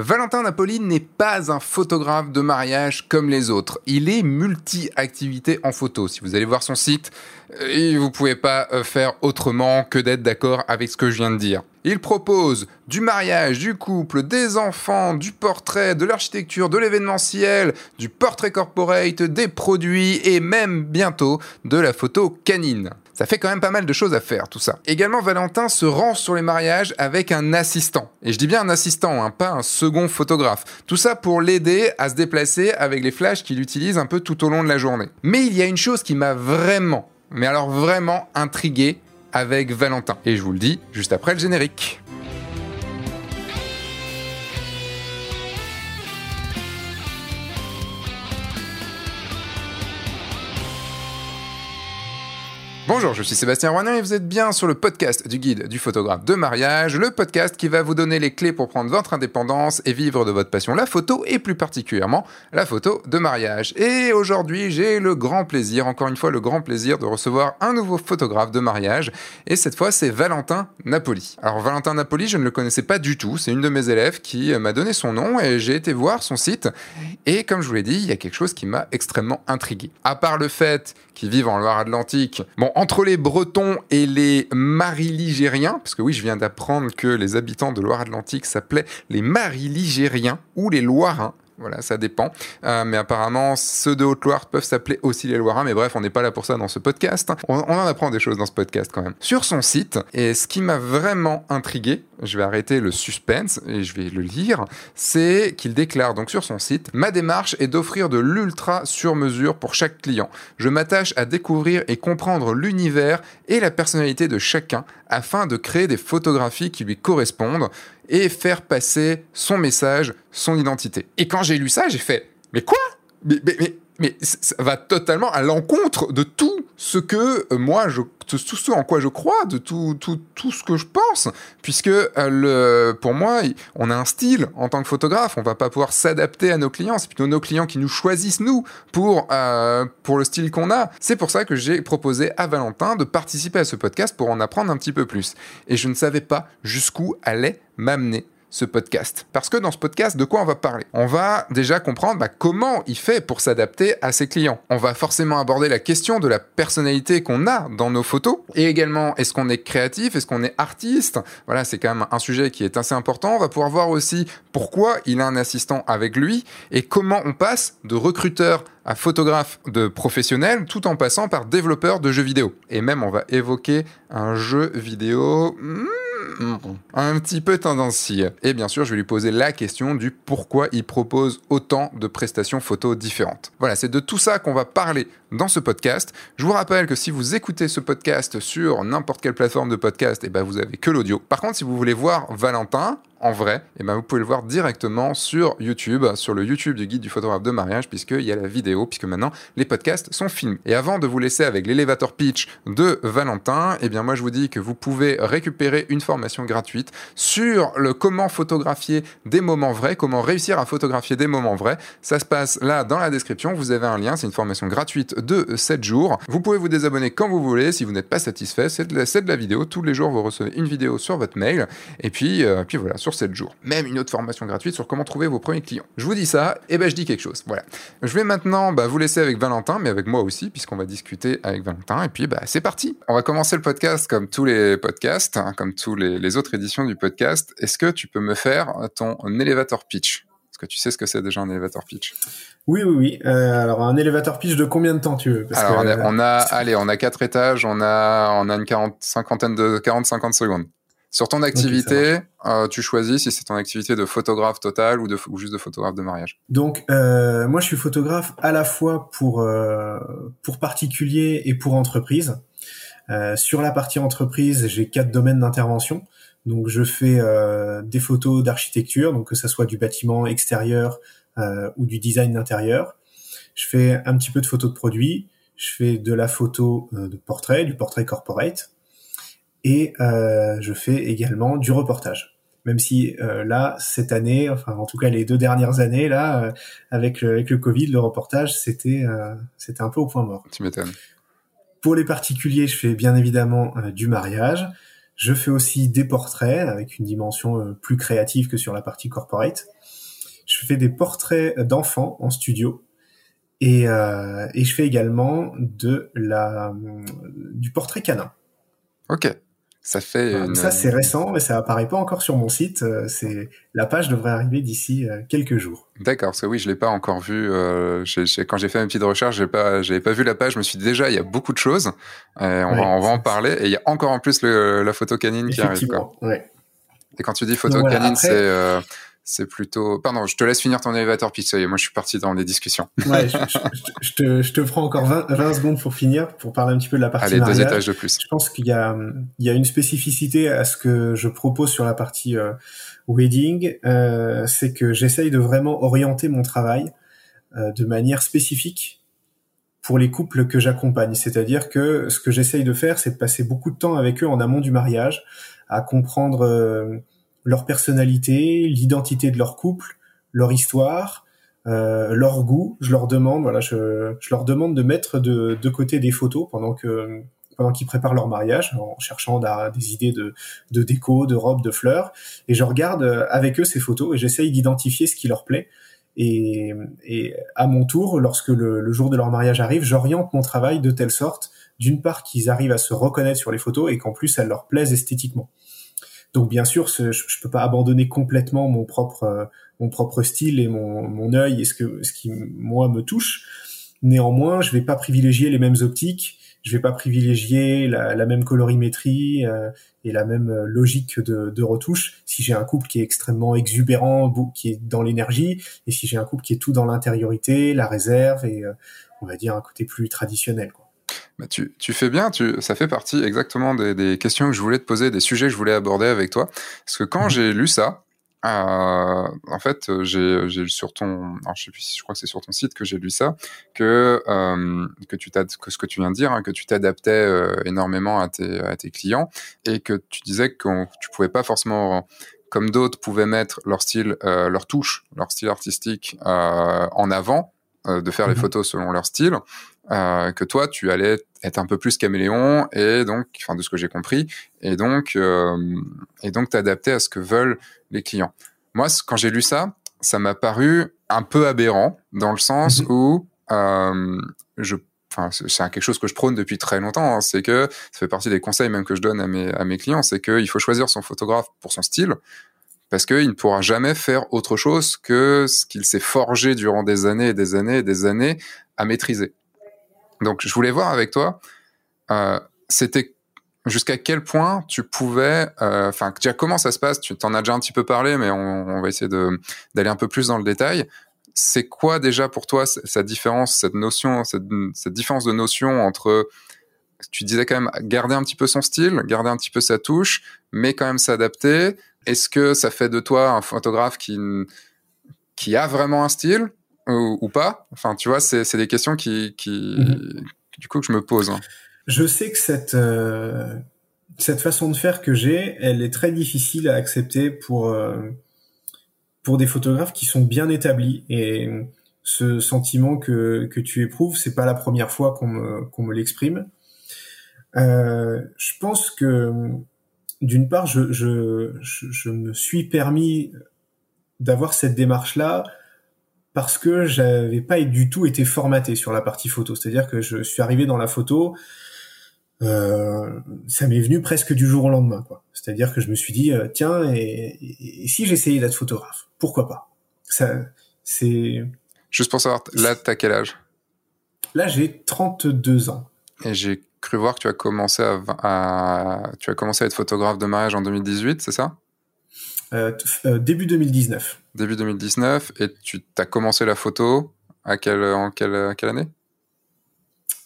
Valentin Napoli n'est pas un photographe de mariage comme les autres. Il est multi-activité en photo. Si vous allez voir son site, euh, vous ne pouvez pas euh, faire autrement que d'être d'accord avec ce que je viens de dire. Il propose du mariage, du couple, des enfants, du portrait, de l'architecture, de l'événementiel, du portrait corporate, des produits et même bientôt de la photo canine. Ça fait quand même pas mal de choses à faire, tout ça. Également, Valentin se rend sur les mariages avec un assistant. Et je dis bien un assistant, hein, pas un second photographe. Tout ça pour l'aider à se déplacer avec les flashs qu'il utilise un peu tout au long de la journée. Mais il y a une chose qui m'a vraiment, mais alors vraiment intrigué avec Valentin. Et je vous le dis juste après le générique. Bonjour, je suis Sébastien Roignan et vous êtes bien sur le podcast du guide du photographe de mariage, le podcast qui va vous donner les clés pour prendre votre indépendance et vivre de votre passion, la photo et plus particulièrement la photo de mariage. Et aujourd'hui, j'ai le grand plaisir, encore une fois le grand plaisir de recevoir un nouveau photographe de mariage et cette fois c'est Valentin Napoli. Alors Valentin Napoli, je ne le connaissais pas du tout, c'est une de mes élèves qui m'a donné son nom et j'ai été voir son site et comme je vous l'ai dit, il y a quelque chose qui m'a extrêmement intrigué. À part le fait qu'il vive en Loire-Atlantique, bon, entre les Bretons et les Mariligériens, parce que oui, je viens d'apprendre que les habitants de Loire-Atlantique s'appelaient les Mariligériens ou les Loirins. Voilà, ça dépend. Euh, mais apparemment, ceux de Haute-Loire peuvent s'appeler aussi les Loirins. Mais bref, on n'est pas là pour ça dans ce podcast. On, on, en apprend des choses dans ce podcast quand même. Sur son site, et ce qui m'a vraiment intrigué, je vais arrêter le suspense et je vais le lire, c'est qu'il déclare donc sur son site Ma démarche est d'offrir de l'ultra sur mesure pour chaque client. Je m'attache à découvrir et comprendre l'univers et la personnalité de chacun afin de créer des photographies qui lui correspondent et faire passer son message, son identité. Et quand j'ai lu ça, j'ai fait Mais quoi? Mais, mais, mais, ça va totalement à l'encontre de tout ce que euh, moi, je, tout ce en quoi je crois, de tout, tout, tout ce que je pense, puisque euh, le, pour moi, on a un style en tant que photographe, on va pas pouvoir s'adapter à nos clients, c'est plutôt nos clients qui nous choisissent, nous, pour, euh, pour le style qu'on a. C'est pour ça que j'ai proposé à Valentin de participer à ce podcast pour en apprendre un petit peu plus. Et je ne savais pas jusqu'où allait m'amener ce podcast. Parce que dans ce podcast, de quoi on va parler? On va déjà comprendre bah, comment il fait pour s'adapter à ses clients. On va forcément aborder la question de la personnalité qu'on a dans nos photos. Et également, est-ce qu'on est créatif? Est-ce qu'on est artiste? Voilà, c'est quand même un sujet qui est assez important. On va pouvoir voir aussi pourquoi il a un assistant avec lui et comment on passe de recruteur à photographe de professionnel tout en passant par développeur de jeux vidéo. Et même, on va évoquer un jeu vidéo... Hmm, un petit peu tendancieux. Et bien sûr, je vais lui poser la question du pourquoi il propose autant de prestations photos différentes. Voilà, c'est de tout ça qu'on va parler dans ce podcast. Je vous rappelle que si vous écoutez ce podcast sur n'importe quelle plateforme de podcast, et eh ben vous avez que l'audio. Par contre, si vous voulez voir Valentin, en vrai, et eh ben vous pouvez le voir directement sur YouTube, sur le YouTube du guide du photographe de mariage, puisqu'il y a la vidéo, puisque maintenant les podcasts sont filmés. Et avant de vous laisser avec l'élévateur pitch de Valentin, et eh bien moi je vous dis que vous pouvez récupérer une formation gratuite sur le comment photographier des moments vrais, comment réussir à photographier des moments vrais. Ça se passe là dans la description, vous avez un lien, c'est une formation gratuite de 7 jours. Vous pouvez vous désabonner quand vous voulez si vous n'êtes pas satisfait. C'est de, la, vidéo. Tous les jours, vous recevez une vidéo sur votre mail. Et puis, euh, puis voilà, 7 jours. Même une autre formation gratuite sur comment trouver vos premiers clients. Je vous dis ça, et ben je dis quelque chose. Voilà. Je vais maintenant bah, vous laisser avec Valentin, mais avec moi aussi, puisqu'on va discuter avec Valentin. Et puis, bah, c'est parti. On va commencer le podcast comme tous les podcasts, hein, comme tous les, autres éditions du podcast. Est-ce que tu peux me faire ton elevator pitch? Est-ce que tu sais ce que c'est déjà un elevator pitch? Oui, oui, oui. Euh, alors un elevator pitch de combien de temps tu veux? Parce Alors on, a, allez, on a quatre étages, on a, on a une quarante, cinquantaine de 40-50 secondes. Sur ton activité, euh, tu choisis si c'est ton activité de photographe total ou, de, ou juste de photographe de mariage. Donc, euh, moi, je suis photographe à la fois pour euh, pour particuliers et pour entreprises. Euh, sur la partie entreprise, j'ai quatre domaines d'intervention. Donc je fais euh, des photos d'architecture, donc que ça soit du bâtiment extérieur euh, ou du design d'intérieur. Je fais un petit peu de photos de produits. Je fais de la photo de portrait, du portrait corporate, et je fais également du reportage. Même si là cette année, enfin en tout cas les deux dernières années là, avec le, avec le Covid, le reportage c'était c'était un peu au point mort. Tu m'étonnes. Pour les particuliers, je fais bien évidemment du mariage Je fais aussi des portraits avec une dimension plus créative que sur la partie corporate. Je fais des portraits d'enfants en studio et, et je fais également de la du portrait canin. Ok. Ça fait une... Ça c'est récent, mais ça apparaît pas encore sur mon site. Euh, c'est la page devrait arriver d'ici euh, quelques jours. D'accord, parce que oui, je l'ai pas encore vu. Euh, quand j'ai fait mes petites recherches, j'ai pas, j'avais pas vu la page. Je me suis dit déjà, il y a beaucoup de choses. on, va, on va en parler. Et il y a encore en plus le, la photo canine qui arrive. Quoi. Ouais. Et quand tu dis photo canine, c'est c'est plutôt. Pardon, je te laisse finir ton élévateur pitch. Moi, je suis parti dans les discussions. Ouais, je, te, je te prends encore 20, 20, secondes pour finir, pour parler un petit peu de la partie Allez, deux étages de plus. Je pense qu'il y a, il y a une spécificité à ce que je propose sur la partie euh, wedding, euh, c'est que j'essaye de vraiment orienter mon travail euh, de manière spécifique pour les couples que j'accompagne. C'est-à-dire que ce que j'essaye de faire, c'est de passer beaucoup de temps avec eux en amont du mariage, à comprendre euh, leur personnalité, l'identité de leur couple, leur histoire, euh, leur goût. Je leur demande, voilà, je, je leur demande de mettre de, de côté des photos pendant que pendant qu'ils préparent leur mariage, en cherchant des idées de, de déco, de robes, de fleurs, et je regarde avec eux ces photos et j'essaye d'identifier ce qui leur plaît. Et, et à mon tour, lorsque le, le jour de leur mariage arrive, j'oriente mon travail de telle sorte, d'une part, qu'ils arrivent à se reconnaître sur les photos et qu'en plus, elles leur plaisent esthétiquement. Donc bien sûr, je, je peux pas abandonner complètement mon propre euh, mon propre style et mon mon œil et ce que ce qui moi me touche. Néanmoins, je vais pas privilégier les mêmes optiques, je vais pas privilégier la, même colorimétrie euh, et la même euh, logique de, de retouche. Si j'ai un couple qui est extrêmement exubérant, qui est dans l'énergie, et si j'ai un couple qui est tout dans l'intériorité, la réserve et on va dire un côté plus traditionnel. Quoi. Bah, tu, tu, fais bien, tu, ça fait partie exactement des, des, questions que je voulais te poser, des sujets que je voulais aborder avec toi. Parce que quand mhm. j'ai lu ça, euh, en fait, j'ai lu sur ton, alors je sais plus si je crois que c'est sur ton site que j'ai lu ça, que euh, que tu que ce que tu viens de dire, hein, que tu t'adaptais euh, énormément à tes à tes clients et que tu disais que tu pouvais pas forcément comme d'autres pouvaient mettre leur style, euh, leur touche, leur style artistique euh, en avant, euh, de faire les mhm. photos selon leur style. Euh, que toi, tu allais être un peu plus caméléon et donc, enfin de ce que j'ai compris, et donc euh, et donc t'adapter à ce que veulent les clients. Moi, quand j'ai lu ça, ça m'a paru un peu aberrant dans le sens mhm. où euh, je Enfin, c'est quelque chose que je prône depuis très longtemps. Hein, c'est que ça fait partie des conseils même que je donne à mes, à mes clients, c'est qu'il faut choisir son photographe pour son style, parce qu'il ne pourra jamais faire autre chose que ce qu'il s'est forgé durant des années et des années et des années à maîtriser. Donc, je voulais voir avec toi, euh, c'était jusqu'à quel point tu pouvais, euh, enfin, déjà comment ça se passe? Tu t'en as déjà un petit peu parlé, mais on, va essayer d'aller un peu plus dans le détail. C'est quoi déjà pour toi cette différence, cette notion, cette, cette, différence de notion entre, tu disais quand même garder un petit peu son style, garder un petit peu sa touche, mais quand même s'adapter. Est-ce que ça fait de toi un photographe qui qui a vraiment un style? Ou, pas Enfin, tu vois, c'est des questions qui, qui mhm. du coup, que je me pose. Hein. Je sais que cette euh, cette façon de faire que j'ai, elle est très difficile à accepter pour euh, pour des photographes qui sont bien établis et ce sentiment que que tu éprouves, c'est pas la première fois qu'on me qu'on me l'exprime. Euh, je pense que d'une part, je, je, je, je, me suis permis d'avoir cette démarche-là parce que j'avais pas du tout été formaté sur la partie photo. C'est-à-dire que je suis arrivé dans la photo, euh, ça m'est venu presque du jour au lendemain. quoi. C'est-à-dire que je me suis dit, euh, tiens, et, si j'essayais d'être photographe, pourquoi pas? Ça, c'est. Juste pour savoir, là, t'as quel âge? Là, j'ai 32 ans. Et j'ai cru voir que tu as commencé à, tu as commencé à être photographe de mariage en 2018, c'est ça? Euh, euh, début 2019. Début 2019, et tu as commencé la photo à quelle, en quelle, quelle année?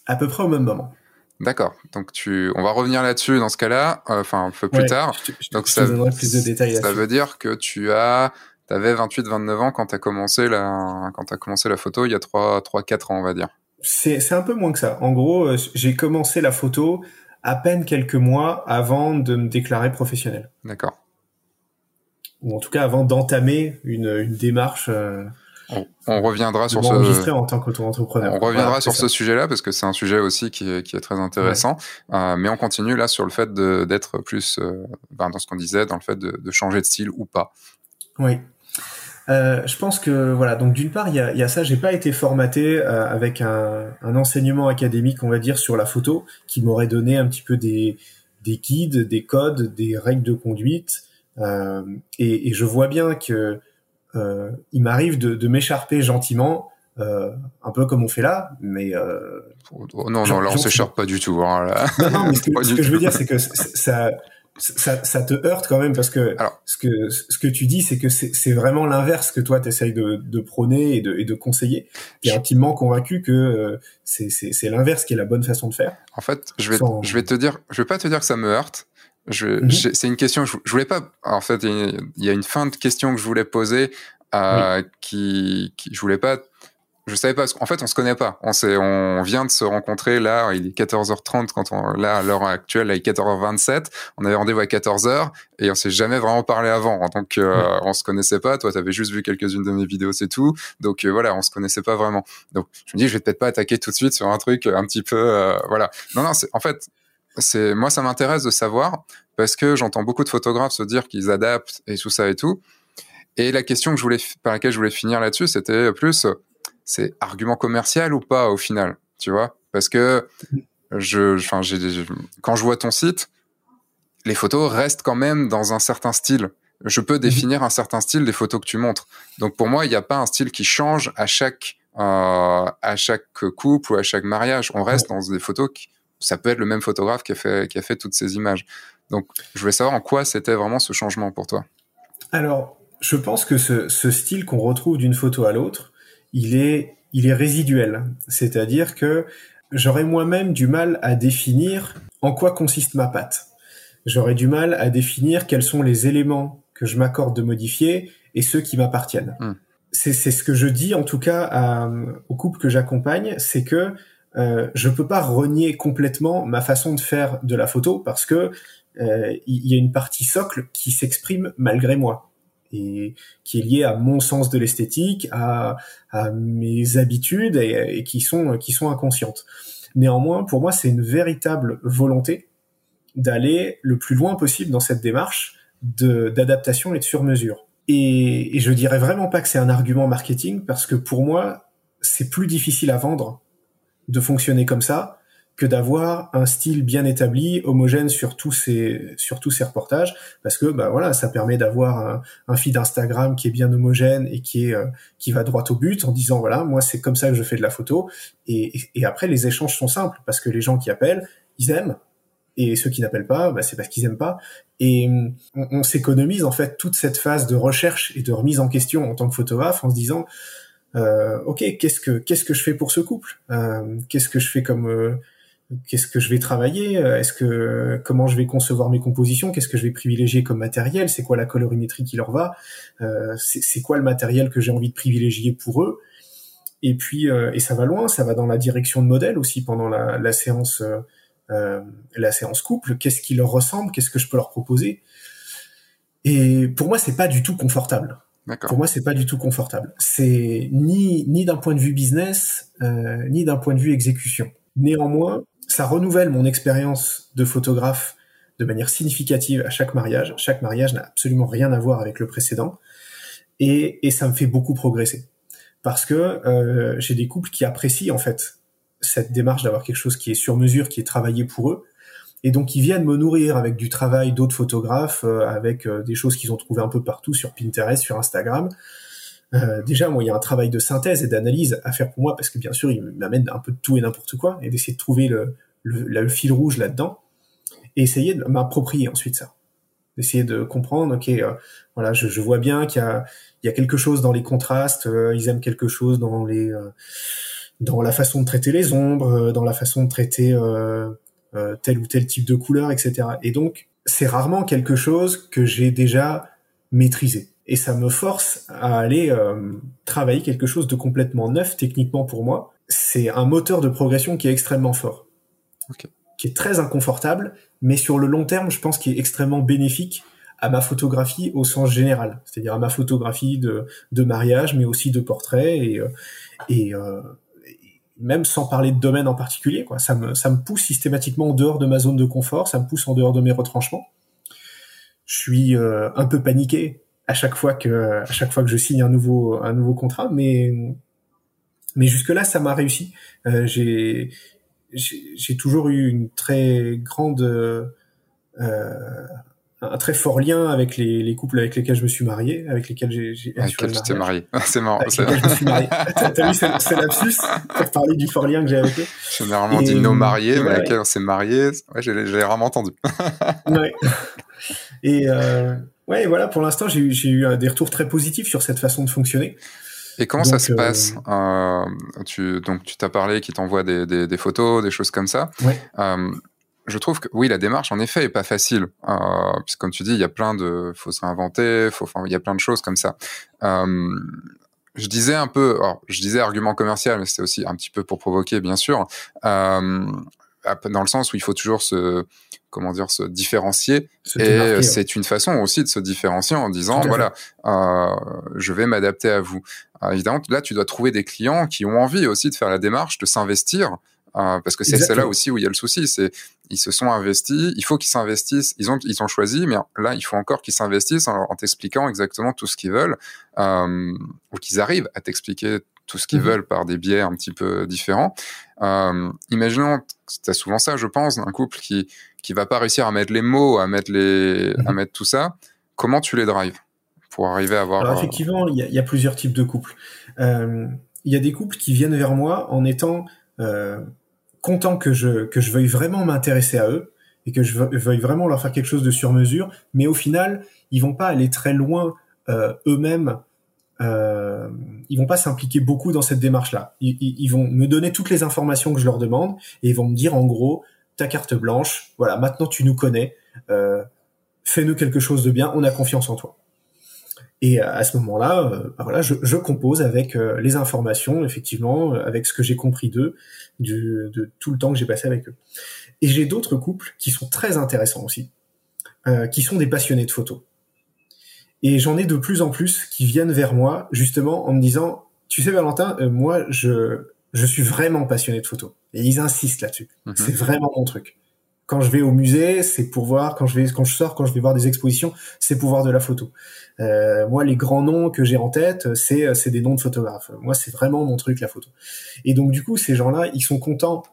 À peu près au même moment. D'accord. Donc tu, on va revenir là-dessus dans ce cas-là, euh, enfin un peu plus tard. Donc ça, plus de détails. Ça veut dire que tu as, avais 28-29 ans quand tu as commencé la, quand as commencé la photo il y a 3, 3 4 ans, on va dire. C'est, c'est un peu moins que ça. En gros, j'ai commencé la photo à peine quelques mois avant de me déclarer professionnel. D'accord ou en tout cas avant d'entamer une, une démarche euh, on, reviendra sur ce en tant qu'auto-entrepreneur. On reviendra sur ce sujet-là parce que c'est un sujet aussi qui est, qui est très intéressant. Euh, mais on continue là sur le fait d'être plus euh, ben, dans ce qu'on disait, dans le fait de, de, changer de style ou pas. Oui. Euh, je pense que voilà donc d'une part il y a, y a, ça j'ai pas été formaté avec un, un, enseignement académique on va dire sur la photo qui m'aurait donné un petit peu des, des guides des codes des règles de conduite et, et, je vois bien que euh, il m'arrive de, de m'écharper gentiment, euh, un peu comme on fait là, mais euh, oh, non, non, là on s'écharpe pas du tout. Hein, Non, non, mais ce que, ce que je veux dire, c'est que ça, ça, ça, te heurte quand même parce que Alors, ce que ce que tu dis, c'est que c'est vraiment l'inverse que toi t'essayes de, de prôner et de, et de conseiller. Tu es intimement convaincu que euh, c'est l'inverse qui est la bonne façon de faire. En fait, je vais je vais te dire, je vais pas te dire que ça me heurte. Mhm. C'est une question. Je, je, voulais pas. En fait, il y a une fin de question que je voulais poser, euh, qui, qui, je voulais pas. Je savais pas. En fait, on se connaît pas. On sait, on vient de se rencontrer là. Il est 14h30 quand on là à l'heure actuelle, là, il est 14h27. On avait rendez-vous à 14h et on s'est jamais vraiment parlé avant. Donc, euh, on se connaissait pas. Toi, tu avais juste vu quelques-unes de mes vidéos, c'est tout. Donc euh, voilà, on se connaissait pas vraiment. Donc, je me dis, je vais peut-être pas attaquer tout de suite sur un truc un petit peu. Euh, voilà. Non, non. C'est en fait, c'est moi ça m'intéresse de savoir parce que j'entends beaucoup de photographes se dire qu'ils adaptent et tout ça et tout. Et la question que je voulais par laquelle je voulais finir là-dessus, c'était plus c'est argument commercial ou pas au final, tu vois? Parce que je enfin quand je vois ton site, les photos restent quand même dans un certain style. Je peux mhm. définir un certain style des photos que tu montres. Donc pour moi, il n'y a pas un style qui change à chaque euh, à chaque couple ou à chaque mariage. On reste dans des photos qui ça peut être le même photographe qui a fait, qui a fait toutes ces images. Donc, je voulais savoir en quoi c'était vraiment ce changement pour toi. Alors, je pense que ce, ce style qu'on retrouve d'une photo à l'autre, il est, il est résiduel. C'est-à-dire que j'aurais moi-même du mal à définir en quoi consiste ma patte. J'aurais du mal à définir quels sont les éléments que je m'accorde de modifier et ceux qui m'appartiennent. Hmm. C'est ce que je dis en tout cas à, au couple que j'accompagne, c'est que euh, je peux pas renier complètement ma façon de faire de la photo parce que euh, il y a une partie socle qui s'exprime malgré moi et qui est liée à mon sens de l'esthétique, à, à, mes habitudes et, qui sont qui sont inconscientes. Néanmoins, pour moi, c'est une véritable volonté d'aller le plus loin possible dans cette démarche d'adaptation et de sur-mesure. Et, et je dirais vraiment pas que c'est un argument marketing parce que pour moi, c'est plus difficile à vendre de fonctionner comme ça que d'avoir un style bien établi, homogène sur tous ces sur tous ces reportages, parce que bah voilà, ça permet d'avoir un, un, feed Instagram qui est bien homogène et qui est euh, qui va droit au but en disant voilà moi c'est comme ça que je fais de la photo. Et, après les échanges sont simples parce que les gens qui appellent ils aiment. Et ceux qui n'appellent pas bah, c'est parce qu'ils aiment pas. Et on, on s'économise en fait toute cette phase de recherche et de remise en question en tant que photographe en se disant ok, qu'est-ce que qu'est-ce que je fais pour ce couple? Euh, Qu'est-ce que je fais comme euh, qu'est-ce que je vais travailler? Est-ce que comment je vais concevoir mes compositions? Qu'est-ce que je vais privilégier comme matériel? C'est quoi la colorimétrie qui leur va? Euh, C'est quoi le matériel que j'ai envie de privilégier pour eux? Et puis et ça va loin, ça va dans la direction de modèle aussi pendant la, la séance la séance couple. Qu'est-ce qui leur ressemble? Qu'est-ce que je peux leur proposer? Et pour moi, c'est pas du tout confortable. Pour moi, c'est pas du tout confortable. C'est ni ni d'un point de vue business, euh, ni d'un point de vue exécution. Néanmoins, ça renouvelle mon expérience de photographe de manière significative à chaque mariage. Chaque mariage n'a absolument rien à voir avec le précédent, et, et ça me fait beaucoup progresser parce que euh, j'ai des couples qui apprécient en fait cette démarche d'avoir quelque chose qui est sur mesure, qui est travaillé pour eux, et donc ils viennent me nourrir avec du travail d'autres photographes, euh, avec euh, des choses qu'ils ont trouvées un peu partout sur Pinterest, sur Instagram. Euh, déjà, moi, il y a un travail de synthèse et d'analyse à faire pour moi, parce que bien sûr, ils m'amènent un peu de tout et n'importe quoi, et d'essayer de trouver le, le, le fil rouge là-dedans, et essayer de m'approprier ensuite ça. D'essayer de comprendre, ok, euh, voilà, je, je, vois bien qu'il y y a quelque chose dans les contrastes, ils aiment quelque chose dans les, dans la façon de traiter les ombres, dans la façon de traiter euh, tel ou tel type de couleur, etc. Et donc, c'est rarement quelque chose que j'ai déjà maîtrisé. Et ça me force à aller euh, travailler quelque chose de complètement neuf techniquement pour moi. C'est un moteur de progression qui est extrêmement fort, qui est très inconfortable, mais sur le long terme, je pense qu'il est extrêmement bénéfique à ma photographie au sens général, c'est-à-dire à ma photographie de, de mariage, mais aussi de portrait et, et, même sans parler de domaine en particulier, quoi. Ça me, ça me pousse systématiquement en dehors de ma zone de confort, ça me pousse en dehors de mes retranchements. Je suis euh, un peu paniqué à chaque fois que, à chaque fois que je signe un nouveau, un nouveau contrat, mais, mais jusque là, ça m'a réussi. Euh, j'ai, j'ai toujours eu une très grande euh, un très fort lien avec les, les, couples avec lesquels je me suis marié, avec lesquels j'ai lesquels tu t'es marié. c'est marrant. Avec lesquels je me suis marié. T'as vu, c'est lapsus pour parler du fort lien que j'ai avec eux? Généralement, on dit nos mariés, mais avec lesquels on s'est marié. Ouais, j'ai rarement entendu. ouais. Et euh, ouais, voilà, pour l'instant, j'ai eu des retours très positifs sur cette façon de fonctionner. Et comment ça se euh, passe? Euh, tu, Donc, tu t'as parlé qui t'envoie des, des, des, photos, des choses comme ça. Ouais. Euh, je trouve que oui, la démarche en effet est pas facile, euh, puisque comme tu dis, il y a plein de, faut se réinventer, faut, enfin, il y a plein de choses comme ça. Euh, je disais un peu, alors, je disais argument commercial, mais c'était aussi un petit peu pour provoquer, bien sûr, euh, dans le sens où il faut toujours se, comment dire, se différencier. et c'est une façon aussi de se différencier en disant, voilà, euh, je vais m'adapter à vous. Euh, évidemment, là, tu dois trouver des clients qui ont envie aussi de faire la démarche, de s'investir. Euh, parce que c'est là aussi où il y a le souci, c'est ils se sont investis, il faut qu'ils s'investissent, ils ont ils ont choisi, mais là il faut encore qu'ils s'investissent en, en t'expliquant exactement tout ce qu'ils veulent, euh, ou qu'ils arrivent à t'expliquer tout ce qu'ils mhm. veulent par des biais un petit peu différents. Euh, imaginons, as souvent ça, je pense, un couple qui qui va pas réussir à mettre les mots, à mettre les, à mhm. mettre tout ça. Comment tu les drives pour arriver à avoir Alors, effectivement, il y, a, y, a, plusieurs types de couples. Euh, il y a des couples qui viennent vers moi en étant euh, content que je que je veuille vraiment m'intéresser à eux et que je veuille vraiment leur faire quelque chose de sur mesure, mais au final, ils vont pas aller très loin euh, eux-mêmes. Euh, ils vont pas s'impliquer beaucoup dans cette démarche-là. Ils, ils, vont me donner toutes les informations que je leur demande et ils vont me dire en gros ta carte blanche. Voilà, maintenant tu nous connais. Euh, Fais-nous quelque chose de bien. On a confiance en toi. Et à ce moment-là, euh, bah voilà, je, je, compose avec euh, les informations, effectivement, euh, avec ce que j'ai compris d'eux, de tout le temps que j'ai passé avec eux. Et j'ai d'autres couples qui sont très intéressants aussi, euh, qui sont des passionnés de photos. Et j'en ai de plus en plus qui viennent vers moi, justement, en me disant, tu sais, Valentin, moi, je, je suis vraiment passionné de photos. Et ils insistent là-dessus. Mhm. C'est vraiment mon truc quand je vais au musée, c'est pour voir. Quand je vais, quand je sors, quand je vais voir des expositions, c'est pour voir de la photo. Euh, moi, les grands noms que j'ai en tête, c'est c'est des noms de photographes. Moi, c'est vraiment mon truc la photo. Et donc du coup, ces gens-là, ils sont contents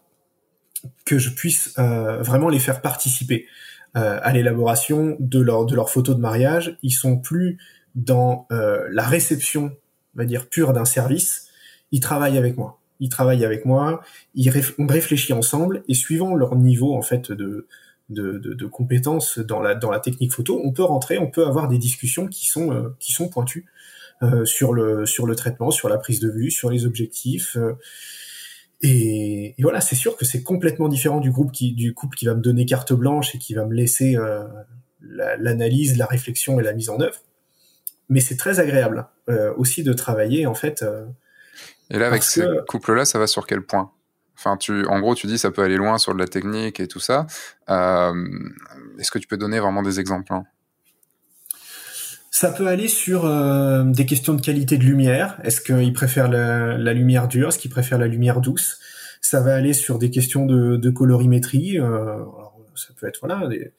que je puisse euh, vraiment les faire participer euh, à l'élaboration de leur de leur photo de mariage. Ils sont plus dans euh, la réception, on va dire pure d'un service. Ils travaillent avec moi ils travaillent avec moi, ils on réfléchit ensemble et suivant leur niveau en fait de de, de, compétences dans la dans la technique photo, on peut rentrer, on peut avoir des discussions qui sont euh, qui sont pointues euh, sur le sur le traitement, sur la prise de vue, sur les objectifs. Euh, et, voilà, c'est sûr que c'est complètement différent du groupe qui du couple qui va me donner carte blanche et qui va me laisser euh, l'analyse, la, réflexion et la mise en œuvre. Mais c'est très agréable euh, aussi de travailler en fait et là, avec ce couple-là, ça va sur quel point? Enfin, tu, en gros, tu dis ça peut aller loin sur de la technique et tout ça. Euh, Est-ce que tu peux donner vraiment des exemples hein? Ça peut aller sur euh, des questions de qualité de lumière. Est-ce qu'ils préfèrent la, la, lumière dure? Est-ce qu'ils préfèrent la lumière douce? Ça va aller sur des questions de, de colorimétrie. Euh, alors, ça peut être voilà des,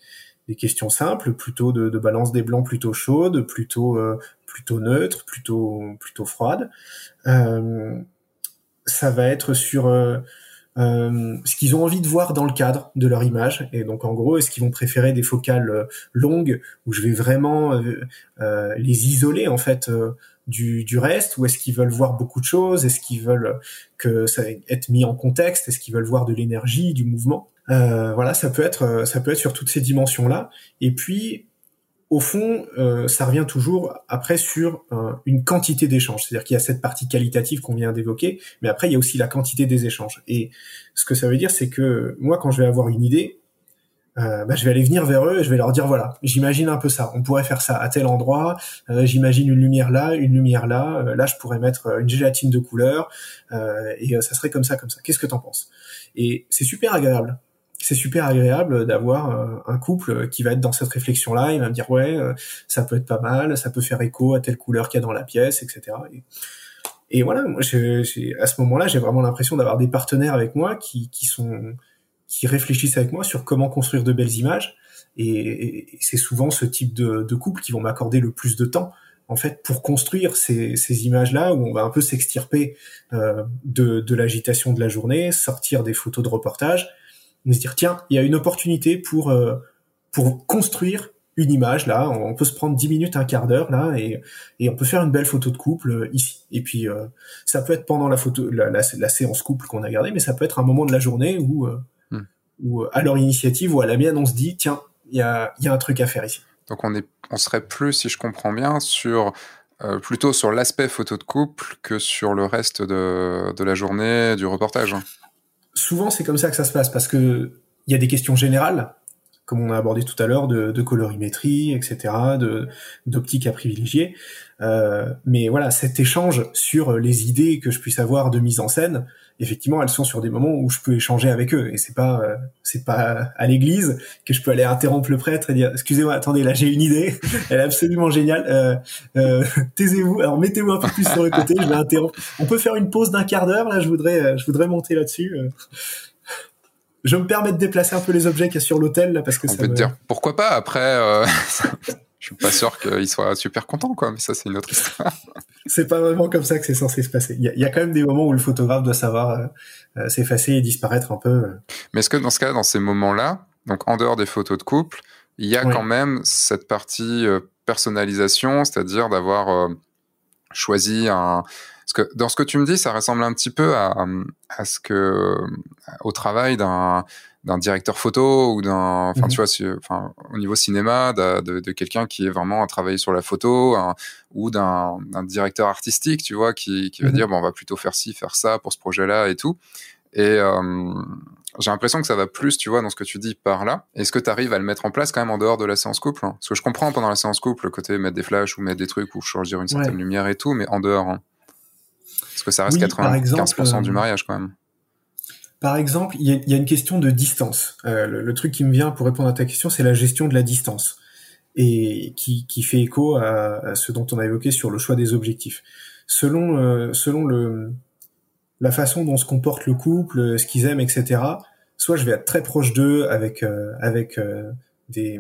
des questions simples, plutôt de, de, balance des blancs plutôt chaudes, plutôt euh, plutôt neutres, plutôt plutôt froides. Euh, ça va être sur euh, euh, ce qu'ils ont envie de voir dans le cadre de leur image. Et donc en gros, est-ce qu'ils vont préférer des focales euh, longues où je vais vraiment euh, les isoler en fait du, du, reste, ou est-ce qu'ils veulent voir beaucoup de choses? Est-ce qu'ils veulent que ça être mis en contexte? Est-ce qu'ils veulent voir de l'énergie, du mouvement? Voilà, ça peut être ça peut être sur toutes ces dimensions là. Et puis au fond, euh, ça revient toujours après sur euh, une quantité d'échanges. C'est-à-dire qu'il y a cette partie qualitative qu'on vient d'évoquer, mais après il y a aussi la quantité des échanges. Et ce que ça veut dire, c'est que moi, quand je vais avoir une idée, euh, bah, je vais aller venir vers eux et je vais leur dire voilà, j'imagine un peu ça. On pourrait faire ça à tel endroit. j'imagine une lumière là, une lumière là. là, je pourrais mettre une gélatine de couleur et ça serait comme ça, comme ça. Qu'est-ce que t'en penses? Et c'est super agréable c'est super agréable d'avoir un couple qui va être dans cette réflexion-là. Il va me dire ouais, ça peut être pas mal, ça peut faire écho à telle couleur qu'il y a dans la pièce, etc. Et, voilà, moi, à ce moment-là, j'ai vraiment l'impression d'avoir des partenaires avec moi qui, qui sont qui réfléchissent avec moi sur comment construire de belles images. Et, c'est souvent ce type de, de couple qui vont m'accorder le plus de temps en fait, pour construire ces, ces images-là où on va un peu s'extirper euh, de, de l'agitation de la journée, sortir des photos de reportage, mais se dire tiens, il y a une opportunité pour euh, pour construire une image là. On peut se prendre dix minutes, un quart d'heure là, et, et on peut faire une belle photo de couple euh, ici. Et puis euh, ça peut être pendant la photo, la, la, la séance couple qu'on a gardée, mais ça peut être un moment de la journée où, euh, hmm. où à leur initiative ou à la mienne, on se dit tiens, il y a, y a un truc à faire ici. Donc on, est, on serait plus, si je comprends bien, sur euh, plutôt sur l'aspect photo de couple que sur le reste de, de la journée, du reportage. Souvent c'est comme ça que ça se passe parce que il y a des questions générales comme on a abordé tout à l'heure, de, de, colorimétrie, etc., d'optique à privilégier. Euh, mais voilà, cet échange sur les idées que je puisse avoir de mise en scène, effectivement, elles sont sur des moments où je peux échanger avec eux. Et c'est pas euh, c'est pas à l'église que je peux aller interrompre le prêtre et dire excusez-moi, attendez, là j'ai une idée, elle est absolument géniale. Euh, euh, taisez-vous, alors mettez-vous un peu plus sur le côté, je vais interrompre. On peut faire une pause d'un quart d'heure là, je voudrais je voudrais monter là-dessus je me permets de déplacer un peu les objets qu'il y a sur l'hôtel parce que on peut te dire pourquoi pas après euh... je suis pas sûr qu'il soit super content quoi mais ça c'est une autre histoire. C'est pas vraiment comme ça que c'est censé se passer. Il y, a, quand même des moments où le photographe doit savoir euh, euh, s'effacer et disparaître un peu euh. mais est-ce que dans ce cas dans ces moments là donc en dehors des photos de couple il y a quand même cette partie personnalisation c'est-à-dire d'avoir choisi un parce que dans ce que tu me dis, ça ressemble un petit peu à, à ce que au travail d'un d'un directeur photo ou d'un, enfin tu mhm. vois, enfin au niveau cinéma, de, de, de quelqu'un qui est vraiment à travailler sur la photo, ou d'un directeur artistique, tu vois, qui, qui va mhm. dire bon on va plutôt faire ci, faire ça pour ce projet-là et tout. Et euh, j'ai l'impression que ça va plus, tu vois, dans ce que tu dis par là. Est-ce que tu arrives à le mettre en place quand même en dehors de la séance couple? Hein Parce que je comprends pendant la séance couple le côté mettre des flashs ou mettre des trucs ou choisir une certaine lumière et tout, mais en dehors. Hein. Parce que ça reste 95% du euh, mariage quand même. Par exemple, il y, a, une question de distance. Euh, le, truc qui me vient pour répondre à ta question, c'est la gestion de la distance et qui, fait écho à, ce dont on a évoqué sur le choix des objectifs. Selon euh, selon le la façon dont se comporte le couple, ce qu'ils aiment, etc. Soit je vais être très proche d'eux avec avec des,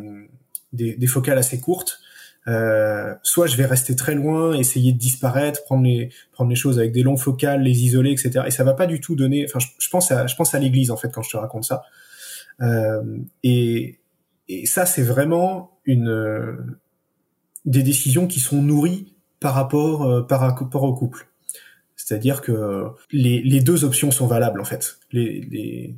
des, des focales assez courtes, euh, soit je vais rester très loin, essayer de disparaître, prendre les prendre les choses avec des longs focales, les isoler, etc. Et ça va pas du tout donner. Enfin, je, pense à je pense à l'Église en fait quand je te raconte ça. Euh, et et ça c'est vraiment une des décisions qui sont nourries par rapport euh, par rapport au couple. C'est-à-dire que les, les deux options sont valables en fait. Les, les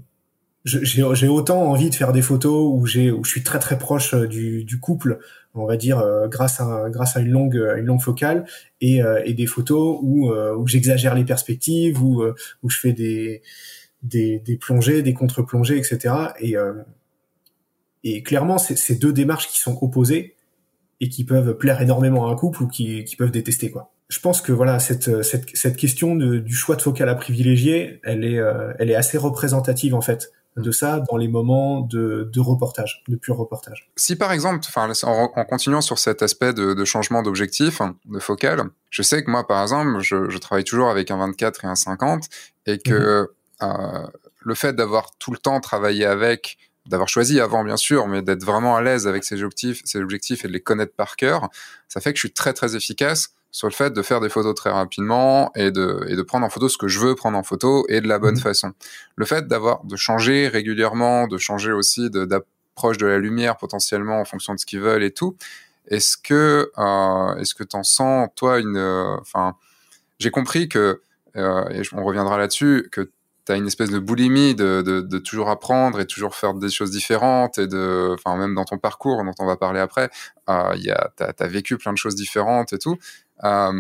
j'ai autant envie de faire des photos où j'ai où je suis très très proche euh, du, du couple on va dire euh, grâce à grâce à une longue une longue focale et, euh, et des photos où où j'exagère les perspectives où où je fais des des, des plongées des contre-plongées etc et et clairement c'est ces deux démarches qui sont opposées et qui peuvent plaire énormément à un couple ou qui, qui peuvent détester quoi. Je pense que voilà cette cette, cette question de, du choix de focale à privilégier elle est elle est assez représentative en fait de ça dans les moments de, de reportage, de pur reportage. Si par exemple, enfin, en, en, continuant sur cet aspect de, de changement d'objectif, de focal, je sais que moi, par exemple, je, je, travaille toujours avec un 24 et un 50 et que mhm. euh, le fait d'avoir tout le temps travaillé avec, d'avoir choisi avant bien sûr, mais d'être vraiment à l'aise avec ces objectifs, ces objectifs et de les connaître par cœur, ça fait que je suis très très efficace sur le fait de faire des photos très rapidement et de, et de prendre en photo ce que je veux prendre en photo et de la bonne mhm. façon. Le fait d'avoir, de changer régulièrement, de changer aussi d'approche de, la lumière potentiellement en fonction de ce qu'ils veulent et tout, est-ce que, euh, est-ce que t'en sens, toi, une, enfin, j'ai compris que, euh, et on reviendra là-dessus, que tu as une espèce de boulimie de, de, de, toujours apprendre et toujours faire des choses différentes et de, enfin même dans ton parcours dont on va parler après, euh, il y a, t'as, as vécu plein de choses différentes et tout. Euh,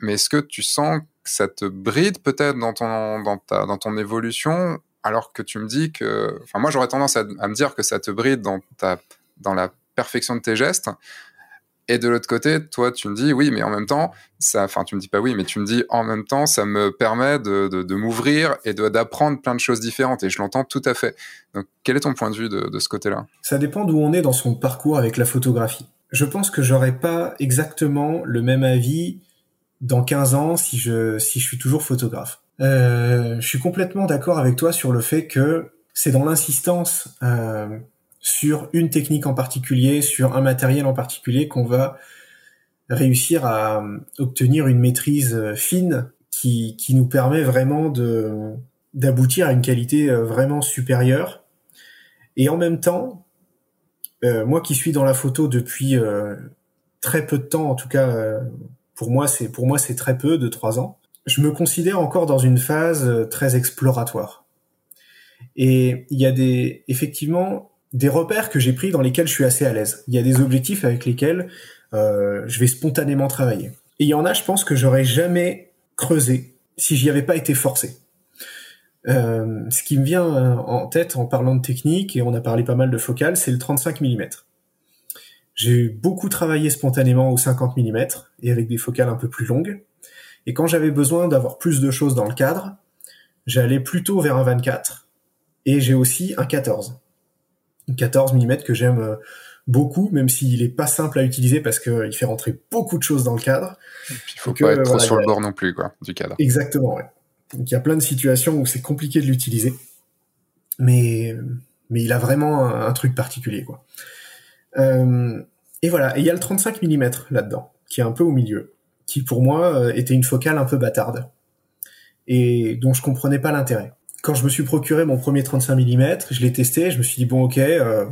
mais est-ce que tu sens que ça te bride peut-être dans ton, dans, ta, dans ton évolution alors que tu me dis que, enfin moi j'aurais tendance à, me dire que ça te bride dans ta, dans la perfection de tes gestes. Et de l'autre côté, toi, tu me dis oui, mais en même temps, ça, enfin, tu me dis pas oui, mais tu me dis en même temps, ça me permet de, de, de m'ouvrir et d'apprendre plein de choses différentes. Et je l'entends tout à fait. Donc, quel est ton point de vue de, de ce côté-là? Ça dépend d'où on est dans son parcours avec la photographie. Je pense que j'aurais pas exactement le même avis dans 15 ans si je si je suis toujours photographe. Euh, je suis complètement d'accord avec toi sur le fait que c'est dans l'insistance euh, sur une technique en particulier, sur un matériel en particulier qu'on va réussir à obtenir une maîtrise euh, fine qui, qui nous permet vraiment de d'aboutir à une qualité euh, vraiment supérieure. Et en même temps, euh, moi qui suis dans la photo depuis euh, très peu de temps, en tout cas pour moi c'est pour moi c'est très peu de trois ans. Je me considère encore dans une phase euh, très exploratoire. Et il y a des effectivement des repères que j'ai pris dans lesquels je suis assez à l'aise. Il y a des objectifs avec lesquels euh, je vais spontanément travailler. Et il y en a, je pense que j'aurais jamais creusé si j'y avais pas été forcé. Euh, ce qui me vient euh, en tête en parlant de technique, et on a parlé pas mal de focale, c'est le 35 mm. J'ai beaucoup travaillé spontanément au 50 mm et avec des focales un peu plus longues. Et quand j'avais besoin d'avoir plus de choses dans le cadre, j'allais plutôt vers un 24. Et j'ai aussi un 14. Un 14 mm que j'aime euh, beaucoup, même s'il est pas simple à utiliser parce qu'il fait rentrer beaucoup de choses dans le cadre. Il faut pas être trop sur le bord non plus, quoi, du cadre. Exactement, ouais. Donc il y a plein de situations où c'est compliqué de l'utiliser. Mais, mais il a vraiment un, un truc particulier, quoi. Euh, et voilà, et il y a le 35 mm là-dedans, qui est un peu au milieu, qui pour moi euh, était une focale un peu bâtarde, et dont je comprenais pas l'intérêt. Quand je me suis procuré mon premier 35 mm, je l'ai testé, je me suis dit bon ok, euh,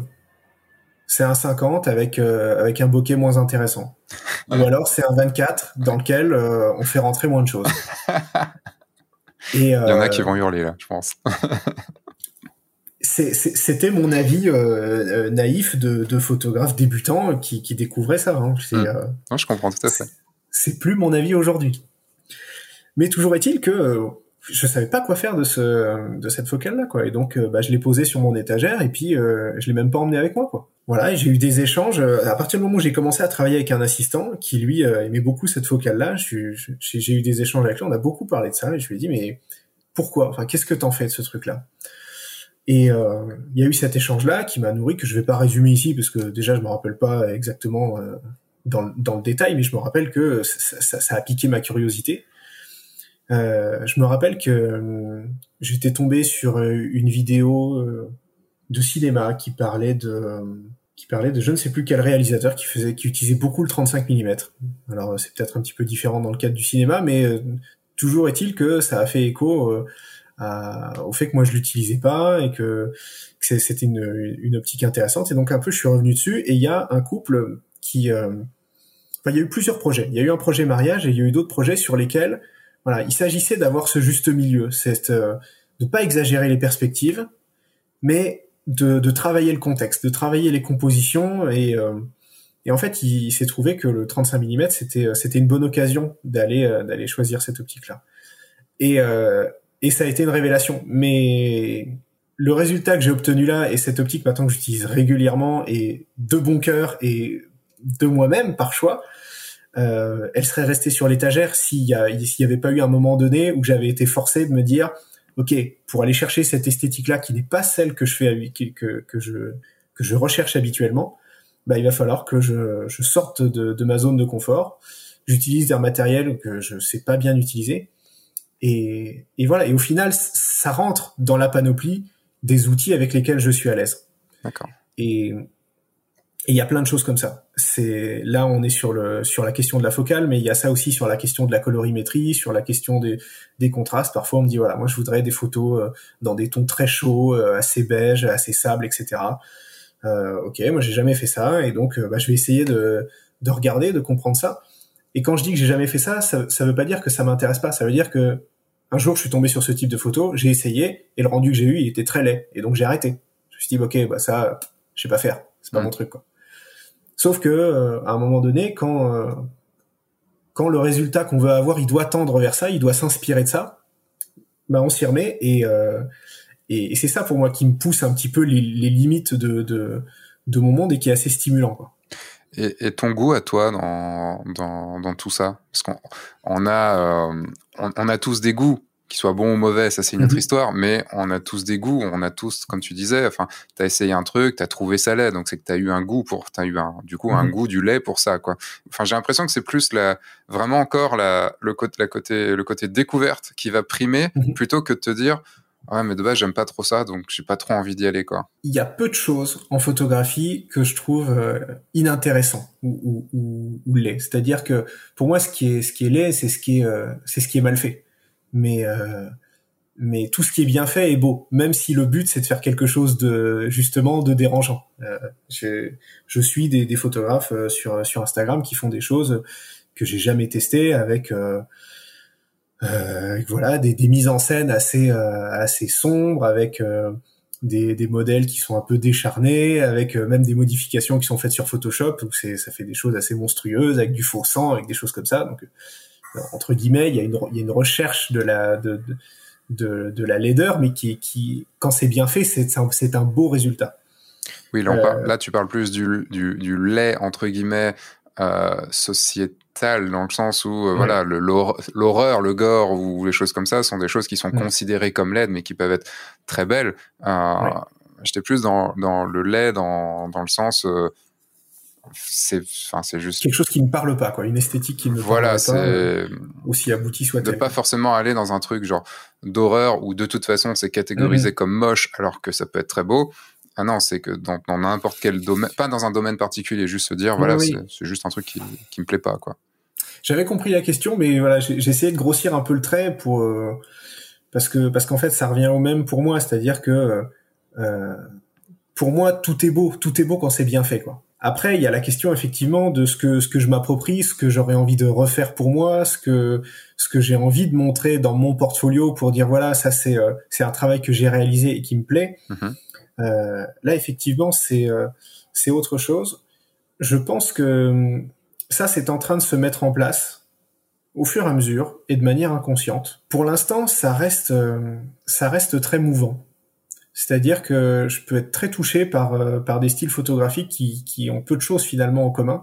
c'est un 50 avec euh, avec un bokeh moins intéressant, ou alors c'est un 24 dans lequel euh, on fait rentrer moins de choses. Et, il y en a qui vont hurler là, je pense. c'était mon avis euh, naïf de, de, photographe débutant qui, qui découvrait ça. Hein. Mmh. Euh, non, je comprends tout à fait. C'est plus mon avis aujourd'hui. Mais toujours est-il que euh, je savais pas quoi faire de ce de cette focale là quoi et donc bah, je l'ai posée sur mon étagère et puis je l'ai même pas emmené avec moi quoi. Voilà, j'ai eu des échanges à partir du moment où j'ai commencé à travailler avec un assistant qui lui aimait beaucoup cette focale là, j'ai eu des échanges avec lui, on a beaucoup parlé de ça et je lui ai dit mais pourquoi? Enfin, qu'est-ce que t'en fais de ce truc là et euh, il y a eu cet échange-là qui m'a nourri, que je vais pas résumer ici, parce que déjà je me rappelle pas exactement euh, dans, dans, le détail, mais je me rappelle que ça, ça, ça a piqué ma curiosité. Euh, je me rappelle que euh, j'étais tombé sur une vidéo euh, de cinéma qui parlait de qui parlait de je ne sais plus quel réalisateur qui faisait qui utilisait beaucoup le 35 mm. Alors c'est peut-être un petit peu différent dans le cadre du cinéma, mais toujours est-il que ça a fait écho au fait que moi je l'utilisais pas et que, que c'était une, une, optique intéressante et donc un peu je suis revenu dessus et il y a un couple qui euh, il y a eu plusieurs projets il y a eu un projet mariage et il y a eu d'autres projets sur lesquels voilà il s'agissait d'avoir ce juste milieu c'est euh, de pas exagérer les perspectives mais de, de, travailler le contexte de travailler les compositions et euh, et en fait, il, s'est trouvé que le 35 mm, c'était c'était une bonne occasion d'aller euh, d'aller choisir cette optique-là. Et, euh, et ça a été une révélation. Mais le résultat que j'ai obtenu là et cette optique maintenant que j'utilise régulièrement et de bon cœur et de moi-même par choix, euh, elle serait restée sur l'étagère s'il y, y avait pas eu un moment donné où j'avais été forcé de me dire ok pour aller chercher cette esthétique là qui n'est pas celle que je fais que, que je que je recherche habituellement bah il va falloir que je, je sorte de, de ma zone de confort j'utilise un matériel que je sais pas bien utiliser et, et, voilà. Et au final, ça rentre dans la panoplie des outils avec lesquels je suis à l'aise. D'accord. Et il y a plein de choses comme ça. C'est là, on est sur le sur la question de la focale, mais il y a ça aussi sur la question de la colorimétrie, sur la question des, des contrastes. Parfois, on me dit voilà, moi je voudrais des photos euh, dans des tons très chauds, euh, assez beige, assez sable, etc. Euh, ok, moi j'ai jamais fait ça, et donc euh, bah, je vais essayer de de regarder, de comprendre ça. Et quand je dis que j'ai jamais fait ça, ça, ça veut pas dire que ça m'intéresse pas. Ça veut dire que un jour, je suis tombé sur ce type de photo, j'ai essayé, et le rendu que j'ai eu, il était très laid, et donc j'ai arrêté. Je me suis dit, ok, bah ça, je sais pas faire, c'est pas mon truc, quoi. Sauf que, euh, à un moment donné, quand euh, quand le résultat qu'on veut avoir, il doit tendre vers ça, il doit s'inspirer de ça, bah on s'y remet, et euh, et, et c'est ça pour moi qui me pousse un petit peu les, limites de, de de mon monde et qui est assez stimulant, quoi. Et, ton goût à toi dans, dans, dans tout ça? Parce qu'on on a, euh, on, a tous des goûts, qu'ils soient bons ou mauvais, ça c'est une autre mhm. histoire, mais on a tous des goûts, on a tous, comme tu disais, enfin, t'as essayé un truc, t'as trouvé ça lait, donc c'est que t'as eu un goût pour, t'as eu un, du coup, un mhm. goût du lait pour ça, quoi. Enfin, j'ai l'impression que c'est plus la, vraiment encore la, le côté, la côté, le côté découverte qui va primer mhm. plutôt que de te dire, Ouais, mais de base, j'aime pas trop ça, donc j'ai pas trop envie d'y aller, quoi. Il y a peu de choses en photographie que je trouve euh, inintéressant ou, ou, ou, laid. C'est-à-dire que pour moi, ce qui est ce qui est laid, c'est ce qui est euh, c'est ce qui est mal fait. Mais euh, mais tout ce qui est bien fait est beau, même si le but c'est de faire quelque chose de justement de dérangeant. Euh, je suis des, photographes euh, sur sur Instagram qui font des choses que j'ai jamais testées avec euh, voilà des, des, mises en scène assez euh, assez sombres avec euh, des, des, modèles qui sont un peu décharnés, avec même des modifications qui sont faites sur Photoshop, où c'est ça fait des choses assez monstrueuses, avec du faux sang, avec des choses comme ça. Donc entre guillemets, il y a une il y a une recherche de la de, de, de la laideur, mais qui qui quand c'est bien fait, c'est un, c'est un beau résultat. Oui, là, là, tu parles plus du, du, du lait entre guillemets euh, société dans le sens où euh, voilà l'horreur, le gore ou les choses comme ça sont des choses qui sont considérées comme laides mais qui peuvent être très belles. Euh, J'étais plus dans, dans le laid dans, dans le sens euh, c'est enfin c'est juste quelque chose qui ne parle pas quoi. Une esthétique qui ne voilà, parle pas euh, aussi abouti soit de pas forcément aller dans un truc genre d'horreur où de toute façon c'est catégorisé mhm. comme moche alors que ça peut être très beau. Ah non, c'est que dans n'importe quel domaine, pas dans un domaine particulier, juste se dire, voilà, c'est juste un truc qui, qui me plaît pas, quoi. J'avais compris la question, mais voilà, j'ai essayé de grossir un peu le trait pour euh, parce que parce qu'en fait, ça revient au même pour moi, c'est-à-dire que euh, pour moi, tout est beau, tout est beau quand c'est bien fait, quoi. Après, il y a la question effectivement de ce que ce que je m'approprie, ce que j'aurais envie de refaire pour moi, ce que ce que j'ai envie de montrer dans mon portfolio pour dire voilà, ça c'est euh, c'est un travail que j'ai réalisé et qui me plaît. Mm-hmm. Euh, là, effectivement, c'est euh, c'est autre chose. Je pense que ça, c'est en train de se mettre en place au fur et à mesure et de manière inconsciente. Pour l'instant, ça reste euh, ça reste très mouvant. C'est-à-dire que je peux être très touché par par des styles photographiques qui qui ont peu de choses finalement en commun.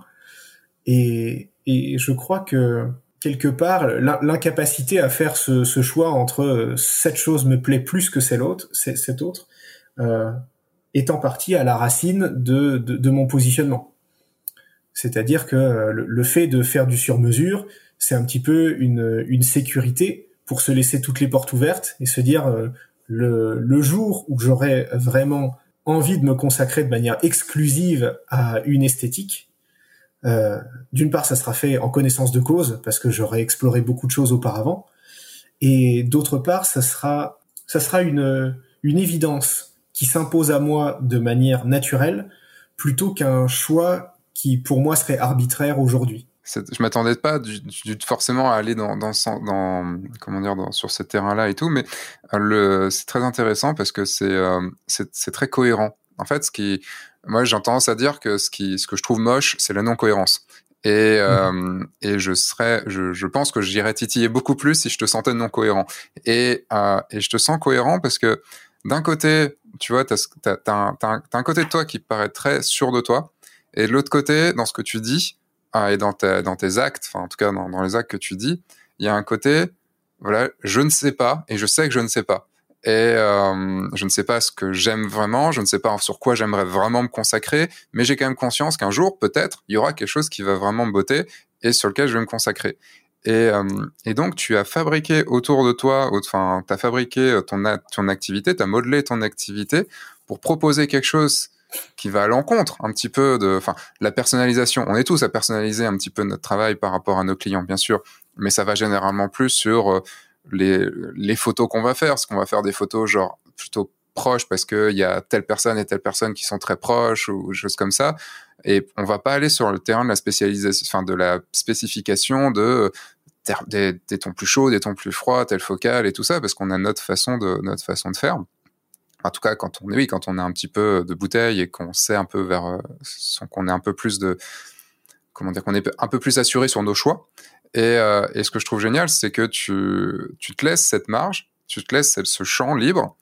Et et je crois que quelque part l'incapacité à faire ce, ce, choix entre cette chose me plaît plus que celle autre, cette autre, euh, est en partie à la racine de, de, mon positionnement. C'est-à-dire que euh, le, fait de faire du sur-mesure, c'est un petit peu une, une sécurité pour se laisser toutes les portes ouvertes et se dire euh, le, jour où j'aurai vraiment envie de me consacrer de manière exclusive à une esthétique, euh, d'une part, ça sera fait en connaissance de cause parce que j'aurai exploré beaucoup de choses auparavant, et d'autre part, ça sera ça sera une une évidence qui s'impose à moi de manière naturelle plutôt qu'un choix qui pour moi serait arbitraire aujourd'hui. Je m'attendais pas du, forcément à aller dans, dans, dans comment dire dans, sur ce terrain-là et tout, mais euh, le c'est très intéressant parce que c'est euh, c'est très cohérent. En fait, ce qui moi j'ai tendance à dire que ce qui ce que je trouve moche, c'est la non cohérence. Et, euh, mmh. et je serais, je, je pense que j'irais titiller beaucoup plus si je te sentais non cohérent. Et, euh, et je te sens cohérent parce que d'un côté, tu vois, tu as, un côté de toi qui paraît très sûr de toi, et de l'autre côté, dans ce que tu dis, et dans, dans tes actes, enfin en tout cas dans, les actes que tu dis, il y a un côté, voilà, je ne sais pas, et je sais que je ne sais pas. Et euh, je ne sais pas ce que j'aime vraiment, je ne sais pas sur quoi j'aimerais vraiment me consacrer, mais j'ai quand même conscience qu'un jour, peut-être, il y aura quelque chose qui va vraiment me botter et sur lequel je vais me consacrer. Et, euh, et, donc, tu as fabriqué autour de toi, enfin, tu as fabriqué ton, ton activité, tu as modelé ton activité pour proposer quelque chose qui va à l'encontre un petit peu de, enfin, la personnalisation. On est tous à personnaliser un petit peu notre travail par rapport à nos clients, bien sûr, mais ça va généralement plus sur euh, les, photos qu'on va faire, parce qu'on va faire des photos genre plutôt proches parce qu'il y a telle personne et telle personne qui sont très proches ou choses comme ça. Et on va pas aller sur le terrain de la spécialisation, enfin de la spécification de des, des, tons plus chauds, des tons plus froids, tel focal et tout ça, parce qu'on a notre façon de notre façon de faire. En tout cas, quand on est oui, quand on a un petit peu de bouteille et qu'on sait un peu vers, euh, qu'on est un peu plus de, comment dire, qu'on est un peu plus assuré sur nos choix. Et, euh, et ce que je trouve génial, c'est que tu, tu te laisses cette marge, tu te laisses ce champ libre,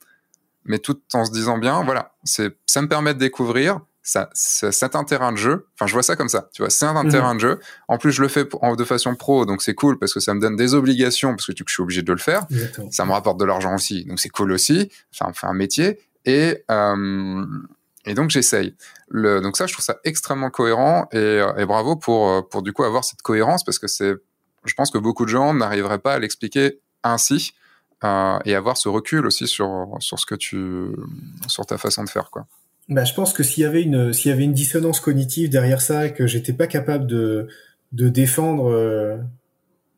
mais tout en se disant bien, voilà, c'est, ça me permet de découvrir, ça, c'est un terrain de jeu. Enfin, je vois ça comme ça. Tu vois, c'est un, Mhm. terrain de jeu. En plus, je le fais en- de façon pro, donc c'est cool parce que ça me donne des obligations parce que tu- je suis obligé de le faire. Exactement. Ça me rapporte de l'argent aussi, donc c'est cool aussi. Enfin, fait un métier et euh, et donc j'essaye. Le, donc ça, je trouve ça extrêmement cohérent et, et bravo pour euh, pour du coup avoir cette cohérence parce que c'est, je pense que beaucoup de gens n'arriveraient pas à l'expliquer ainsi euh, et avoir ce recul aussi sur sur ce que tu sur ta façon de faire quoi. Bah, je pense que s'il y avait une s'il y avait une dissonance cognitive derrière ça que j'étais pas capable de de défendre euh,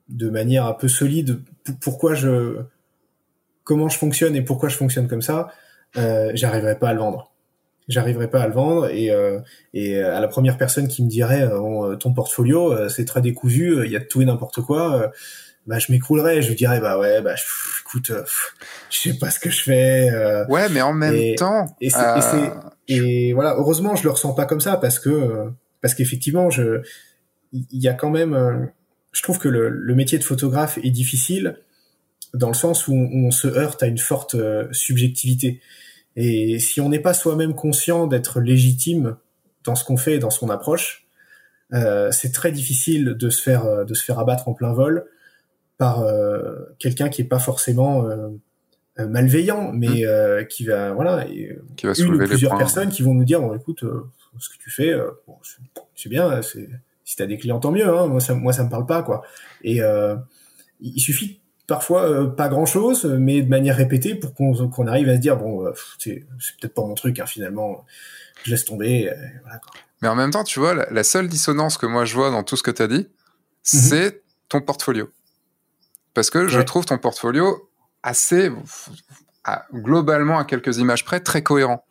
de manière un peu solide pourquoi je comment je fonctionne et pourquoi je fonctionne comme ça, euh, j'arriverais pas à le vendre. J'arriverais pas à le vendre et euh, et à la première personne qui me dirait euh, Bon, ton portfolio euh, c'est très décousu, euh, il y a de tout et n'importe quoi. Bah, je m'écroulerais, je lui dirais bah ouais bah pff, écoute, euh, pff, je sais pas ce que je fais. euh, Ouais, mais en même Et- temps, et euh, et voilà, heureusement, je le ressens pas comme ça parce que parce qu'effectivement, je il y a quand même, je trouve que le, le métier de photographe est difficile dans le sens où on, on se heurte à une forte subjectivité. Et si on n'est pas soi-même conscient d'être légitime dans ce qu'on fait et dans son approche, euh, c'est très difficile de se faire de se faire abattre en plein vol par euh, quelqu'un qui est pas forcément euh, euh, malveillant, mais euh, qui va voilà et, qui va une ou plusieurs personnes qui vont nous dire bon écoute ce que tu fais bon, c'est- bien c'est si t'as des clients tant mieux hein, moi ça moi ça me parle pas quoi et il suffit parfois euh, pas grand chose mais de manière répétée pour qu'on arrive à se dire bon euh, c'est peut-être pas mon truc hein, finalement je laisse tomber euh, voilà, quoi. Mais en même temps, tu vois, la, la seule dissonance que moi je vois dans tout ce que tu as dit, c'est ton portfolio. Parce que je trouve ton portfolio assez, à- globalement, à quelques images près, très cohérent.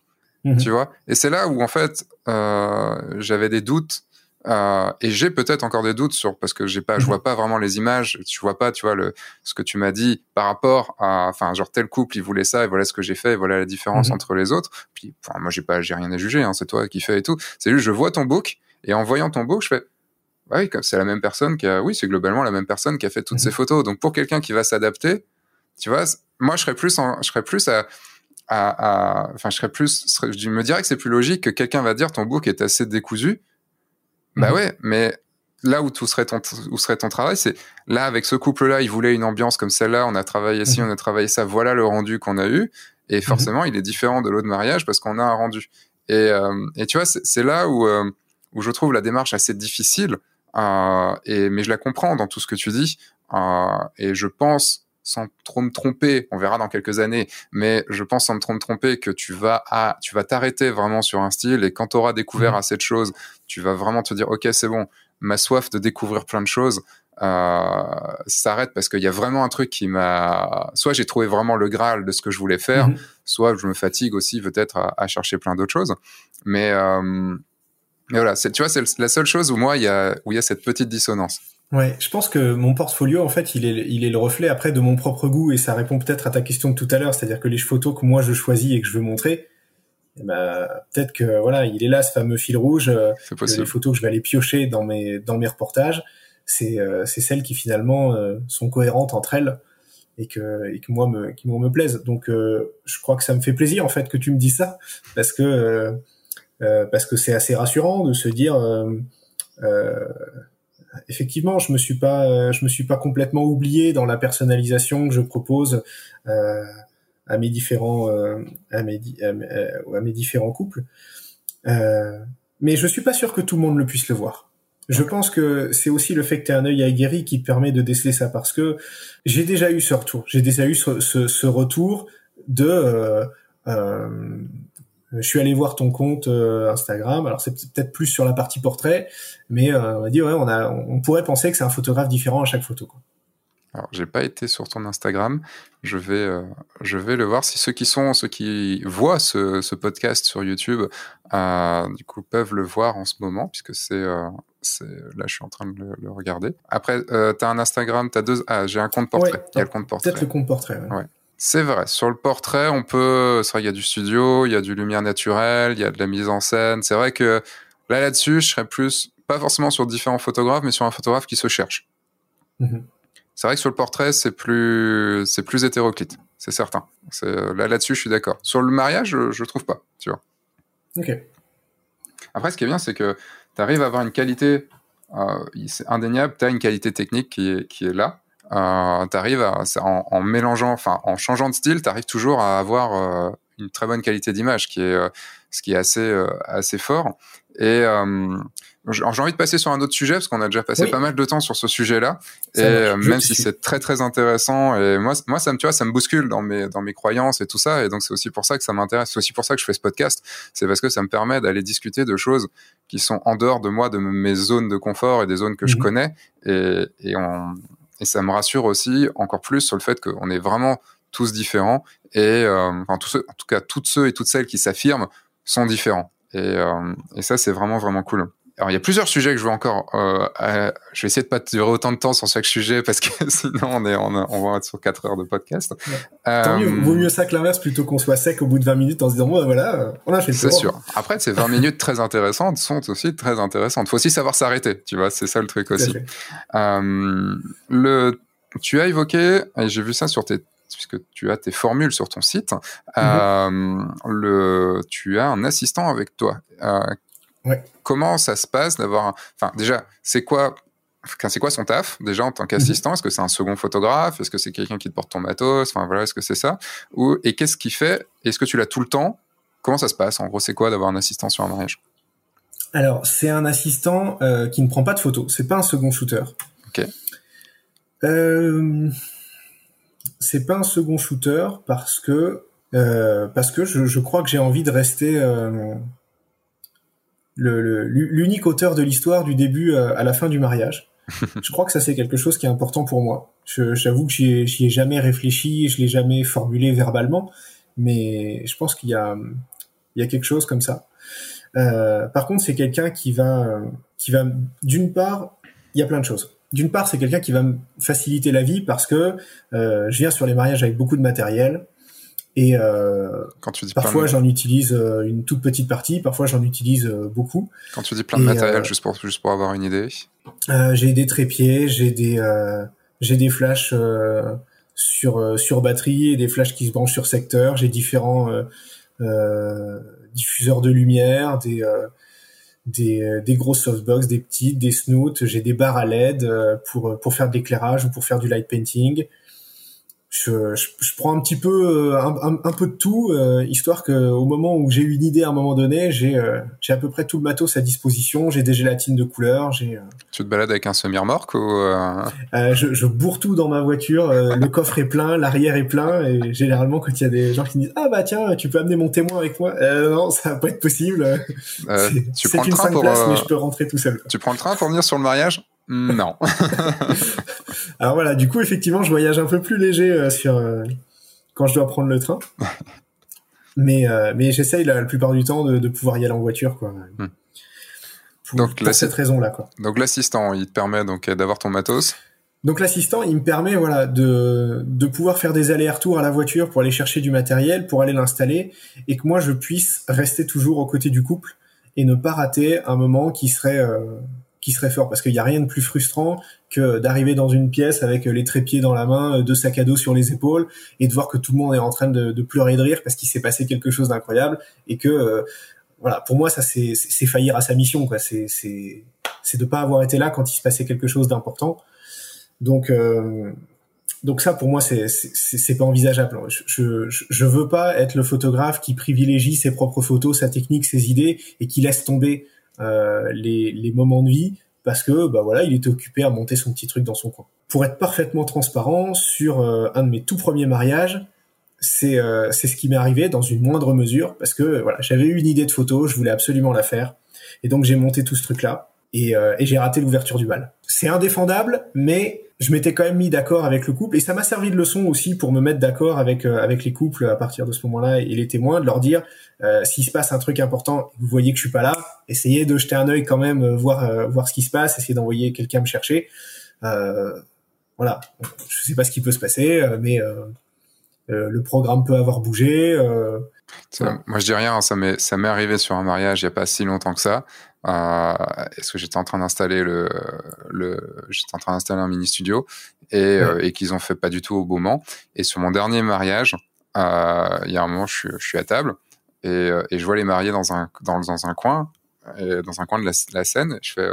Mhm. Tu vois Et c'est là où, en fait, euh, j'avais des doutes. euh, et j'ai peut-être encore des doutes sur parce que j'ai pas, je Mhm. vois pas vraiment les images, tu vois pas, tu vois le ce que tu m'as dit par rapport à, enfin genre tel couple il voulait ça et voilà ce que j'ai fait et voilà la différence Mhm. entre les autres. Puis, enfin, moi j'ai pas, j'ai rien à juger, hein, c'est toi qui fais et tout. C'est juste je vois ton book et en voyant ton book je fais bah oui, c'est la même personne qui a, oui, c'est globalement la même personne qui a fait toutes Mhm. ces photos. Donc pour quelqu'un qui va s'adapter, tu vois, moi je serais plus, en, je serais plus à, à, à- enfin je serais plus, je me dirais que c'est plus logique que quelqu'un va dire ton book est assez décousu. Bah Mhm. ouais, mais là où tout serait ton, où serait ton travail, c'est là avec ce couple-là, il voulait une ambiance comme celle-là, on a travaillé ci, Mhm. on a travaillé ça, voilà le rendu qu'on a eu, et forcément il est différent de l'autre mariage parce qu'on a un rendu. Et, euh, et tu vois, c'est c'est là où, euh, où je trouve la démarche assez difficile, euh, et, mais je la comprends dans tout ce que tu dis, euh, et je pense, sans trop me tromper, on verra dans quelques années, mais je pense sans me trop me tromper que tu vas à, tu vas t'arrêter vraiment sur un style, et quand tu auras découvert Mhm. assez de choses, tu vas vraiment te dire, ok, c'est bon, ma soif de découvrir plein de choses euh, s'arrête parce qu'il y a vraiment un truc qui m'a, soit j'ai trouvé vraiment le graal de ce que je voulais faire, Mhm. soit je me fatigue aussi peut-être à, à chercher plein d'autres choses, mais euh, mais voilà, tu vois, c'est la seule chose où moi, il y a, où il y a cette petite dissonance. Ouais, je pense que mon portfolio, en fait, il est, il est le reflet après de mon propre goût et ça répond peut-être à ta question de tout à l'heure, c'est-à-dire que les photos que moi je choisis et que je veux montrer, eh ben, peut-être que voilà, il est là ce fameux fil rouge, euh, les photos que je vais aller piocher dans mes dans mes reportages, c'est euh, c'est celles qui finalement euh, sont cohérentes entre elles et que et que moi me qui moi me plaisent. Donc euh, je crois que ça me fait plaisir en fait que tu me dis ça parce que euh, parce que c'est assez rassurant de se dire euh, euh, effectivement je me suis pas euh, je me suis pas complètement oublié dans la personnalisation que je propose euh, à mes différents euh, à mes à mes, euh, à mes différents couples. Euh, mais je suis pas sûr que tout le monde le puisse le voir. Je pense que c'est aussi le fait que tu as un œil aguerri qui te permet de déceler ça parce que j'ai déjà eu ce retour. J'ai déjà eu ce, ce, ce retour de euh, euh, je suis allé voir ton compte euh, Instagram. Alors c'est peut-être plus sur la partie portrait, mais euh, on va dire ouais, on a, on pourrait penser que c'est un photographe différent à chaque photo. Quoi. Alors, j'ai pas été sur ton Instagram. Je vais, euh, je vais le voir. Si ceux qui sont, ceux qui voient ce, ce podcast sur YouTube, du coup, peuvent le voir en ce moment, puisque c'est, là, je suis en train de le, le regarder. Après, euh, t'as un Instagram, t'as deux, ah, j'ai un compte portrait. Ouais, Il y a le compte portrait? Peut-être le compte portrait. Ouais. Ouais. C'est vrai. Sur le portrait, on peut, c'est vrai, il y a du studio, il y a du lumière naturelle, il y a de la mise en scène. C'est vrai que là, là-dessus, je serais plus, pas forcément sur différents photographes, mais sur un photographe qui se cherche. Mhm. C'est vrai que sur le portrait, c'est plus, c'est plus hétéroclite, c'est certain. C'est, là, là-dessus, je suis d'accord. Sur le mariage, je, je trouve pas, tu vois. Ok. Après, ce qui est bien, c'est que tu arrives à avoir une qualité, euh, c'est indéniable, tu as une qualité technique qui est, qui est là. Euh, tu arrives en, en, mélangeant, enfin, en changeant de style, tu arrives toujours à avoir euh, une très bonne qualité d'image, qui est, euh, ce qui est assez, euh, assez fort. Et j'ai envie de passer sur un autre sujet parce qu'on a déjà passé pas mal de temps sur ce sujet-là. Et euh, même si c'est très très intéressant, et moi, moi ça me, tu vois, ça me bouscule dans mes dans mes croyances et tout ça. Et donc c'est aussi pour ça que ça m'intéresse. C'est aussi pour ça que je fais ce podcast. C'est parce que ça me permet d'aller discuter de choses qui sont en dehors de moi, de mes zones de confort et des zones que je mhm. connais. Et et, on, et ça me rassure aussi encore plus sur le fait qu'on est vraiment tous différents et euh, enfin tous en tout cas toutes ceux et toutes celles qui s'affirment sont différents. Et, euh, et ça c'est vraiment vraiment cool. Alors, il y a plusieurs sujets que je veux encore. Euh, je vais essayer de pas durer autant de temps sur chaque sujet parce que sinon on est on, on va être sur 4 heures de podcast. Tant mieux, vaut mieux ça que l'inverse plutôt qu'on soit sec au bout de 20 minutes en se disant bon, voilà, on a fait C'est sûr. Après, ces 20 minutes très intéressantes sont aussi très intéressantes. Faut aussi savoir s'arrêter, tu vois, c'est ça le truc aussi. Euh, le, tu as évoqué, et j'ai vu ça sur tes puisque tu as tes formules sur ton site, euh, le, tu as un assistant avec toi. Comment ça se passe d'avoir, enfin déjà, c'est quoi, c'est quoi son taf déjà en tant qu'assistant? Est-ce que c'est un second photographe? Est-ce que c'est quelqu'un qui te porte ton matos? Enfin voilà, est-ce que c'est ça? Ou et qu'est-ce qu'il fait Est-ce que tu l'as tout le temps? Comment ça se passe? En gros, c'est quoi d'avoir un assistant sur un mariage? Alors, c'est un assistant euh, qui ne prend pas de photos. C'est pas un second shooter. Ok. Euh, c'est pas un second shooter parce que euh, parce que je, je, crois que j'ai envie de rester l'unique auteur de l'histoire du début euh, à la fin du mariage. je crois que ça c'est quelque chose qui est important pour moi. J'avoue que j'y ai, ai, jamais réfléchi, je l'ai jamais formulé verbalement, mais je pense qu'il y a, il y a quelque chose comme ça. Euh, par contre, c'est quelqu'un qui va, qui va, d'une part, il y a plein de choses. D'une part, c'est quelqu'un qui va me faciliter la vie parce que euh, je viens sur les mariages avec beaucoup de matériel. Et euh, Quand tu dis parfois j'en utilise euh, une toute petite partie, parfois j'en utilise euh, beaucoup. Quand tu dis plein de matériel, juste pour juste pour avoir une idée. j'ai des trépieds, j'ai des j'ai des flashs sur sur batterie et des flashs qui se branchent sur secteur. J'ai différents diffuseurs de lumière, des des, des gros softbox, des petites, des snoots. J'ai des barres à LED pour pour faire de l'éclairage ou pour faire du light painting je, je, je, prends un petit peu euh, un, un, peu de tout euh, histoire que au moment où j'ai une idée à un moment donné j'ai euh, j'ai à peu près tout le matos à disposition. J'ai des gélatines de couleur j'ai tu te balades avec un semi-remorque ou je, je, bourre tout dans ma voiture le coffre est plein l'arrière est plein et généralement quand il y a des gens qui me disent ah bah tiens tu peux amener mon témoin avec moi non ça va pas être possible. C'est une train pour, mais je peux rentrer tout seul. tu prends le train pour venir sur le mariage? Non. Alors voilà, du coup, effectivement, je voyage un peu plus léger euh, sur euh, quand je dois prendre le train. mais euh, mais j'essaye la, plupart du temps de, pouvoir y aller en voiture, quoi. Hmm. donc, pour cette raison-là, quoi. Donc l'assistant, il te permet donc d'avoir ton matos. Donc l'assistant, il me permet voilà de, de pouvoir faire des allers-retours à la voiture pour aller chercher du matériel, pour aller l'installer, et que moi je puisse rester toujours aux côtés du couple et ne pas rater un moment qui serait qui serait fort parce qu'il n'y a rien de plus frustrant que d'arriver dans une pièce avec les trépieds dans la main, deux sacs à dos sur les épaules et de voir que tout le monde est en train de, de pleurer de rire parce qu'il s'est passé quelque chose d'incroyable et que euh, voilà pour moi ça c'est faillir à sa mission quoi. C'est c'est de pas avoir été là quand il se passait quelque chose d'important. Donc euh, donc ça pour moi c'est c'est pas envisageable. Je, je je veux pas être le photographe qui privilégie ses propres photos sa technique ses idées et qui laisse tomber euh, les, les moments de vie parce que bah voilà, il était occupé à monter son petit truc dans son coin. Pour être parfaitement transparent, sur euh, un de mes tout premiers mariages, c'est euh, c'est ce qui m'est arrivé dans une moindre mesure parce que voilà, j'avais eu une idée de photo, je voulais absolument la faire et donc j'ai monté tout ce truc là et, et j'ai raté l'ouverture du bal. C'est indéfendable, mais je m'étais quand même mis d'accord avec le couple et ça m'a servi de leçon aussi pour me mettre d'accord avec euh, avec les couples à partir de ce moment-là et les témoins de leur dire euh, s'il se passe un truc important vous voyez que je suis pas là essayez de jeter un œil quand même euh, voir euh, voir ce qui se passe essayez d'envoyer quelqu'un me chercher. Voilà. Je sais pas ce qui peut se passer mais le programme peut avoir bougé moi je dis rien ça m'est ça m'est arrivé sur un mariage il y a pas si longtemps que ça euh, est-ce que j'étais en train d'installer le, le j'étais en train d'installer un mini studio et, euh, et qu'ils ont fait pas du tout au beau moment. Et sur mon dernier mariage, euh, il y a un moment, je suis, je suis à table et, et je vois les mariés dans un dans, dans un coin et dans un coin de la, scène. Je fais,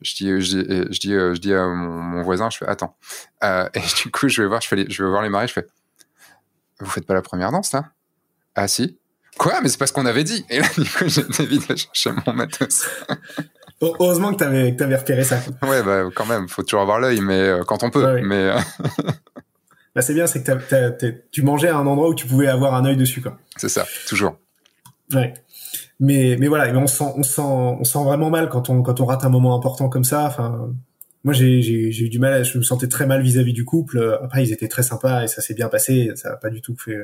je dis, je dis, je dis, je dis à mon, voisin, je fais, attends. et du coup, je vais voir, je fais, je vais voir les mariés, je fais, vous faites pas la première danse là? Ah si. Quoi? Mais c'est pas ce qu'on avait dit. Et là, du coup, j'étais vite à chercher mon matos. Heureusement que t'avais que avais repéré ça. Ouais, bah quand même, faut toujours avoir l'œil, mais euh, quand on peut. Mais euh, bah, c'est bien, c'est que tu mangeais à un endroit où tu pouvais avoir un œil dessus, quoi. C'est ça, toujours. Ouais. Mais mais voilà, on sent on sent on sent vraiment mal quand on quand on rate un moment important comme ça. Enfin, moi j'ai j'ai eu du mal, je me sentais très mal vis-à-vis du couple. Après, ils étaient très sympas et ça s'est bien passé. Ça a pas du tout fait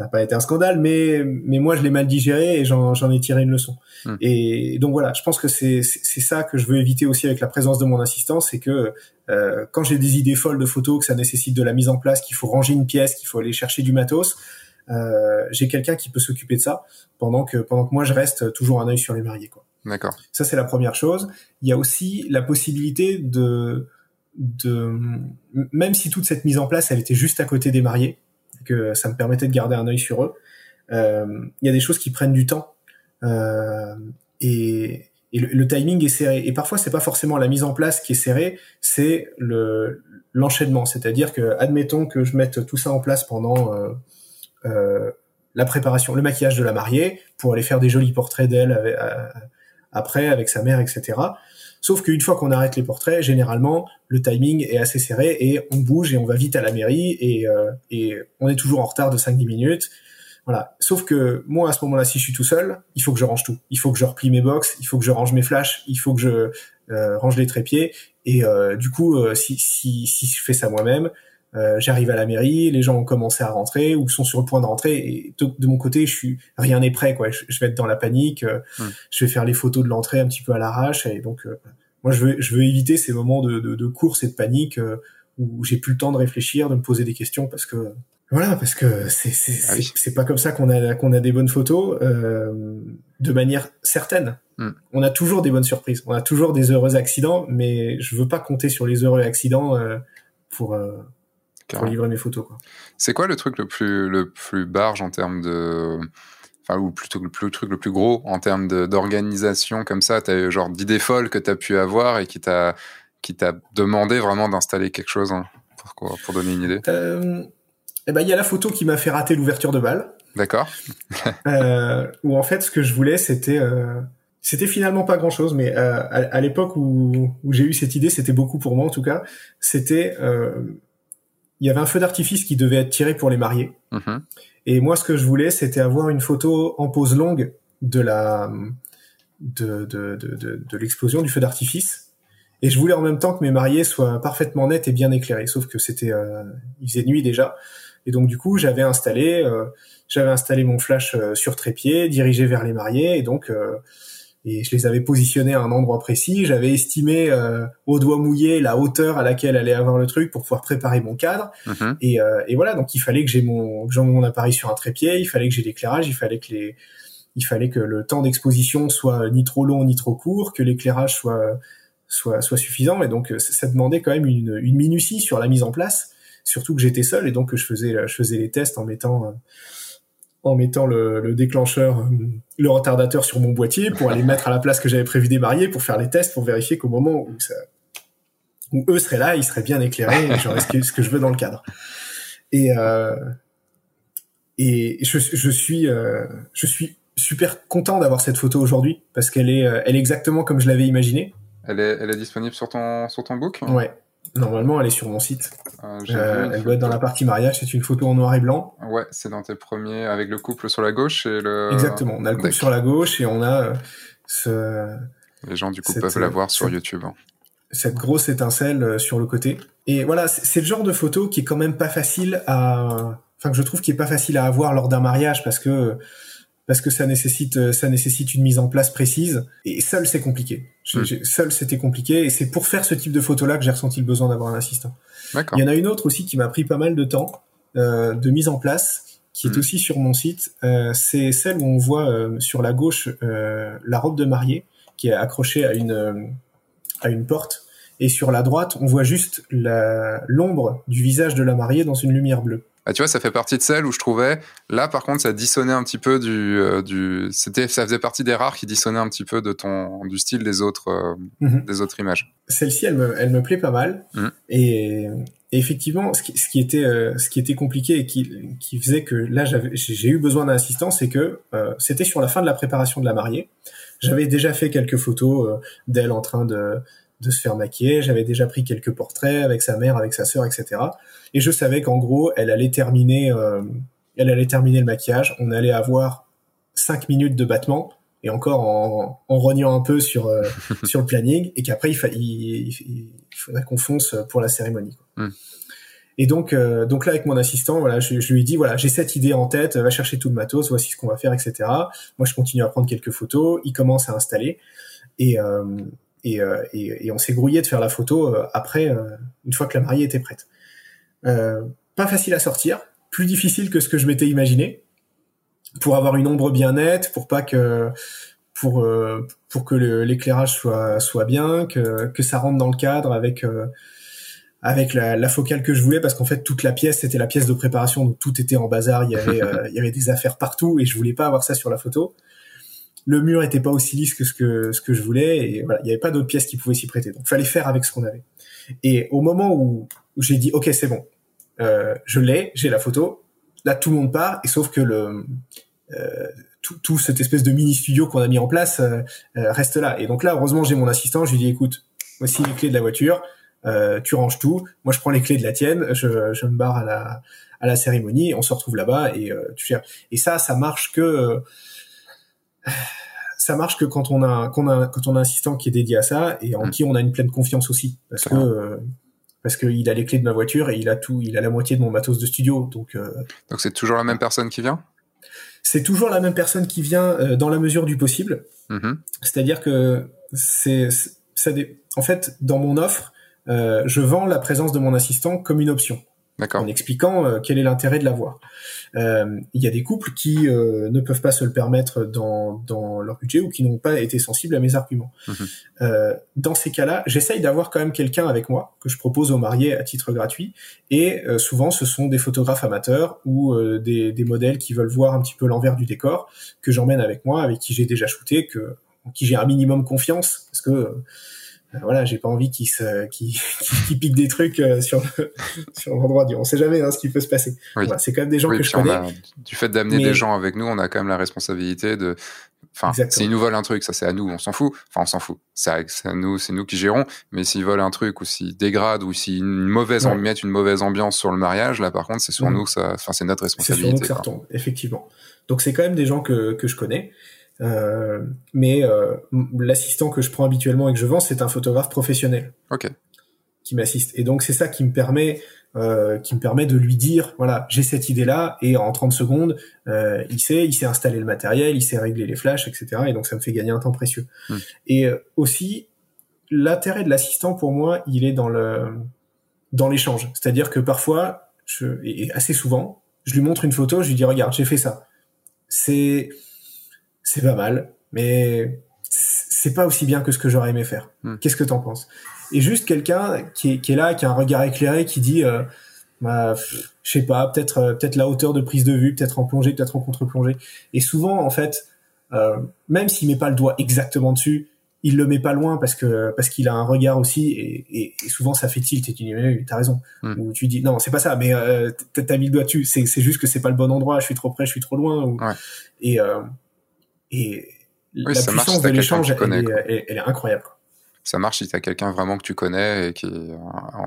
ça n'a pas été un scandale, mais mais moi je l'ai mal digéré et j'en j'en ai tiré une leçon. Hmm. Et donc voilà, je pense que c'est c'est ça que je veux éviter aussi avec la présence de mon assistant, c'est que euh, quand j'ai des idées folles de photos, que ça nécessite de la mise en place, qu'il faut ranger une pièce, qu'il faut aller chercher du matos, euh, j'ai quelqu'un qui peut s'occuper de ça pendant que pendant que moi je reste toujours un œil sur les mariés quoi. D'accord. Ça c'est la première chose. Il y a aussi la possibilité de de même si toute cette mise en place elle était juste à côté des mariés que ça me permettait de garder un œil sur eux. Euh, il y a des choses qui prennent du temps euh, et, et le, timing est serré. Et parfois, c'est pas forcément la mise en place qui est serrée, c'est le l'enchaînement. C'est-à-dire que, admettons que je mette tout ça en place pendant euh, euh, la préparation, le maquillage de la mariée, pour aller faire des jolis portraits d'elle euh, après avec sa mère, etc. Sauf qu'une fois qu'on arrête les portraits, généralement, le timing est assez serré et on bouge et on va vite à la mairie et, euh, et on est toujours en retard de 5-10 minutes. Voilà. Sauf que moi, à ce moment-là, si je suis tout seul, il faut que je range tout. Il faut que je replie mes box, il faut que je range mes flashs, il faut que je euh, range les trépieds. Et euh, du coup, si, si, si je fais ça moi-même, euh, j'arrive à la mairie, les gens ont commencé à rentrer ou sont sur le point de rentrer et de, mon côté, je suis rien n'est prêt quoi. Je, vais être dans la panique, euh, je vais faire les photos de l'entrée un petit peu à l'arrache et donc euh, moi je veux je veux éviter ces moments de, de, de course et de panique où j'ai plus le temps de réfléchir, de me poser des questions parce que voilà parce que c'est c'est ah pas comme ça qu'on a qu'on a des bonnes photos de manière certaine. Hmm. On a toujours des bonnes surprises, on a toujours des heureux accidents, mais je veux pas compter sur les heureux accidents pour pour livrer mes photos. C'est quoi le truc le plus, le plus barge en termes de. Enfin, ou plutôt le, plus, truc le plus gros en termes d'organisation comme ça? Tu as genre d'idées folles que tu as pu avoir et qui t'a demandé vraiment d'installer quelque chose hein, pour, pour, donner une idée? Euh, eh ben, Il y a la photo qui m'a fait rater l'ouverture de balle. D'accord. euh, où en fait, ce que je voulais, c'était. Euh, c'était finalement pas grand chose, mais euh, à, l'époque où, où j'ai eu cette idée, c'était beaucoup pour moi en tout cas. C'était euh, il y avait un feu d'artifice qui devait être tiré pour les mariés. Mhm. Et moi, ce que je voulais, c'était avoir une photo en pose longue de la de, de, de, de, l'explosion du feu d'artifice. Et je voulais en même temps que mes mariés soient parfaitement nets et bien éclairés. Sauf que c'était, euh, il faisait nuit déjà. Et donc du coup, j'avais installé, euh, j'avais installé mon flash euh, sur trépied, dirigé vers les mariés. Et donc euh, et je les avais positionnés à un endroit précis. J'avais estimé euh, au doigt mouillé la hauteur à laquelle allait avoir le truc pour pouvoir préparer mon cadre. Mhm. Et, euh, et, voilà, donc il fallait que j'ai mon, que mon appareil sur un trépied, il fallait que j'ai l'éclairage, il fallait que les, il fallait que le temps d'exposition soit ni trop long ni trop court, que l'éclairage soit soit soit suffisant. Et donc ça demandait quand même une, une minutie sur la mise en place, surtout que j'étais seul et donc que je faisais je faisais les tests en mettant euh, en mettant le, déclencheur, le retardateur sur mon boîtier pour aller mettre à la place que j'avais prévu démarrer pour faire les tests, pour vérifier qu'au moment où, ça, où eux seraient là, ils seraient bien éclairés et j'aurais ce que, ce que je veux dans le cadre. Et, euh, et je, je suis, euh, je suis super content d'avoir cette photo aujourd'hui parce qu'elle est, euh, elle est exactement comme je l'avais imaginé. Elle est, elle est disponible sur ton, sur ton book? Ouais. Normalement, elle est sur mon site. Euh, euh, elle doit être dans la partie mariage. C'est une photo en noir et blanc. Ouais, c'est dans tes premiers avec le couple sur la gauche et le. Exactement. On a le couple sur la gauche et on a euh, ce. Les gens du coup peuvent la voir sur YouTube. Hein. Cette grosse étincelle sur le côté. Et voilà, c'est le genre de photo qui est quand même pas facile à. Enfin, que je trouve qui est pas facile à avoir lors d'un mariage parce que parce que ça nécessite euh, ça nécessite une mise en place précise et seul c'est compliqué. Hmm. Seul c'était compliqué et c'est pour faire ce type de photo là que j'ai ressenti le besoin d'avoir un assistant. Il y en a une autre aussi qui m'a pris pas mal de temps euh, de mise en place qui est hmm. aussi sur mon site. Euh, c'est celle où on voit euh, sur la gauche la robe de mariée qui est accrochée à une à une porte et sur la droite on voit juste l'ombre du visage de la mariée dans une lumière bleue. Bah, tu vois, ça fait partie de celle où je trouvais, là, par contre, ça dissonnait un petit peu du, euh, du, c'était, ça faisait partie des rares qui dissonnaient un petit peu de ton, du style des autres, euh, mhm. des autres images. Celle-ci, elle me, elle me plaît pas mal. Mhm. Et, effectivement, ce qui, ce qui était, euh, ce qui était compliqué et qui, qui faisait que là, j'avais, j'ai eu besoin d'un assistant, c'est que c'était sur la fin de la préparation de la mariée. J'avais déjà fait quelques photos d'elle en train de, de se faire maquiller. J'avais déjà pris quelques portraits avec sa mère, avec sa sœur, etc. Et je savais qu'en gros, elle allait terminer, euh, elle allait terminer le maquillage. On allait avoir cinq minutes de battement et encore en, en rognant un peu sur euh, sur le planning et qu'après il, il, faudrait qu'on fonce pour la cérémonie. Hmm. Et donc, euh, donc là avec mon assistant, voilà, je, je lui ai dit voilà, j'ai cette idée en tête, va chercher tout le matos, voici ce qu'on va faire, etc. Moi, je continue à prendre quelques photos. Il commence à installer et euh, et, et, on s'est grouillé de faire la photo euh, après, euh, une fois que la mariée était prête. pas facile à sortir, plus difficile que ce que je m'étais imaginé, pour avoir une ombre bien nette, pour pas que pour pour que l'éclairage soit soit bien, que que ça rentre dans le cadre avec avec la, la, focale que je voulais parce qu'en fait toute la pièce c'était la pièce de préparation donc tout était en bazar il y avait il y avait des affaires partout et je voulais pas avoir ça sur la photo le mur était pas aussi lisse que ce que ce que je voulais et voilà, il y avait pas d'autres pièces qui pouvaient s'y prêter. Donc fallait faire avec ce qu'on avait. Et au moment où, j'ai dit OK, c'est bon. Euh, je l'ai, j'ai la photo. Là tout le monde part et sauf que le euh, tout, tout cette espèce de mini studio qu'on a mis en place euh, euh, reste là. Et donc là heureusement, j'ai mon assistant, je lui dis écoute, voici les clés de la voiture. Euh, tu ranges tout. Moi, je prends les clés de la tienne. Je, je me barre à la à la cérémonie. On se retrouve là-bas et tu gères. Et ça, ça marche que ça marche que quand on a, quand on a, quand on a un assistant qui est dédié à ça et en mm. qui on a une pleine confiance aussi, parce que euh, parce qu'il a les clés de ma voiture et il a tout, il a la moitié de mon matos de studio, donc. Euh, donc c'est toujours la même personne qui vient? C'est toujours la même personne qui vient euh, dans la mesure du possible. Mm-hmm. C'est-à-dire que c'est, ça, en fait, dans mon offre, je vends la présence de mon assistant comme une option en expliquant euh, quel est l'intérêt de l'avoir. Euh, il y a des couples qui euh, ne peuvent pas se le permettre dans, dans leur budget ou qui n'ont pas été sensibles à mes arguments. Mhm. dans ces cas-là, j'essaye d'avoir quand même quelqu'un avec moi que je propose aux mariés à titre gratuit. Et souvent, ce sont des photographes amateurs ou des, des modèles qui veulent voir un petit peu l'envers du décor que j'emmène avec moi, avec qui j'ai déjà shooté, que en qui j'ai un minimum confiance, parce que euh, voilà, j'ai pas envie qu'il se, pique des trucs euh, sur sur l'endroit. On sait jamais hein, ce qui peut se passer. c'est quand même des gens que je connais. du fait d'amener des gens avec nous, on a quand même la responsabilité de. Enfin, s'ils nous volent un truc, ça c'est à nous, on s'en fout. Enfin, on s'en fout. C'est à nous, c'est nous qui gérons. Mais s'ils volent un truc ou s'ils dégradent ou s'ils une mauvaise ouais. mettent une mauvaise ambiance sur le mariage, là par contre, c'est sur mmh. nous ça. Enfin, c'est notre responsabilité. C'est sur nous que ça retombe, effectivement. Donc c'est quand même des gens que que je connais. Euh, mais euh, l'assistant que je prends habituellement et que je vends, c'est un photographe professionnel. Ok. Qui m'assiste. Et donc c'est ça qui me permet, euh, qui me permet de lui dire, voilà, j'ai cette idée-là, et en 30 secondes, euh, il sait, il sait installer le matériel, il sait régler les flashs, etc. Et donc ça me fait gagner un temps précieux. Hmm. Et euh, aussi, l'intérêt de l'assistant pour moi, il est dans le dans l'échange. C'est-à-dire que parfois, je, et assez souvent, je lui montre une photo, je lui dis regarde, j'ai fait ça. C'est c'est pas mal, mais c'est pas aussi bien que ce que j'aurais aimé faire. Hmm. Qu'est-ce que t'en penses? Et juste quelqu'un qui est, qui est là, qui a un regard éclairé, qui dit, euh, bah, je sais pas, peut-être euh, peut-être la hauteur de prise de vue, peut-être en plongée, peut-être en contre-plongée. Et souvent, en fait, euh, même s'il met pas le doigt exactement dessus, il le met pas loin parce que parce qu'il a un regard aussi et, et, souvent ça fait tilt et tu dis mais t'as raison hmm. ou tu dis non c'est pas ça mais euh, t'as mis le doigt dessus c'est c'est juste que c'est pas le bon endroit je suis trop près je suis trop loin ou, et euh, et la puissance de l'échange, elle, elle, est incroyable. Ça marche si tu as quelqu'un vraiment que tu connais et qui, euh,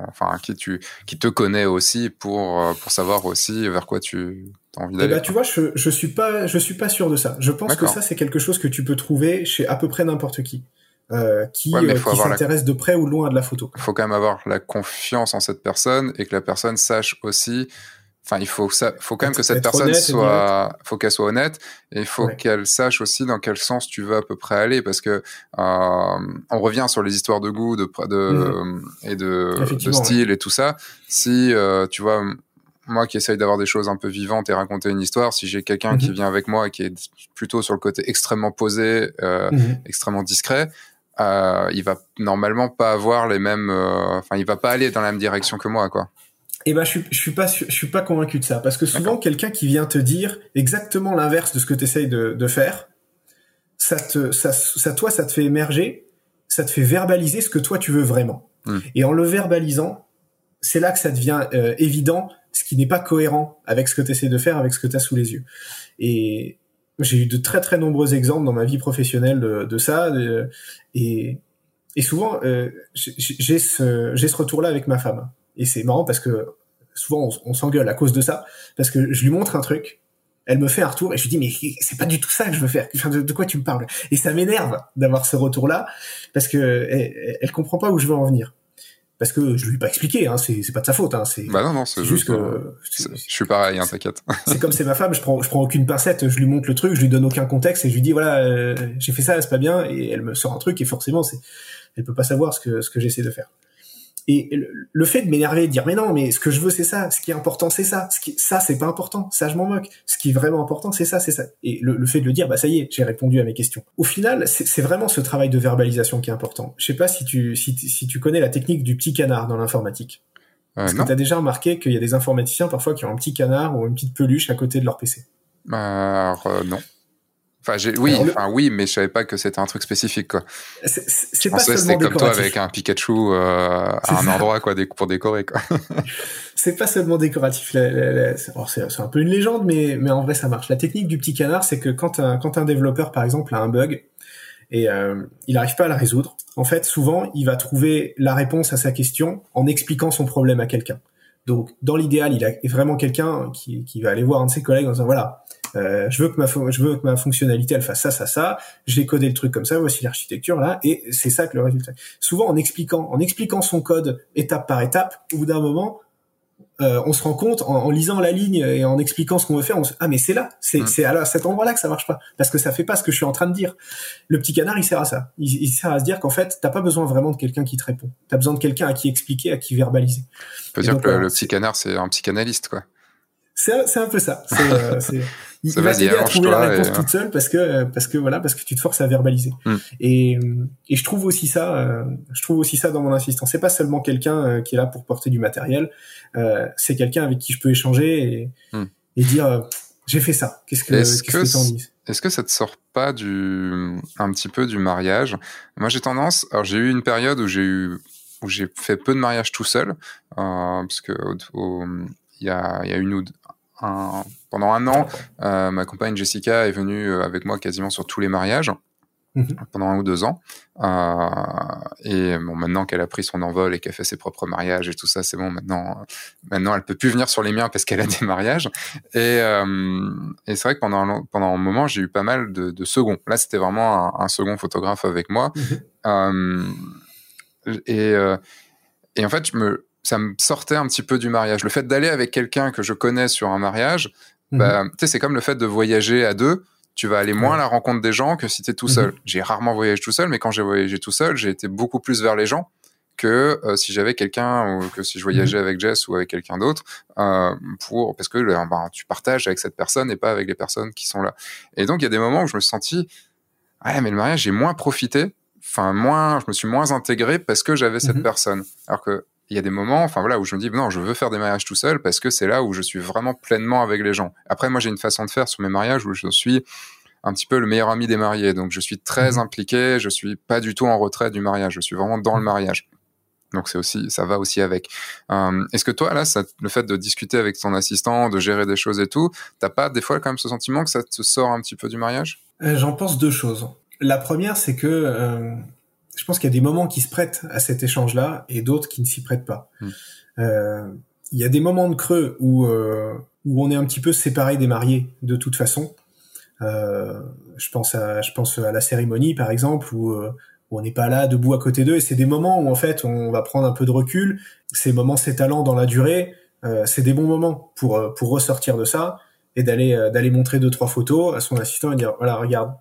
enfin, qui, tu, qui te connaît aussi pour, euh, pour savoir aussi vers quoi tu as envie d'aller. Bah, tu vois, je, je suis pas, je suis pas sûr de ça. Je pense que ça, c'est quelque chose que tu peux trouver chez à peu près n'importe qui. Euh, qui, euh, qui s'intéresse de près ou de loin à de la photo. Il faut quand même avoir la confiance en cette personne et que la personne sache aussi Enfin, il faut ça, faut quand même que cette personne soit, faut qu'elle soit honnête et il faut qu'elle sache aussi dans quel sens tu veux à peu près aller parce que euh, on revient sur les histoires de goût, de, de mhm. et de, de style et tout ça. Si euh, tu vois, moi qui essaye d'avoir des choses un peu vivantes et raconter une histoire, si j'ai quelqu'un qui mhm. vient avec moi et qui est plutôt sur le côté extrêmement posé, euh, mhm. extrêmement discret, euh, il va normalement pas avoir les mêmes, euh, enfin, il va pas aller dans la même direction que moi, quoi. Eh ben, je suis, je suis pas, je suis pas convaincu de ça, parce que souvent, quelqu'un qui vient te dire exactement l'inverse de ce que tu essayes de, de, faire, ça te, ça, ça, toi, ça te fait émerger, ça te fait verbaliser ce que toi tu veux vraiment. Hmm. Et en le verbalisant, c'est là que ça devient euh, évident ce qui n'est pas cohérent avec ce que tu essaies de faire, avec ce que tu as sous les yeux. Et j'ai eu de très très nombreux exemples dans ma vie professionnelle de, de ça, et, et souvent euh, j'ai ce, j'ai ce retour-là avec ma femme. Et c'est marrant parce que souvent on, s'engueule à cause de ça, parce que je lui montre un truc, elle me fait un retour et je lui dis mais c'est pas du tout ça que je veux faire. de, quoi tu me parles? Et ça m'énerve d'avoir ce retour-là parce que elle, elle, comprend pas où je veux en venir. Parce que je lui ai pas expliqué, hein, c'est pas de sa faute. Hein, c'est bah non, non, c'est juste que je suis pareil, hein, t'inquiète. c'est comme c'est ma femme, je prends je prends aucune pincette, je lui montre le truc, je lui donne aucun contexte et je lui dis voilà euh, j'ai fait ça, c'est pas bien et elle me sort un truc et forcément c'est elle peut pas savoir ce que ce que j'essaie de faire. Et le fait de m'énerver, de dire mais non, mais ce que je veux c'est ça, ce qui est important c'est ça, ce qui ça c'est pas important, ça je m'en moque. Ce qui est vraiment important c'est ça, c'est ça. Et le, fait de le dire, bah ça y est, j'ai répondu à mes questions. Au final, c'est vraiment ce travail de verbalisation qui est important. Je sais pas si tu si, si tu connais la technique du petit canard dans l'informatique. Euh, Est-ce que tu as déjà remarqué qu'il y a des informaticiens parfois qui ont un petit canard ou une petite peluche à côté de leur PC euh, non. Enfin, oui, enfin, oui, mais je savais pas que c'était un truc spécifique, quoi. C'est pas seulement c'était comme toi avec un Pikachu euh, à un endroit, quoi, pour décorer, quoi. c'est pas seulement décoratif. C'est un peu une légende, mais, mais en vrai, ça marche. La technique du petit canard, c'est que quand un, quand un développeur, par exemple, a un bug et euh, il n'arrive pas à la résoudre, en fait, souvent, il va trouver la réponse à sa question en expliquant son problème à quelqu'un. Donc, dans l'idéal, il a vraiment quelqu'un qui, qui va aller voir un de ses collègues en disant voilà, euh, je veux que ma je veux que ma fonctionnalité elle fasse ça ça ça j'ai codé le truc comme ça voici l'architecture là et c'est ça que le résultat souvent en expliquant en expliquant son code étape par étape au bout d'un moment euh, on se rend compte en, lisant la ligne et en expliquant ce qu'on veut faire, on se... ah mais c'est là, c'est mm. c'est à cet endroit-là que ça marche pas parce que ça fait pas ce que je suis en train de dire. Le petit canard, il sert à ça. Il, il sert à se dire qu'en fait, t'as pas besoin vraiment de quelqu'un qui te répond. T'as besoin de quelqu'un à qui expliquer, à qui verbaliser. On peut dire que le, petit canard, c'est un psychanalyste, quoi. C'est un peu ça. C'est euh, il, va t'aider à trouver la réponse toute seule parce que parce que voilà parce que tu te forces à verbaliser. Hmm. Et et je trouve aussi ça euh, je trouve aussi ça dans mon assistant. C'est pas seulement quelqu'un euh, qui est là pour porter du matériel. Euh, c'est quelqu'un avec qui je peux échanger et, hmm. et dire j'ai fait ça. Qu'est-ce que est-ce que, est-ce que ça te sort pas du un petit peu du mariage? Moi j'ai tendance alors j'ai eu une période où j'ai eu où j'ai fait peu de mariages tout seul parce que il y a, il y a une ou pendant un an, euh, ma compagne Jessica est venue euh, avec moi quasiment sur tous les mariages. Mhm. pendant un ou deux ans. Euh, et bon, maintenant qu'elle a pris son envol et qu'elle fait ses propres mariages et tout ça, c'est bon. Maintenant, maintenant, elle peut plus venir sur les miens parce qu'elle a des mariages. Et, et c'est vrai que pendant un, pendant un moment, j'ai eu pas mal de, de seconds. Là, c'était vraiment un, second photographe avec moi. Mhm. et, et en fait, je me ça me sortait un petit peu du mariage. Le fait d'aller avec quelqu'un que je connais sur un mariage, mhm. bah, c'est comme le fait de voyager à deux. Tu vas aller moins à la rencontre des gens que si tu es tout seul. Mhm. J'ai rarement voyagé tout seul, mais quand j'ai voyagé tout seul, j'ai été beaucoup plus vers les gens que euh, si j'avais quelqu'un ou que si je voyageais mhm. avec Jess ou avec quelqu'un d'autre euh, pour parce que euh, ben, tu partages avec cette personne et pas avec les personnes qui sont là. Et donc il y a des moments où je me suis senti ouais mais le mariage j'ai moins profité, enfin moins je me suis moins intégré parce que j'avais cette personne. Alors que il y a des moments, enfin voilà, où je me dis non, je veux faire des mariages tout seul parce que c'est là où je suis vraiment pleinement avec les gens. Après, moi, j'ai une façon de faire sur mes mariages où je suis un petit peu le meilleur ami des mariés, donc je suis très mhm. impliqué, je suis pas du tout en retrait du mariage, je suis vraiment dans le mhm. mariage. Donc c'est aussi, ça va aussi avec. Euh, est-ce que toi là, ça, le fait de discuter avec ton assistant, de gérer des choses et tout, t'as pas des fois quand même ce sentiment que ça te sort un petit peu du mariage? Euh, J'en pense deux choses. La première, c'est que euh, je pense qu'il y a des moments qui se prêtent à cet échange-là et d'autres qui ne s'y prêtent pas. Hmm. Euh, il y a des moments de creux où euh, où on est un petit peu séparé des mariés de toute façon. Euh, je pense à je pense à la cérémonie par exemple où, où on n'est pas là debout à côté d'eux et c'est des moments où en fait on va prendre un peu de recul. Ces moments s'étalant dans la durée, c'est des bons moments pour pour ressortir de ça et d'aller d'aller montrer deux trois photos à son assistant et dire voilà regarde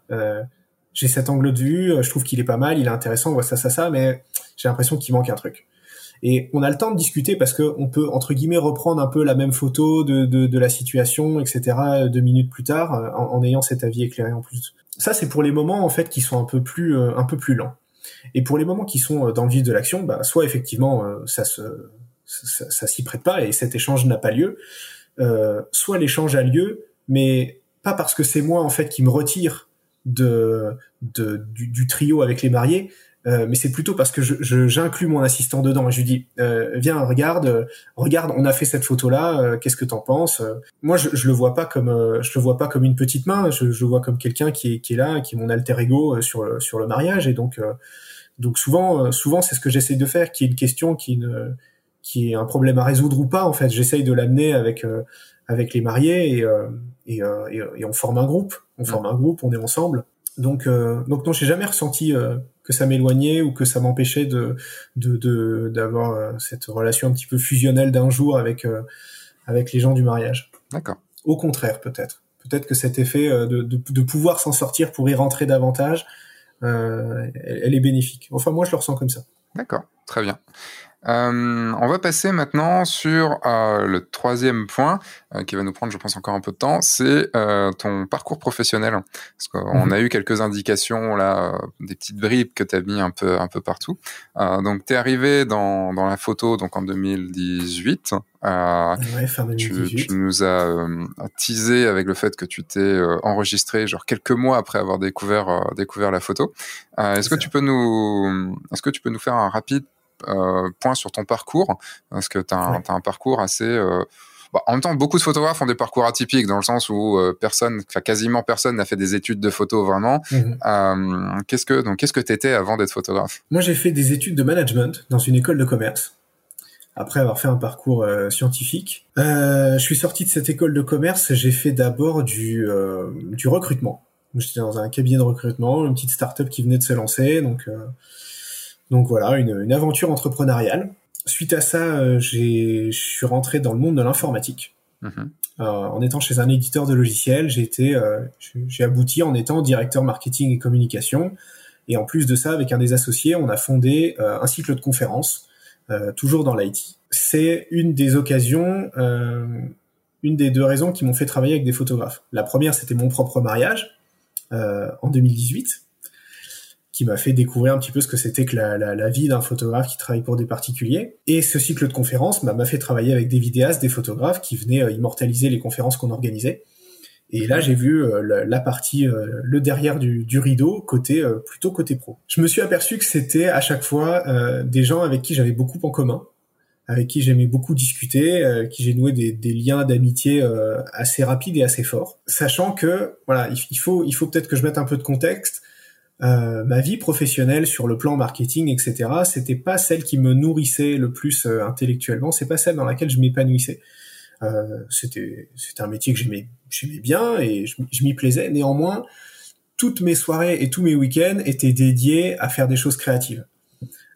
j'ai cet angle de vue, euh, je trouve qu'il est pas mal, il est intéressant, on voit ça, ça, ça, mais j'ai l'impression qu'il manque un truc. Et on a le temps de discuter parce que on peut entre guillemets reprendre un peu la même photo de, de, de la situation, etc. Deux minutes plus tard, euh, en, ayant cet avis éclairé en plus. Ça, c'est pour les moments en fait qui sont un peu plus un peu plus lents. Et pour les moments qui sont dans le vif de l'action, bah, soit effectivement ça se ça, ça s'y prête pas et cet échange n'a pas lieu. Euh, soit l'échange a lieu, mais pas parce que c'est moi en fait qui me retire de, de du, du, trio avec les mariés, euh, mais c'est plutôt parce que je, j'inclus mon assistant dedans et je lui dis euh, viens regarde euh, regarde on a fait cette photo là euh, qu'est-ce que t'en penses? Moi je, je le vois pas comme je le vois pas comme une petite main je, je le vois comme quelqu'un qui est qui est là qui est mon alter ego sur le, sur le mariage et donc donc souvent souvent c'est ce que j'essaye de faire qui est une question qui ne qui est un problème à résoudre ou pas en fait. J'essaye de l'amener avec avec les mariés et et, et, on forme un groupe on forme un groupe on est ensemble donc donc non j'ai jamais ressenti que ça m'éloignait ou que ça m'empêchait de de d'avoir euh, cette relation un petit peu fusionnelle d'un jour avec euh, avec les gens du mariage. D'accord. Au contraire, peut-être. Peut-être que cet effet euh, de, de, de pouvoir s'en sortir pour y rentrer davantage, euh, elle, est bénéfique. Enfin, moi, je le ressens comme ça. D'accord, très bien. Euh, on va passer maintenant sur euh, le troisième point euh, qui va nous prendre, je pense, encore un peu de temps. C'est ton parcours professionnel. Parce qu'on mhm. a eu quelques indications là, des petites bribes que tu as mis un peu, un peu partout. donc, tu es arrivé dans, dans la photo donc en 2018. Ouais, fin 2018. Tu, tu, nous as teasé avec le fait que tu t'es enregistré genre quelques mois après avoir découvert découvert la photo. est-ce que tu peux nous est-ce que tu peux nous faire un rapide point sur ton parcours, parce que tu as, un parcours assez... Euh, bah, en même temps, beaucoup de photographes ont des parcours atypiques dans le sens où euh, personne, quasiment personne n'a fait des études de photo vraiment. Mhm. qu'est-ce que donc qu'est-ce que t'étais avant d'être photographe? Moi, j'ai fait des études de management dans une école de commerce. Après avoir fait un parcours scientifique, je suis sorti de cette école de commerce. J'ai fait d'abord du du recrutement. J'étais dans un cabinet de recrutement, une petite start-up qui venait de se lancer, donc donc voilà, une, aventure entrepreneuriale. Suite à ça, euh, je suis rentré dans le monde de l'informatique. Mhm. Euh, en étant chez un éditeur de logiciels, j'ai été, euh, j'ai abouti en étant directeur marketing et communication. Et en plus de ça, avec un des associés, on a fondé un cycle de conférences, toujours dans l'IT. C'est une des occasions, une des deux raisons qui m'ont fait travailler avec des photographes. La première, c'était mon propre mariage en 2018 qui m'a fait découvrir un petit peu ce que c'était que la, la, la vie d'un photographe qui travaille pour des particuliers. Et ce cycle de conférences m'a fait travailler avec des vidéastes, des photographes qui venaient euh, immortaliser les conférences qu'on organisait. Et là, j'ai vu euh, la, partie, euh, le derrière du, du rideau, côté plutôt côté pro. Je me suis aperçu que c'était à chaque fois des gens avec qui j'avais beaucoup en commun, avec qui j'aimais beaucoup discuter, euh, qui j'ai noué des, des liens d'amitié assez rapides et assez forts, sachant que voilà, il, faut il faut peut-être que je mette un peu de contexte. Euh, ma vie professionnelle sur le plan marketing, etc., c'était pas celle qui me nourrissait le plus euh, intellectuellement. C'est pas celle dans laquelle je m'épanouissais. Euh, c'était c'était un métier que j'aimais j'aimais bien et je, m'y plaisais. Néanmoins, toutes mes soirées et tous mes week-ends étaient dédiés à faire des choses créatives.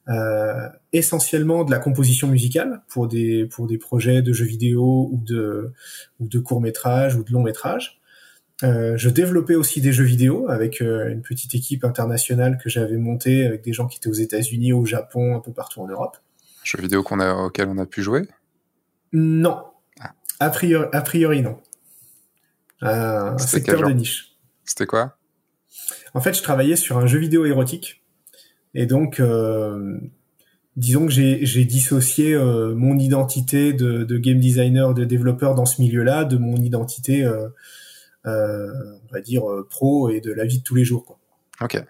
Euh, essentiellement de la composition musicale pour des pour des projets de jeux vidéo ou de ou de courts métrages ou de longs métrages euh, je développais aussi des jeux vidéo avec euh, une petite équipe internationale que j'avais montée avec des gens qui étaient aux États-Unis, au Japon, un peu partout en Europe. Jeux vidéo qu'on a, auxquels on a pu jouer? Non. Ah. A, priori, a priori, non. Euh, un secteur de niche. C'était quoi? En fait, je travaillais sur un jeu vidéo érotique. Et donc, disons que j'ai dissocié mon identité de, de, game designer, de développeur dans ce milieu-là, de mon identité euh, on va dire euh, pro et de la vie de tous les jours quoi.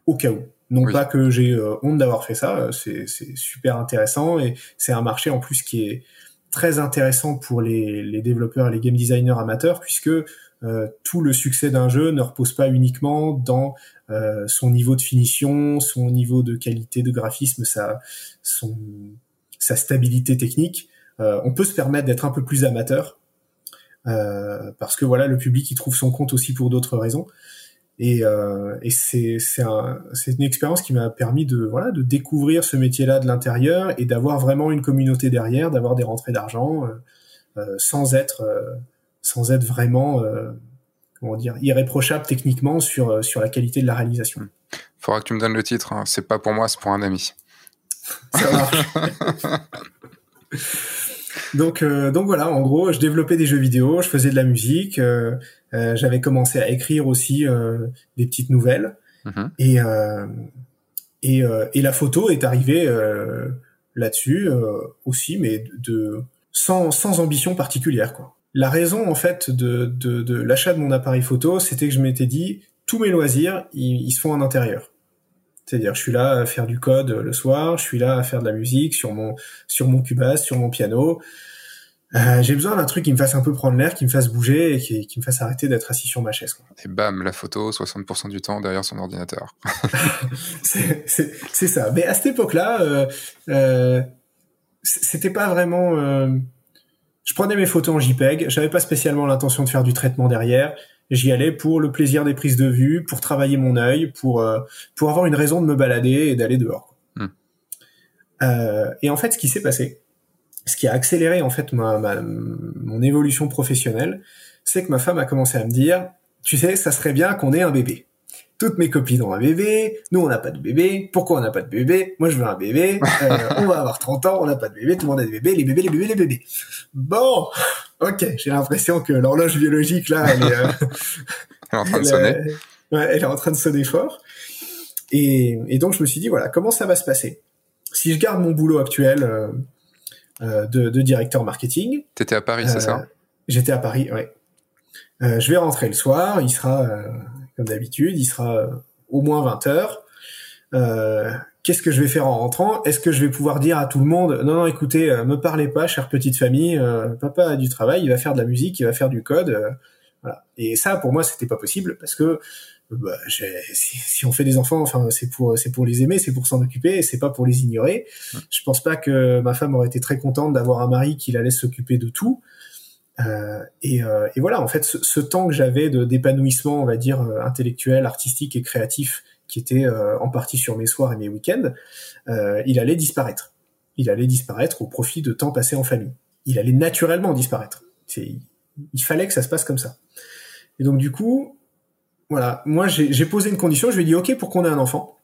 Au cas où. Non pas que j'ai euh, honte d'avoir fait ça, c'est super intéressant et c'est un marché en plus qui est très intéressant pour les, les développeurs et les game designers amateurs puisque euh, tout le succès d'un jeu ne repose pas uniquement dans euh, son niveau de finition, son niveau de qualité de graphisme, sa, son, sa stabilité technique. Euh, on peut se permettre d'être un peu plus amateur euh, parce que voilà, le public il trouve son compte aussi pour d'autres raisons. Et, euh, et c'est c'est un, une expérience qui m'a permis de voilà de découvrir ce métier-là de l'intérieur et d'avoir vraiment une communauté derrière, d'avoir des rentrées d'argent euh, euh sans être euh, sans être vraiment comment dire irréprochable techniquement sur sur la qualité de la réalisation. Faudra que tu me donnes le titre. Hein. C'est pas pour moi, c'est pour un ami. Ça marche. Donc, euh, donc voilà, en gros, je développais des jeux vidéo, je faisais de la musique, euh, euh, j'avais commencé à écrire aussi des petites nouvelles, mhm. et et, et la photo est arrivée là-dessus aussi, mais de sans, sans ambition particulière quoi. La raison en fait de, de, de l'achat de mon appareil photo, c'était que je m'étais dit tous mes loisirs, ils, se font en intérieur. C'est-à-dire, je suis là à faire du code le soir, je suis là à faire de la musique sur mon sur mon Cubase, sur mon piano. Euh, j'ai besoin d'un truc qui me fasse un peu prendre l'air, qui me fasse bouger et qui, qui me fasse arrêter d'être assis sur ma chaise. Quoi. Et bam, la photo, 60% du temps derrière son ordinateur. c'est ça. Mais à cette époque-là, euh, euh, c'était pas vraiment. Euh, je prenais mes photos en JPEG. J'avais pas spécialement l'intention de faire du traitement derrière. J'y allais pour le plaisir des prises de vue, pour travailler mon œil, pour euh, pour avoir une raison de me balader et d'aller dehors. Hmm. Euh, et en fait, ce qui s'est passé, ce qui a accéléré en fait ma, ma mon évolution professionnelle, c'est que ma femme a commencé à me dire, tu sais, ça serait bien qu'on ait un bébé toutes mes copines ont un bébé, nous on n'a pas de bébé, pourquoi on n'a pas de bébé? Moi je veux un bébé, euh, on va avoir 30 ans, on n'a pas de bébé, tout le monde a des bébés, les bébés, les bébés, les bébés. Bon, ok, j'ai l'impression que l'horloge biologique là, elle est, euh, elle est en train de sonner. ouais, elle est en train de sonner fort. Et, et, donc je me suis dit voilà, comment ça va se passer? Si je garde mon boulot actuel euh, euh de, de, directeur marketing. T'étais à Paris, c'est ça? J'étais à Paris, ouais. je vais rentrer le soir, il sera comme d'habitude, il sera euh, au moins 20 heures. Euh, qu'est-ce que je vais faire en rentrant? Est-ce que je vais pouvoir dire à tout le monde non non écoutez euh, me parlez pas chère petite famille papa a du travail il va faire de la musique il va faire du code voilà. Et ça pour moi c'était pas possible parce que bah, si, si, on fait des enfants enfin c'est pour c'est pour les aimer c'est pour s'en occuper c'est pas pour les ignorer. Je pense pas que ma femme aurait été très contente d'avoir un mari qui la laisse s'occuper de tout. Euh, et, euh, et, voilà, en fait, ce, ce temps que j'avais de d'épanouissement, on va dire euh, intellectuel, artistique et créatif, qui était euh, en partie sur mes soirs et mes week-ends, euh, il allait disparaître. Il allait disparaître au profit de temps passé en famille. Il allait naturellement disparaître. Il fallait que ça se passe comme ça. Et donc du coup, voilà, moi j'ai posé une condition. Je lui ai dit ok pour qu'on ait un enfant,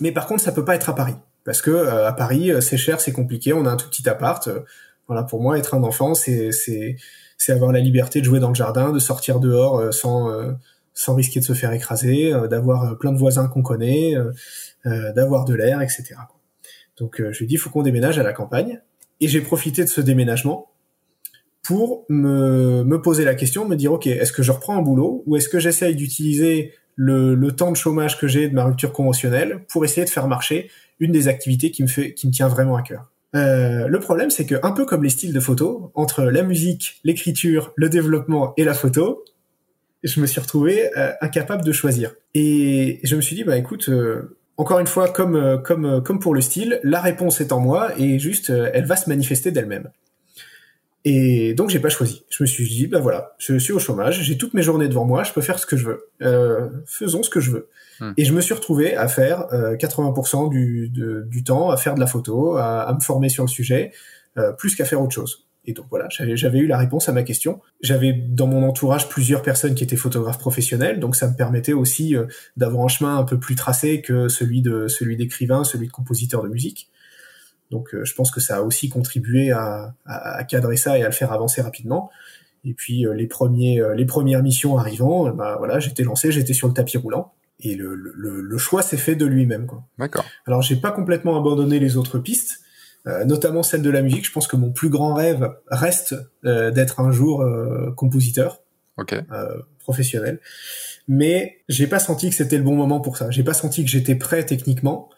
mais par contre ça peut pas être à Paris parce que à Paris c'est cher, c'est compliqué. On a un tout petit appart voilà, pour moi, être un enfant, c'est c'est avoir la liberté de jouer dans le jardin, de sortir dehors euh, sans euh, sans risquer de se faire écraser, euh, d'avoir plein de voisins qu'on connaît, d'avoir de l'air, etc. Donc je lui dis, il faut qu'on déménage à la campagne. Et j'ai profité de ce déménagement pour me, me poser la question, me dire, ok, est-ce que je reprends un boulot ou est-ce que j'essaye d'utiliser le, le, temps de chômage que j'ai de ma rupture conventionnelle pour essayer de faire marcher une des activités qui me fait, qui me tient vraiment à cœur. Euh, le problème, c'est que un peu comme les styles de photo, entre la musique, l'écriture, le développement et la photo, je me suis retrouvé euh, incapable de choisir. Et je me suis dit, bah écoute, euh, encore une fois, comme comme comme pour le style, la réponse est en moi et juste, elle va se manifester d'elle-même. Et donc j'ai pas choisi. Je me suis dit, bah voilà, je suis au chômage, j'ai toutes mes journées devant moi, je peux faire ce que je veux. faisons ce que je veux. Hmm. Et je me suis retrouvé à faire 80% euh, du, du temps à faire de la photo, à, à me former sur le sujet, euh, plus qu'à faire autre chose. Et donc voilà, j'avais eu la réponse à ma question. J'avais dans mon entourage plusieurs personnes qui étaient photographes professionnels, donc ça me permettait aussi euh, d'avoir un chemin un peu plus tracé que celui de celui d'écrivain, celui de compositeur de musique. Donc je pense que ça a aussi contribué à, à, cadrer ça et à le faire avancer rapidement. Et puis les premiers les premières missions arrivant, bah voilà, j'étais lancé, j'étais sur le tapis roulant et le, le, le choix s'est fait de lui-même. D'accord. Alors j'ai pas complètement abandonné les autres pistes, euh, notamment celle de la musique. Je pense que mon plus grand rêve reste euh, d'être un jour euh, compositeur okay. professionnel, mais j'ai pas senti que c'était le bon moment pour ça. J'ai pas senti que j'étais prêt techniquement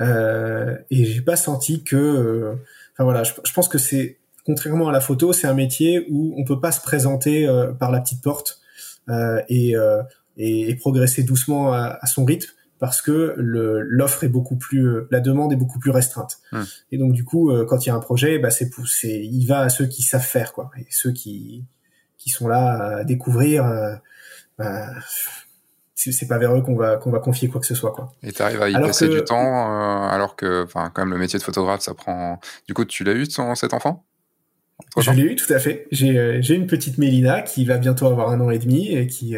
et j'ai pas senti que. Enfin voilà, je, je pense que c'est contrairement à la photo, c'est un métier où on peut pas se présenter par la petite porte et et, progresser doucement à, son rythme parce que l'offre est beaucoup plus, euh, la demande est beaucoup plus restreinte. Hum. Et donc du coup, euh, quand il y a un projet, bah c'est, il va à ceux qui savent faire quoi, et ceux qui qui sont là à découvrir. Euh, bah, c'est pas vers eux qu'on va qu'on va confier quoi que ce soit quoi. Et tu arrives à y passer du temps alors que enfin quand même le métier de photographe ça prend du coup tu l'as eu ton, cet enfant? Je l'ai eu tout à fait. J'ai j'ai une petite Mélina qui va bientôt avoir un an et demi et qui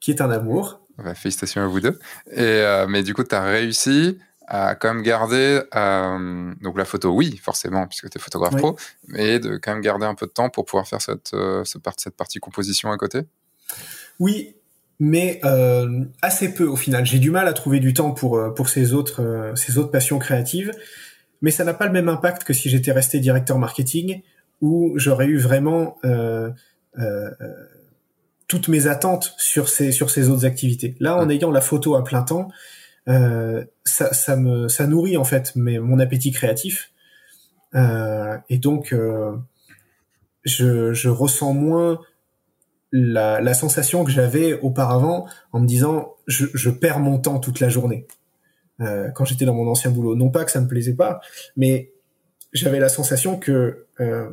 qui est un amour. Félicitations à vous deux. Et, euh, mais du coup, tu as réussi à quand même garder euh, donc la photo, oui, forcément, puisque tu es photographe pro, mais de quand même garder un peu de temps pour pouvoir faire cette, euh, cette partie composition à côté? Oui, mais assez peu au final. J'ai du mal à trouver du temps pour, pour ces, autres, ces autres passions créatives. mais ça n'a pas le même impact que si j'étais resté directeur marketing, où j'aurais eu vraiment toutes mes attentes sur ces sur ces autres activités. Là, en ayant la photo à plein temps, euh, ça, ça me ça nourrit en fait mais mon appétit créatif, euh, et donc euh, je, je ressens moins la, la sensation que j'avais auparavant en me disant je, je perds mon temps toute la journée. Euh, quand j'étais dans mon ancien boulot. Non pas que ça me plaisait pas, mais j'avais la sensation que euh,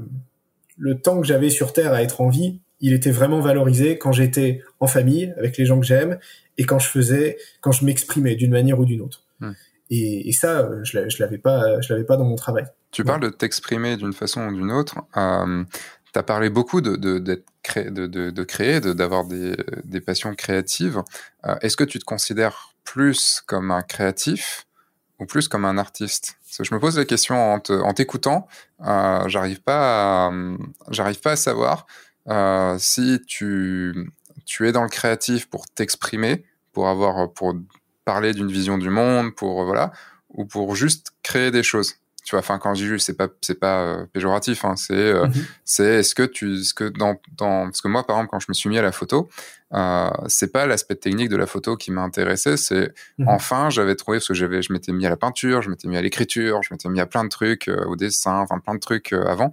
le temps que j'avais sur Terre à être en vie, il était vraiment valorisé quand j'étais en famille avec les gens que j'aime et quand je faisais, quand je m'exprimais d'une manière ou d'une autre. Hmm. Et, et, ça, je, je l'avais pas, je l'avais pas dans mon travail. Tu parles de t'exprimer d'une façon ou d'une autre. Euh, tu as parlé beaucoup de, de, de, de, de créer, d'avoir des, des passions créatives. Euh, Est-ce que tu te considères plus comme un créatif ou plus comme un artiste? Je me pose la question en t'écoutant, euh, j'arrive pas, j'arrive pas à savoir euh, si tu, tu es dans le créatif pour t'exprimer, pour avoir, pour parler d'une vision du monde, pour voilà, ou pour juste créer des choses tu vois enfin quand je dis juste c'est pas c'est pas euh, péjoratif hein, c'est euh, mm-hmm. c'est est-ce que tu ce que dans dans parce que moi par exemple quand je me suis mis à la photo euh, c'est pas l'aspect technique de la photo qui m'a intéressé c'est mm-hmm. enfin j'avais trouvé parce que j'avais je m'étais mis à la peinture je m'étais mis à l'écriture je m'étais mis à plein de trucs euh, au dessin enfin plein de trucs avant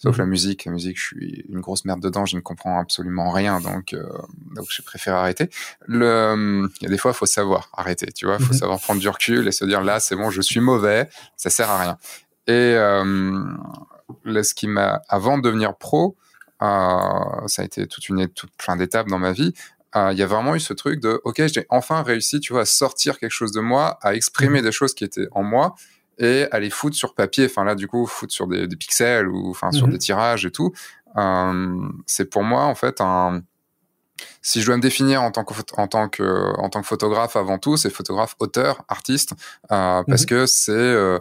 Sauf la musique, la musique, je suis une grosse merde dedans, je ne comprends absolument rien, donc euh, donc j'ai préféré arrêter. Le, il y a des fois, il faut savoir arrêter, tu vois, il faut mhm. savoir prendre du recul et se dire là, c'est bon, je suis mauvais, ça sert à rien. Et euh, là, ce qui m'a, avant de devenir pro, euh, ça a été toute une toute plein d'étapes dans ma vie. Il y a vraiment eu ce truc de ok, j'ai enfin réussi, tu vois, à sortir quelque chose de moi, à exprimer mhm. des choses qui étaient en moi et aller foutre sur papier, enfin là du coup foutre sur des, des pixels ou enfin sur mhm. des tirages et tout. Euh, c'est pour moi en fait un si je dois me définir en tant que en tant que en tant que photographe avant tout, c'est photographe, auteur, artiste, euh, parce mhm. que c'est euh,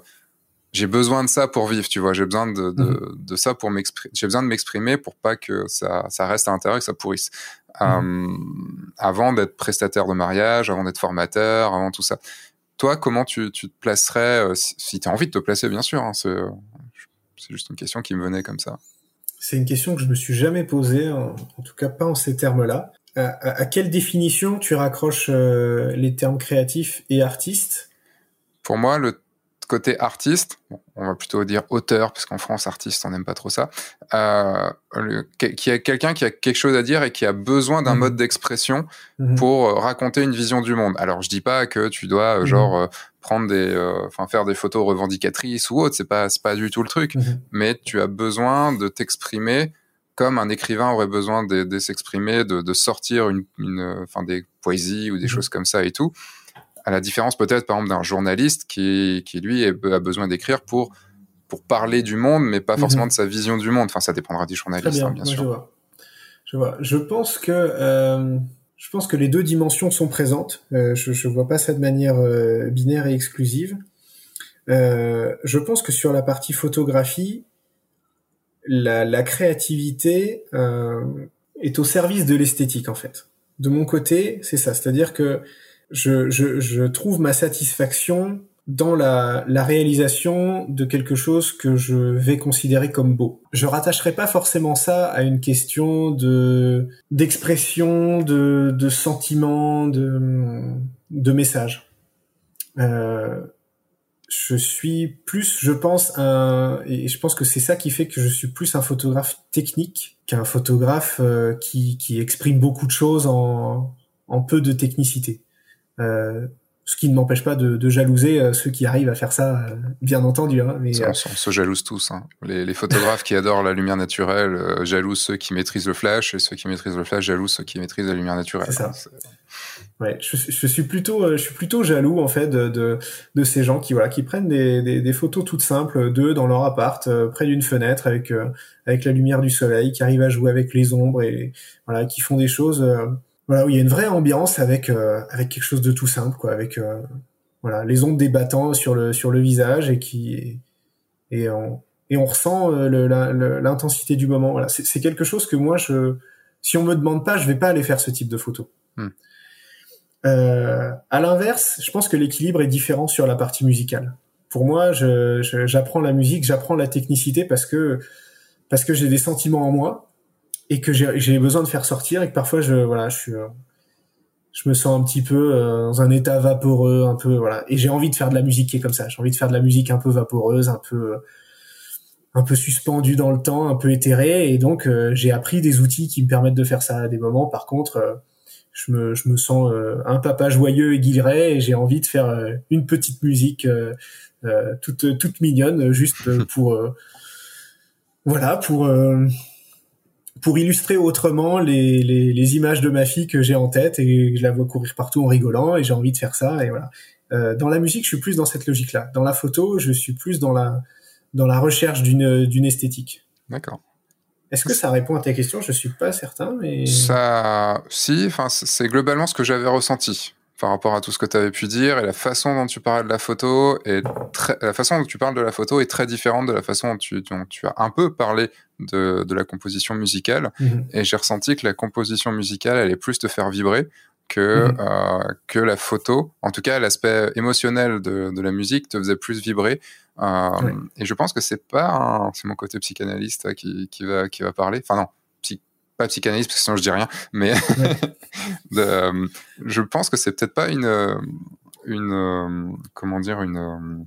j'ai besoin de ça pour vivre, tu vois. J'ai besoin de, de, mhm. de, ça pour m'exprimer. J'ai besoin de m'exprimer pour pas que ça, ça reste à l'intérieur et que ça pourrisse. Euh, avant d'être prestataire de mariage, avant d'être formateur, avant tout ça. Toi, comment tu, tu te placerais, euh, si, tu as envie de te placer, bien sûr, hein, euh, c'est juste une question qui me venait comme ça. C'est une question que je me suis jamais posée, en, tout cas pas en ces termes-là. À, quelle définition tu raccroches euh, les termes créatifs et artistes? Pour moi, le côté artiste, on va plutôt dire auteur, parce qu'en France, artiste, on n'aime pas trop ça, euh, qui est quelqu'un qui a quelque chose à dire et qui a besoin d'un mmh. mode d'expression mmh. pour euh, raconter une vision du monde. Alors, je dis pas que tu dois, euh, mmh. genre, euh, prendre des, enfin, faire des photos revendicatrices ou autre, c'est pas, pas du tout le truc, mais tu as besoin de t'exprimer comme un écrivain aurait besoin de, de s'exprimer, de, de, sortir une, une, enfin, des poésies ou des choses comme ça et tout à la différence peut-être par exemple d'un journaliste qui, qui lui a besoin d'écrire pour pour parler du monde, mais pas forcément mhm. de sa vision du monde. Enfin, ça dépendra du journaliste, bien, hein, bien sûr. Je vois. je vois. Je pense que euh, je pense que les deux dimensions sont présentes. Euh, je je vois pas ça de manière euh, binaire et exclusive. Je pense que sur la partie photographie, la, la créativité est au service de l'esthétique en fait. De mon côté, c'est ça. C'est-à-dire que je, je, je trouve ma satisfaction dans la, la, réalisation de quelque chose que je vais considérer comme beau. Je rattacherai pas forcément ça à une question de d'expression, de, de sentiment, de, de message. Euh, je suis plus, je pense, un, et je pense que c'est ça qui fait que je suis plus un photographe technique qu'un photographe euh, qui, qui exprime beaucoup de choses en, en peu de technicité. Euh, ce qui ne m'empêche pas de, de jalouser euh, ceux qui arrivent à faire ça, euh, bien entendu. Hein, mais, on, se jalouse tous. Hein. Les, les, photographes qui adorent la lumière naturelle jalousent ceux qui maîtrisent le flash, et ceux qui maîtrisent le flash jalousent ceux qui maîtrisent la lumière naturelle. C'est ça. Ouais, je, je, suis plutôt, je suis plutôt jaloux en fait de, de, de ces gens qui voilà qui prennent des, des, des photos toutes simples d'eux dans leur appart près d'une fenêtre avec avec la lumière du soleil, qui arrivent à jouer avec les ombres et voilà qui font des choses voilà où il y a une vraie ambiance avec euh, avec quelque chose de tout simple quoi avec euh, voilà les ondes débattant sur le sur le visage et qui et on et on ressent euh, l'intensité du moment. Voilà c'est quelque chose que moi je si on me demande pas je vais pas aller faire ce type de photo. Hmm. euh, à l'inverse je pense que l'équilibre est différent sur la partie musicale. Pour moi, j'apprends la musique, j'apprends la technicité parce que parce que j'ai des sentiments en moi et que j'ai besoin de faire sortir et que parfois je voilà je suis je me sens un petit peu euh, dans un état vaporeux un peu voilà. Et j'ai envie de faire de la musique qui est comme ça. J'ai envie de faire de la musique un peu vaporeuse un peu un peu suspendue dans le temps un peu éthérée. Et donc euh, j'ai appris des outils qui me permettent de faire ça à des moments. Par contre euh, je me je me sens un papa joyeux et guilleret et j'ai envie de faire une petite musique toute toute mignonne juste pour voilà pour pour illustrer autrement les, les, les, images de ma fille que j'ai en tête et je la vois courir partout en rigolant et j'ai envie de faire ça et voilà. Euh, dans la musique, je suis plus dans cette logique-là. Dans la photo, je suis plus dans la dans la recherche d'une d'une esthétique. D'accord. Est-ce que ça répond à ta question Je suis pas certain, mais ça, si, enfin, c'est globalement ce que j'avais ressenti par rapport à tout ce que tu avais pu dire et la façon dont tu parles de la photo et la façon dont tu parles de la photo est très différente de la façon dont tu, tu as un peu parlé de, de la composition musicale. Mhm. et j'ai ressenti que la composition musicale allait plus te faire vibrer que mhm. euh, que la photo. En tout cas l'aspect émotionnel de, de, la musique te faisait plus vibrer. Euh, et je pense que c'est pas c'est mon côté psychanalyste qui, qui va qui va parler. Enfin non pas psychanalyste parce que sinon je dis rien, mais euh, je pense que c'est peut-être pas une, euh, une euh, comment dire, une,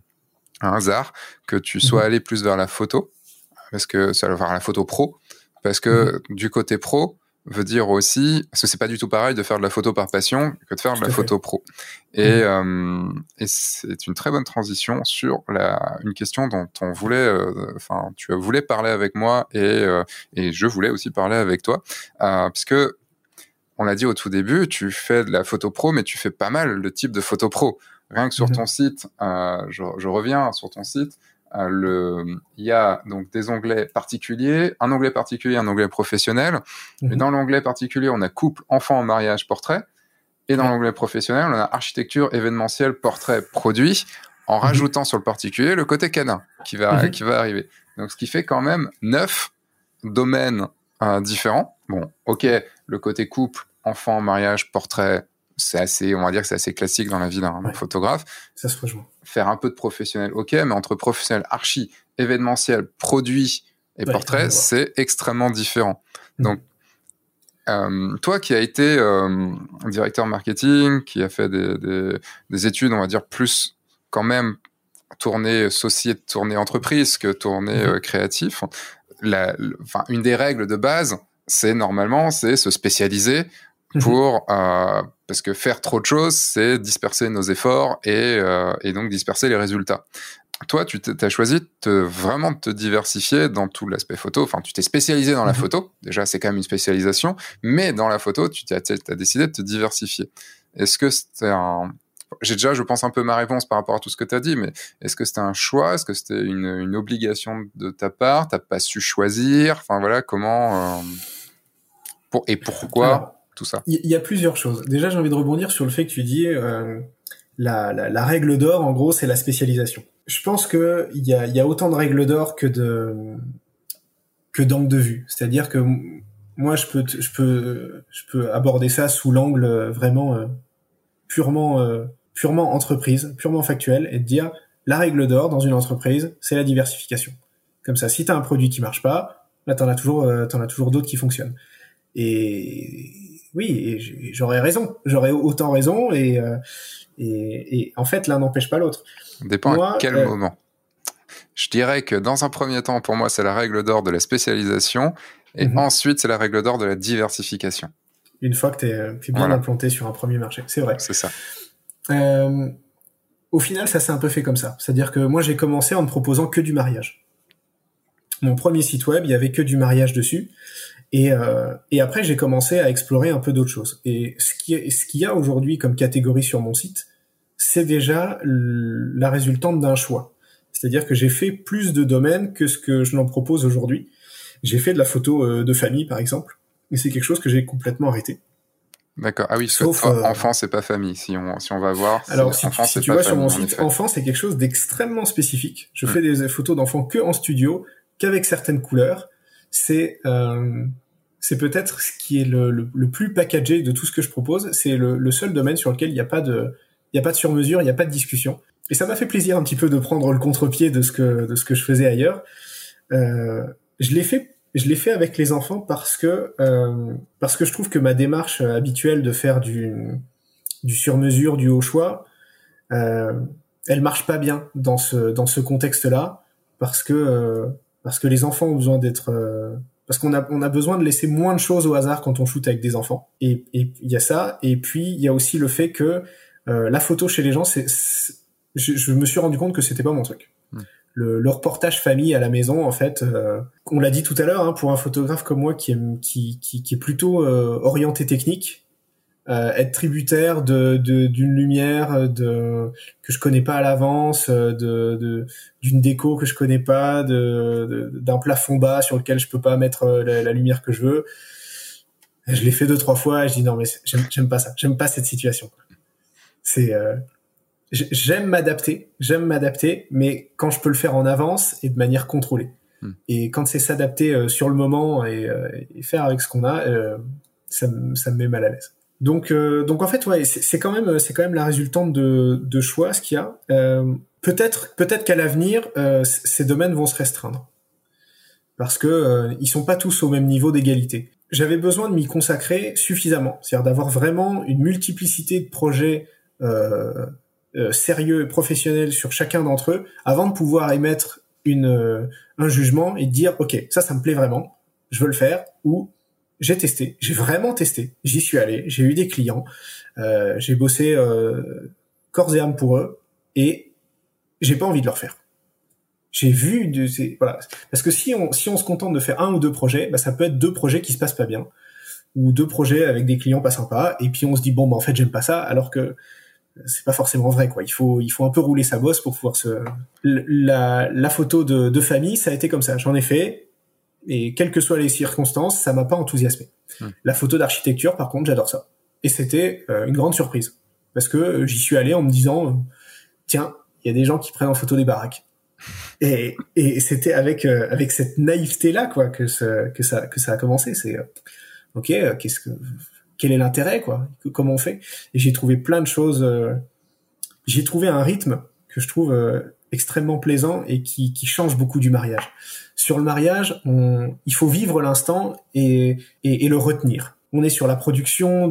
un hasard que tu sois mhm. allé plus vers la photo, parce que ça va vers la photo pro, parce que mhm. du côté pro, veut dire aussi, parce que c'est pas du tout pareil de faire de la photo par passion que de faire de la photo pro. Et, mmh. euh, et c'est une très bonne transition sur la, une question dont on voulait, euh, enfin, tu voulais parler avec moi et, euh, et je voulais aussi parler avec toi, puisque on l'a dit au tout début, tu fais de la photo pro, mais tu fais pas mal de types de photo pro. Rien que sur mmh ton site, je, je, reviens sur ton site, le, il y a donc des onglets particuliers, un onglet particulier, un onglet professionnel. Et mhm. dans l'onglet particulier, on a couple, enfant, mariage, portrait. Et dans l'onglet professionnel, on a architecture, événementiel, portrait, produit, en mhm. rajoutant sur le particulier le côté canin qui va, mhm. qui va arriver. Donc, ce qui fait quand même neuf domaines euh, différents. Bon, ok, le côté couple, enfant, mariage, portrait, c'est assez, on va dire que c'est assez classique dans la vie d'un photographe. Ça se rejoint. Faire un peu de professionnel, ok, mais entre professionnel, archi, événementiel, produit et portrait, c'est extrêmement différent. Mm. Donc, euh, toi qui as été euh, directeur marketing, qui a fait des, des, études, on va dire, plus quand même tournées société, tournées entreprise que tournées mm-hmm. euh, créatif, la, une des règles de base, c'est normalement, c'est se spécialiser. Pour euh, parce que faire trop de choses, c'est disperser nos efforts et, euh, et, donc disperser les résultats. Toi, tu as choisi de vraiment te diversifier dans tout l'aspect photo. Enfin, tu t'es spécialisé dans la mhm. photo. Déjà, c'est quand même une spécialisation. Mais dans la photo, tu as, as, décidé de te diversifier. Est-ce que c'était un... J'ai déjà, je pense, un peu ma réponse par rapport à tout ce que tu as dit, mais est-ce que c'était un choix? Est-ce que c'était une, une, obligation de ta part? T'as pas su choisir? Enfin, voilà, comment... Euh... Pour... Et pourquoi? Ça Il y, a plusieurs choses. Déjà, j'ai envie de rebondir sur le fait que tu dis euh, la, la, la, règle d'or, en gros, c'est la spécialisation. Je pense que il y a, y a autant de règles d'or que de que d'angle de vue. C'est-à-dire que moi, je peux, je peux, je peux aborder ça sous l'angle vraiment euh, purement, euh, purement entreprise, purement factuel, et de dire la règle d'or dans une entreprise, c'est la diversification. Comme ça, si tu as un produit qui marche pas, là, t'en as toujours, euh, t'en as toujours d'autres qui fonctionnent. Et oui, j'aurais raison, j'aurais autant raison et, euh, et, et, en fait l'un n'empêche pas l'autre. Dépend à quel euh, moment. Je dirais que dans un premier temps, pour moi, c'est la règle d'or de la spécialisation et mhm. ensuite c'est la règle d'or de la diversification. Une fois que tu es, euh, bien implanté sur un premier marché, c'est vrai. C'est ça. Euh, au final, ça s'est un peu fait comme ça. C'est-à-dire que moi, j'ai commencé en ne proposant que du mariage. Mon premier site web, il y avait que du mariage dessus. Et, euh, et après, j'ai commencé à explorer un peu d'autres choses. Et ce qui ce qu'il y a aujourd'hui comme catégorie sur mon site, c'est déjà la résultante d'un choix. C'est-à-dire que j'ai fait plus de domaines que ce que je n'en propose aujourd'hui. J'ai fait de la photo euh, de famille, par exemple, et c'est quelque chose que j'ai complètement arrêté. D'accord. Ah oui, sauf euh, enfant, c'est pas famille. Si on si on va voir. Alors si, enfant, tu, tu vois sur mon site, enfant, c'est quelque chose d'extrêmement spécifique. Je hmm. fais des photos d'enfants que en studio, qu'avec certaines couleurs. C'est euh, c'est peut-être ce qui est le, le, plus packagé de tout ce que je propose. C'est le, le, seul domaine sur lequel il n'y a pas de, il y a pas de sur-mesure, il n'y a pas de discussion. et ça m'a fait plaisir un petit peu de prendre le contre-pied de ce que de ce que je faisais ailleurs. Euh, je l'ai fait je l'ai fait avec les enfants parce que euh, parce que je trouve que ma démarche habituelle de faire du du sur-mesure, du haut choix, euh, elle marche pas bien dans ce dans ce contexte-là parce que euh, parce que les enfants ont besoin d'être euh, parce qu'on a on a besoin de laisser moins de choses au hasard quand on shoot avec des enfants. Et il y a ça. Et puis il y a aussi le fait que euh, la photo chez les gens c'est je, je, me suis rendu compte que c'était pas mon truc. Hmm. le, le, reportage famille à la maison en fait euh, on l'a dit tout à l'heure hein, pour un photographe comme moi qui est qui, qui, qui est plutôt euh, orienté technique euh, être tributaire de d'une lumière de que je connais pas à l'avance, euh, de d'une déco que je connais pas, de d'un plafond bas sur lequel je peux pas mettre euh, la, lumière que je veux. Je l'ai fait deux trois fois. Et je dis non mais j'aime pas ça, j'aime pas cette situation. C'est j'aime m'adapter, j'aime m'adapter, mais quand je peux le faire en avance et de manière contrôlée. Hmm. Et quand c'est s'adapter sur le moment et, et, faire avec ce qu'on a, ça, ça me met mal à l'aise. Donc, euh, donc en fait, ouais, c'est quand même, c'est quand même la résultante de, de choix ce qu'il y a. Euh, peut-être, peut-être qu'à l'avenir, euh, ces domaines vont se restreindre parce que euh, ils sont pas tous au même niveau d'égalité. J'avais besoin de m'y consacrer suffisamment, c'est-à-dire d'avoir vraiment une multiplicité de projets euh, sérieux et professionnels sur chacun d'entre eux avant de pouvoir émettre une un jugement et dire ok, ça, ça me plaît vraiment, je veux le faire ou j'ai testé, j'ai vraiment testé. J'y suis allé, j'ai eu des clients, euh, j'ai bossé euh, corps et âme pour eux, et j'ai pas envie de leur faire. J'ai vu de ces, voilà parce que si on si on se contente de faire un ou deux projets, bah, ça peut être deux projets qui se passent pas bien ou deux projets avec des clients pas sympas, et puis on se dit bon bah en fait j'aime pas ça, alors que c'est pas forcément vrai quoi. Il faut il faut un peu rouler sa bosse pour pouvoir se la la photo de, de famille ça a été comme ça. J'en ai fait et quelles que soient les circonstances, ça m'a pas enthousiasmé. Hmm. La photo d'architecture, par contre, j'adore ça. Et c'était euh, une grande surprise parce que euh, j'y suis allé en me disant euh, tiens, il y a des gens qui prennent en photo des baraques. Et, et c'était avec avec cette naïveté là quoi que ce, que ça que ça a commencé. C'est ok, qu'est-ce que quel est l'intérêt quoi Comment on fait? Et j'ai trouvé plein de choses. j'ai trouvé un rythme que je trouve extrêmement plaisant et qui, qui change beaucoup du mariage sur le mariage, on, il faut vivre l'instant et, et, et, le retenir. On est sur la production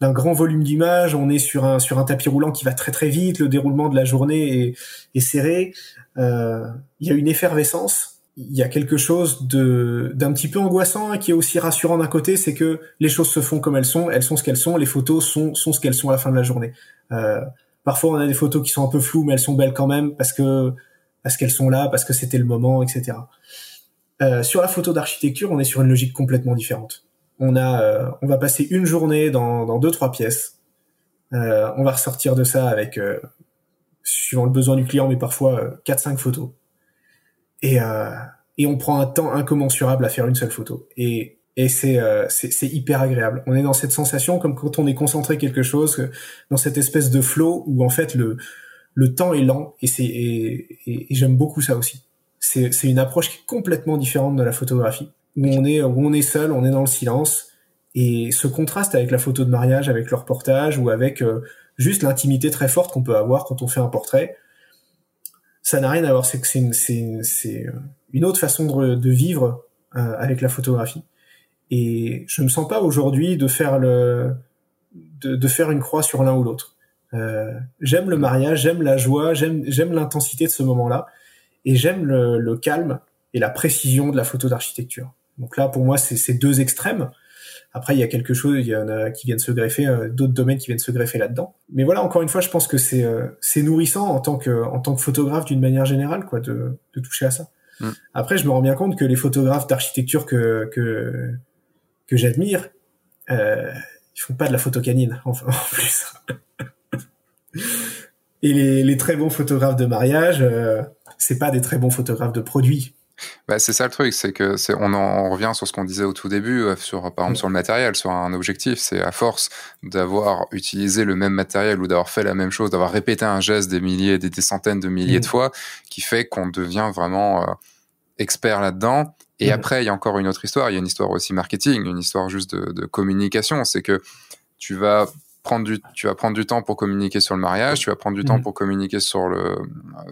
d'un grand volume d'images, on est sur un, sur un tapis roulant qui va très très vite, le déroulement de la journée est, est serré. Euh, il y a une effervescence, il y a quelque chose de d'un petit peu angoissant et qui est aussi rassurant d'un côté, c'est que les choses se font comme elles sont, elles sont ce qu'elles sont, les photos sont, sont ce qu'elles sont à la fin de la journée. Euh, parfois on a des photos qui sont un peu floues, mais elles sont belles quand même parce que parce qu'elles sont là, parce que c'était le moment, etc. Euh, sur la photo d'architecture, on est sur une logique complètement différente. On a, euh, on va passer une journée dans, dans deux trois pièces. Euh, on va ressortir de ça avec, suivant le besoin du client, mais parfois quatre cinq photos. Et et on prend un temps incommensurable à faire une seule photo. Et et c'est c'est hyper agréable. On est dans cette sensation comme quand on est concentré quelque chose, dans cette espèce de flow où en fait le le temps est lent et c'est et j'aime beaucoup ça aussi c'est une approche qui est complètement différente de la photographie où on est où on est seul, on est dans le silence et ce contraste avec la photo de mariage, avec le reportage ou avec euh, juste l'intimité très forte qu'on peut avoir quand on fait un portrait, ça n'a rien à voir. C'est euh, une autre façon de, de vivre euh, avec la photographie. Et je me sens pas aujourd'hui de faire le de, de, faire une croix sur l'un ou l'autre. Euh, j'aime le mariage, j'aime la joie, j'aime j'aime l'intensité de ce moment-là et j'aime le, calme et la précision de la photo d'architecture. Donc là, pour moi, c'est ces deux extrêmes. Après, il y a quelque chose, il y en a qui viennent se greffer, euh, d'autres domaines qui viennent se greffer là-dedans. Mais voilà, encore une fois, je pense que c'est euh, c'est nourrissant en tant que en tant que photographe d'une manière générale, quoi, de, de toucher à ça. Mm. Après, je me rends bien compte que les photographes d'architecture que que que j'admire, euh, ils font pas de la photo canine en, en plus. Et les, les, très bons photographes de mariage, euh, c'est pas des très bons photographes de produits. Bah, c'est ça le truc, c'est que c'est on en revient sur ce qu'on disait au tout début, euh, sur par exemple mm. sur le matériel, sur un objectif. C'est à force d'avoir utilisé le même matériel ou d'avoir fait la même chose, d'avoir répété un geste des milliers, des, centaines de milliers de mm. fois, qui fait qu'on devient vraiment euh, expert là-dedans. Et mm. après, il y a encore une autre histoire. Il y a une histoire aussi marketing, une histoire juste de, de communication. C'est que tu vas prendre du, tu vas prendre du temps pour communiquer sur le mariage, tu vas prendre du temps Mhm. pour communiquer sur le,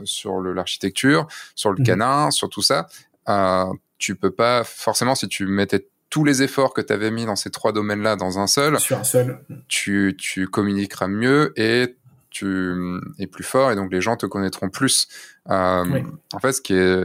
sur l'architecture, sur le Mhm. canin, sur tout ça. Euh, tu peux pas, forcément, si tu mettais tous les efforts que tu avais mis dans ces trois domaines-là dans un seul, Sur un seul. tu, tu communiqueras mieux et tu es plus fort et donc les gens te connaîtront plus. Euh, Oui. En fait, ce qui est,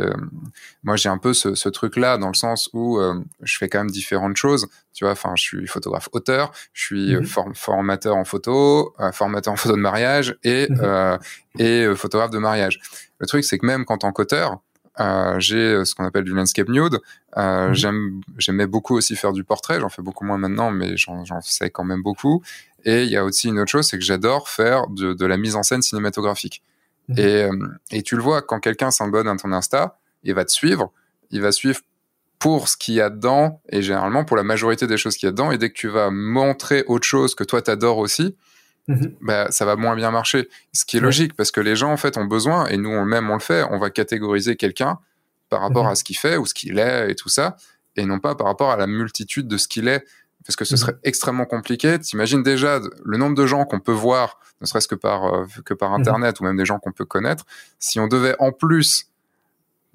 moi j'ai un peu ce, ce truc-là dans le sens où euh, je fais quand même différentes choses. Tu vois, enfin, je suis photographe auteur, je suis Mhm. form- formateur en photo, euh, formateur en photo de mariage et Mhm. euh, et euh, photographe de mariage. Le truc, c'est que même quand tant qu'auteur, euh, j'ai euh, ce qu'on appelle du landscape nude. Euh, Mhm. J'aimais beaucoup aussi faire du portrait. J'en fais beaucoup moins maintenant, mais j'en, j'en fais quand même beaucoup. Et il y a aussi une autre chose, c'est que j'adore faire de, de la mise en scène cinématographique. Mhm. Et, euh, et tu le vois, quand quelqu'un s'abonne à ton Insta, il va te suivre. Il va suivre pour ce qu'il y a dedans et généralement pour la majorité des choses qu'il y a dedans. Et dès que tu vas montrer autre chose que toi t'adores aussi, bah, ça va moins bien marcher. Ce qui est logique parce que les gens en fait ont besoin et nous on même on le fait. On va catégoriser quelqu'un par rapport Mhm. à ce qu'il fait ou ce qu'il est et tout ça, et non pas par rapport à la multitude de ce qu'il est. Parce que ce Mhm. serait extrêmement compliqué. T'imagines déjà le nombre de gens qu'on peut voir, ne serait-ce que par euh, que par Mhm. internet ou même des gens qu'on peut connaître. Si on devait en plus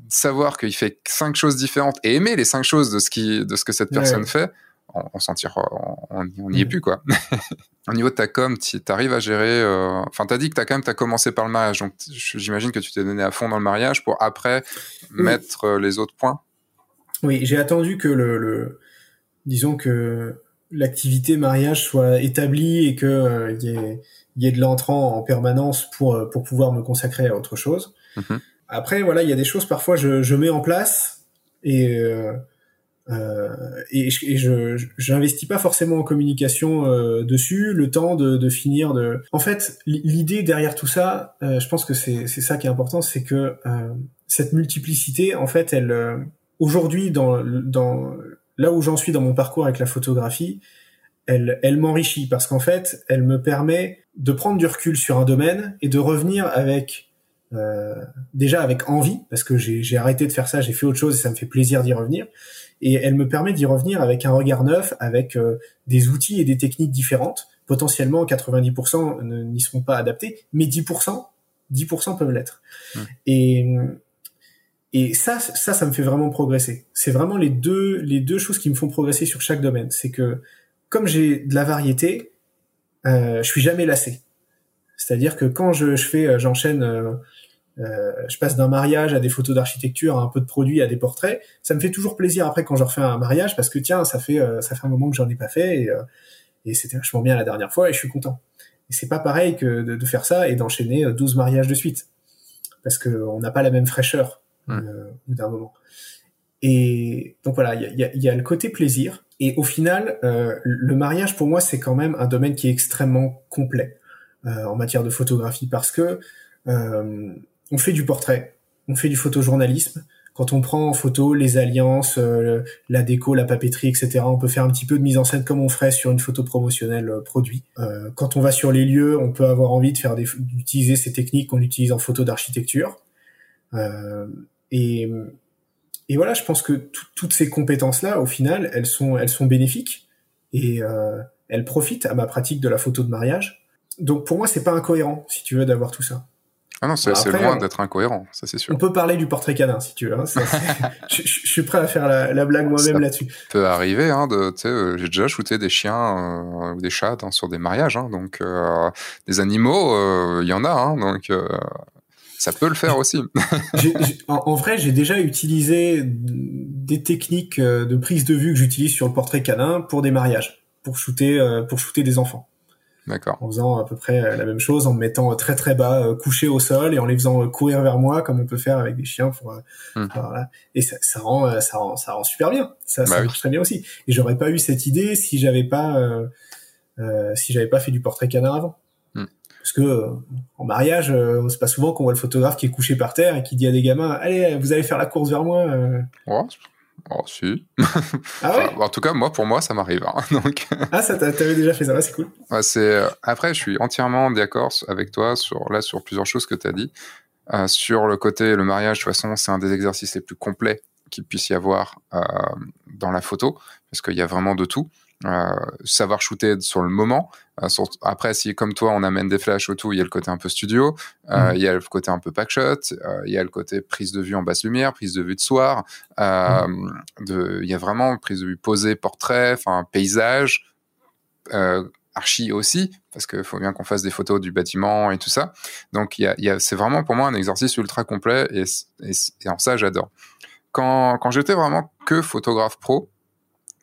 savoir qu'il fait cinq choses différentes et aimer les cinq choses de ce qui de ce que cette Ouais. personne fait, on, on s'en tire, on, on, y est Mhm. plus quoi. Au niveau de ta com, tu arrives à gérer. euh, Enfin, t'as dit que t'as quand même t'as commencé par le mariage, donc j'imagine que tu t'es donné à fond dans le mariage pour après Oui. mettre euh, les autres points. Oui, j'ai attendu que le, le disons que l'activité mariage soit établie et que euh, il y, ait, il y ait de l'entrant en permanence pour euh, pour pouvoir me consacrer à autre chose. Mhm. Après, voilà, il y a des choses parfois je, je mets en place et euh, euh, et, je, et je j'investis pas forcément en communication dessus le temps de, de finir de. En fait, l'idée derrière tout ça, je pense que c'est c'est ça qui est important, c'est que cette multiplicité, en fait, elle aujourd'hui dans dans là où j'en suis dans mon parcours avec la photographie, elle elle m'enrichit parce qu'en fait, elle me permet de prendre du recul sur un domaine et de revenir avec euh, déjà avec envie parce que j'ai arrêté de faire ça, j'ai fait autre chose et ça me fait plaisir d'y revenir et elle me permet d'y revenir avec un regard neuf, avec euh, des outils et des techniques différentes. Potentiellement 90% ne- n'y seront pas adaptés, mais 10% 10% peuvent l'être. Mm. Et et ça, ça, ça me fait vraiment progresser. C'est vraiment les deux, les deux choses qui me font progresser sur chaque domaine. C'est que comme j'ai de la variété, euh, je suis jamais lassé. C'est-à-dire que quand je, fais, euh, j'enchaîne, euh, euh, je passe d'un mariage à des photos d'architecture, à un peu de produits, à des portraits. Ça me fait toujours plaisir après quand je refais un mariage parce que tiens, ça fait, ça fait un moment que j'en ai pas fait et, c'était vachement bien la dernière fois et je suis content. Et c'est pas pareil que de, faire ça et d'enchaîner euh, 12 mariages de suite parce que on n'a pas la même fraîcheur Euh, d'un moment. Et donc voilà, il y a, y a- le côté plaisir. Et au final, euh, le mariage pour moi c'est quand même un domaine qui est extrêmement complet euh, en matière de photographie parce que euh, on fait du portrait, on fait du photojournalisme. Quand on prend en photo les alliances, euh, la déco, la papeterie, etc., on peut faire un petit peu de mise en scène comme on ferait sur une photo promotionnelle euh, produit. Quand on va sur les lieux, on peut avoir envie de faire d'utiliser ces techniques qu'on utilise en photo d'architecture. Euh, et, et voilà, je pense que tout- toutes ces compétences-là, au final, elles sont, elles sont bénéfiques et euh, elles profitent à ma pratique de la photo de mariage. Donc pour moi, c'est pas incohérent, si tu veux, d'avoir tout ça. Ah non, c'est Bah, loin on- d'être incohérent, ça c'est sûr. On peut parler du portrait canin, si tu veux. hein. Ça, je, je- je suis prêt à faire la, la blague moi-même Ça- là-dessus. peut arriver, hein, euh, j'ai déjà shooté des chiens euh, ou des chats hein, sur des mariages, hein, donc euh, des animaux, euh, il y en a, hein, donc euh, ça peut le faire aussi. En, en vrai, j'ai déjà utilisé des techniques euh, de prise de vue que j'utilise sur le portrait canin pour des mariages, pour shooter, euh, pour shooter des enfants. D'accord. en faisant à peu près euh, la même chose, en me mettant très très bas, couché au sol, et en les faisant courir vers moi, comme on peut faire avec des chiens. Pour, Hmm. voilà. Et ça, ça rend, ça rend, ça rend super bien. Ça, Bah ça oui. marche très bien aussi. Et j'aurais pas eu cette idée si j'avais pas, euh, euh, si j'avais pas fait du portrait canin avant. Parce que euh, en mariage, euh, c'est pas souvent qu'on voit le photographe qui est couché par terre et qui dit à des gamins, allez, vous allez faire la course vers moi. euh. Oh, oh, si. Ah ouais Enfin, en tout cas, moi, pour moi, ça m'arrive. hein, donc, Ah ça, t'a- t'avais déjà fait ça, ouais, c'est cool. Ouais, c'est après, je suis entièrement d'accord avec toi sur là sur plusieurs choses que tu as dit. Euh, sur le côté le mariage, de toute façon, c'est un des exercices les plus complets qu'il puisse y avoir euh, dans la photo parce qu'il y a vraiment de tout. savoir shooter sur le moment. Après, si comme toi, on amène des flashs autour, il y a le côté un peu studio, mhm. il y a le côté un peu packshot, il y a le côté prise de vue en basse lumière, prise de vue de soir, mhm. de, il y a vraiment prise de vue posée, portrait, enfin paysage. archi aussi, parce qu'il faut bien qu'on fasse des photos du bâtiment et tout ça. Donc, il y a, c'est vraiment pour moi un exercice ultra complet et, et en ça, j'adore quand, quand j'étais vraiment que photographe pro,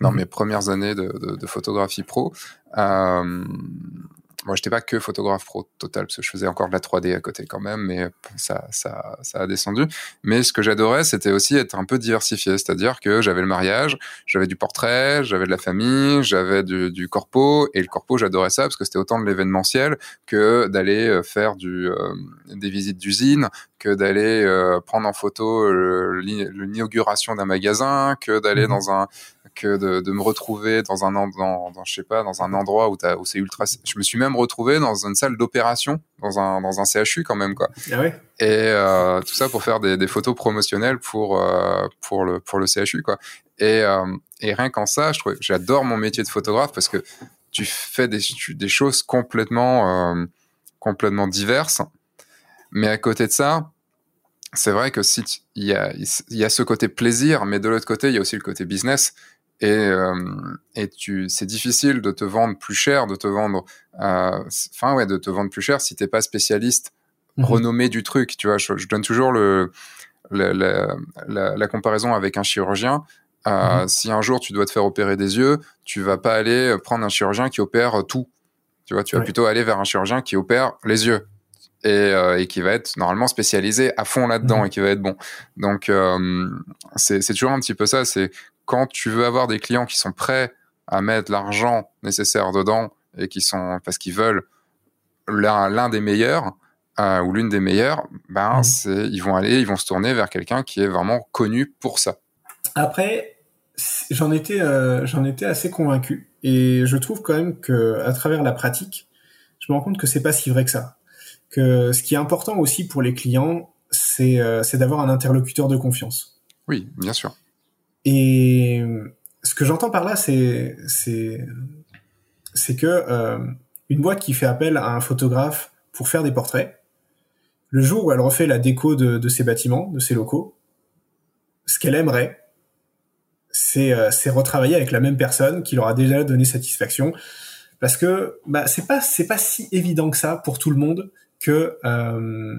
dans mhm. mes premières années de, de, de photographie pro, euh, moi, j'étais pas que photographe pro total, parce que je faisais encore de la 3D à côté quand même, mais ça, ça, ça a descendu. Mais ce que j'adorais, c'était aussi être un peu diversifié, c'est-à-dire que j'avais le mariage, j'avais du portrait, j'avais de la famille, j'avais du, du corpo, et le corpo, j'adorais ça parce que c'était autant de l'événementiel que d'aller euh, faire du, euh, des visites d'usine, que d'aller euh, prendre en photo l'inauguration d'un magasin, que d'aller mmh dans un que de, de, me retrouver dans un dans, dans, je sais pas dans un endroit où, où c'est ultra je me suis même retrouvé dans une salle d'opération dans un dans un CHU quand même quoi. Ah ouais? Et euh, tout ça pour faire des, des photos promotionnelles pour euh, pour le pour le CHU quoi. Et euh, et rien qu'en ça je trouve j'adore mon métier de photographe parce que tu fais des des choses complètement complètement diverses. Mais à côté de ça c'est vrai que si il y a il y a ce côté plaisir mais de l'autre côté il y a aussi le côté business et, euh, et tu, c'est difficile de te vendre plus cher, de te vendre, euh, enfin ouais, de te vendre plus cher si t'es pas spécialiste mhm. renommé du truc. Tu vois, je, je donne toujours le, le la, la, la, comparaison avec un chirurgien. Euh, mhm. Si un jour tu dois te faire opérer des yeux, tu vas pas aller prendre un chirurgien qui opère tout. Tu vois, tu vas plutôt aller vers un chirurgien qui opère les yeux et, euh, et qui va être normalement spécialisé à fond là-dedans mhm. et qui va être bon. Donc euh, c'est toujours un petit peu ça. C'est quand tu veux avoir des clients qui sont prêts à mettre l'argent nécessaire dedans et qui sont parce qu'ils veulent l'un des meilleurs euh, ou l'une des meilleures, ben mmh. ils vont aller, ils vont se tourner vers quelqu'un qui est vraiment connu pour ça. Après, j'en étais j'en étais assez convaincu et je trouve quand même que à travers la pratique, je me rends compte que c'est pas si vrai que ça. Que ce qui est important aussi pour les clients, c'est euh, d'avoir un interlocuteur de confiance. Oui, bien sûr. Et ce que j'entends par là, c'est c'est que euh, une boîte qui fait appel à un photographe pour faire des portraits, le jour où elle refait la déco de, de ses bâtiments, de ses locaux, ce qu'elle aimerait, c'est euh, retravailler avec la même personne qui leur a déjà donné satisfaction, parce que bah, c'est pas c'est pas si évident que ça pour tout le monde que euh,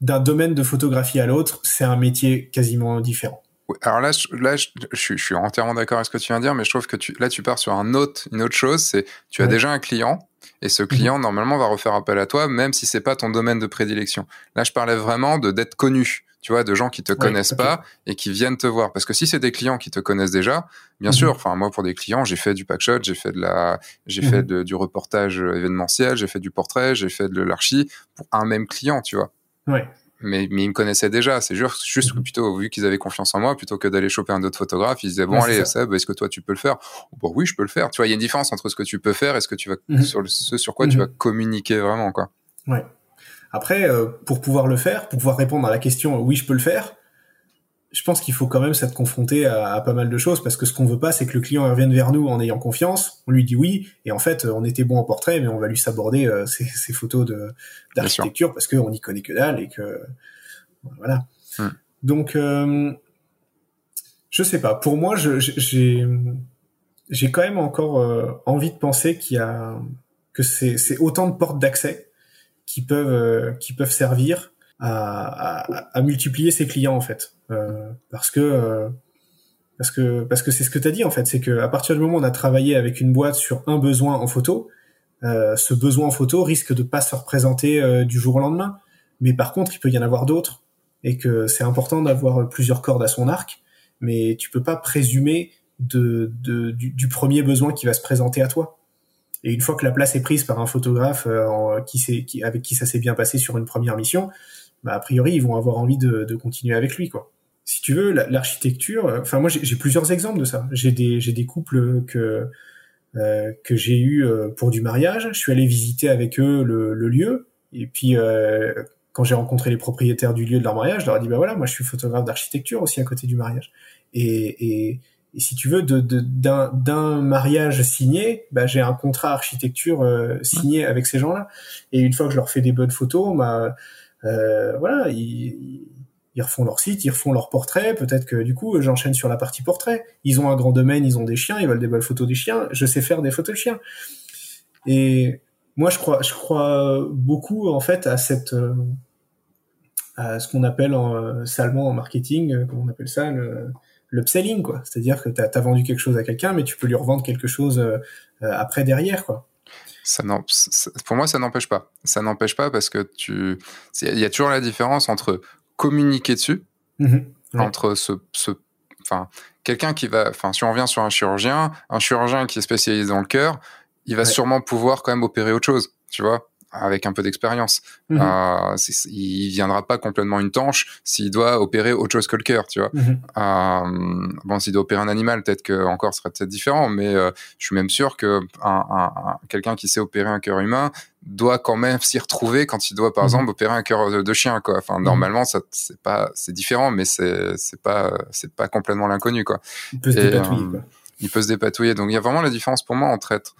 d'un domaine de photographie à l'autre, c'est un métier quasiment différent. Alors là, je, là, je, je, suis entièrement d'accord avec ce que tu viens de dire, mais je trouve que tu, là, tu pars sur un autre, une autre chose. C'est, tu as déjà un client, et ce client, mhm. normalement, va refaire appel à toi, même si c'est pas ton domaine de prédilection. Là, je parlais vraiment de d'être connu, tu vois, de gens qui te connaissent pas et qui viennent te voir. Parce que si c'est des clients qui te connaissent déjà, bien mhm. sûr, enfin, moi, pour des clients, j'ai fait du packshot, j'ai fait de la, j'ai fait mhm. de, du reportage événementiel, j'ai fait du portrait, j'ai fait de l'archi pour un même client, tu vois. Ouais mais, mais ils me connaissaient déjà. C'est juste, juste que mhm. plutôt, vu qu'ils avaient confiance en moi, plutôt que d'aller choper un autre photographe, ils disaient, bon, allez, Seb, est-ce que toi, tu peux le faire? Bon, oui, je peux le faire. Tu vois, il y a une différence entre ce que tu peux faire et ce que tu vas, sur ce sur quoi tu vas communiquer vraiment, quoi. Ouais. Après, euh, pour pouvoir le faire, pour pouvoir répondre à la question, oui, je peux le faire, je pense qu'il faut quand même s'être confronté à, pas mal de choses parce que ce qu'on veut pas, c'est que le client revienne vers nous en ayant confiance. On lui dit oui et en fait, on était bon en portrait, mais on va lui saborder euh, ses, photos de d'architecture parce qu'on n'y connaît que dalle et que voilà. Hmm. Donc, euh, je sais pas. Pour moi, j'ai j'ai quand même encore euh, envie de penser qu'il y a que c'est autant de portes d'accès qui peuvent euh, qui peuvent servir à, à, multiplier ses clients en fait. Euh, parce que euh, parce que parce que c'est ce que tu as dit en fait. C'est que à partir du moment où on a travaillé avec une boîte sur un besoin en photo euh, ce besoin en photo risque de pas se représenter du jour au lendemain. Mais par contre il peut y en avoir d'autres. Et que c'est important d'avoir plusieurs cordes à son arc. Mais tu peux pas présumer de, de du, premier besoin qui va se présenter à toi. Et une fois que la place est prise par un photographe qui, qui avec qui ça s'est bien passé sur une première mission bah, a priori, ils vont avoir envie de, de continuer avec lui, quoi. Si tu veux, l'architecture, euh, enfin moi j'ai plusieurs exemples de ça. J'ai des j'ai des couples que euh, que j'ai eu euh, pour du mariage. Je suis allé visiter avec eux le, le lieu et puis euh, quand j'ai rencontré les propriétaires du lieu de leur mariage, je leur ai dit bah voilà, moi je suis photographe d'architecture aussi à côté du mariage. Et, et, et si tu veux, de, d'un, d'un mariage signé, bah, j'ai un contrat architecture euh, signé avec ces gens-là. Et une fois que je leur fais des bonnes photos, bah, euh, voilà, ils, ils refont leur site, ils refont leur portrait. Peut-être que du coup, j'enchaîne sur la partie portrait. Ils ont un grand domaine, ils ont des chiens, ils veulent des belles photos des chiens. Je sais faire des photos de chiens. Et moi, je crois, je crois beaucoup en fait à cette, euh, à ce qu'on appelle en, euh, salement en marketing, euh, comment on appelle ça, le, l'upselling, quoi. C'est-à-dire que tu as, vendu quelque chose à quelqu'un, mais tu peux lui revendre quelque chose après derrière, quoi. Ça pour moi, ça n'empêche pas. Ça n'empêche pas parce que tu, il y a toujours la différence entre communiquer dessus, mm-hmm. entre ce, ce enfin, quelqu'un qui va, enfin, si on revient sur un chirurgien, un chirurgien qui est spécialisé dans le cœur, il va sûrement pouvoir quand même opérer autre chose, tu vois, avec un peu d'expérience. Mhm. Euh, il viendra pas complètement une tanche s'il doit opérer autre chose que le cœur, tu vois. Mhm. Euh, bon, s'il doit opérer un animal, peut-être que encore ce serait peut-être différent, mais euh, je suis même sûr que un, un, quelqu'un qui sait opérer un cœur humain doit quand même s'y retrouver quand il doit par mhm. exemple opérer un cœur de, chien quoi enfin normalement ça c'est pas c'est différent mais c'est c'est pas c'est pas complètement l'inconnu quoi il peut se dépatouiller quoi. il peut se dépatouiller donc il y a vraiment la différence pour moi entre être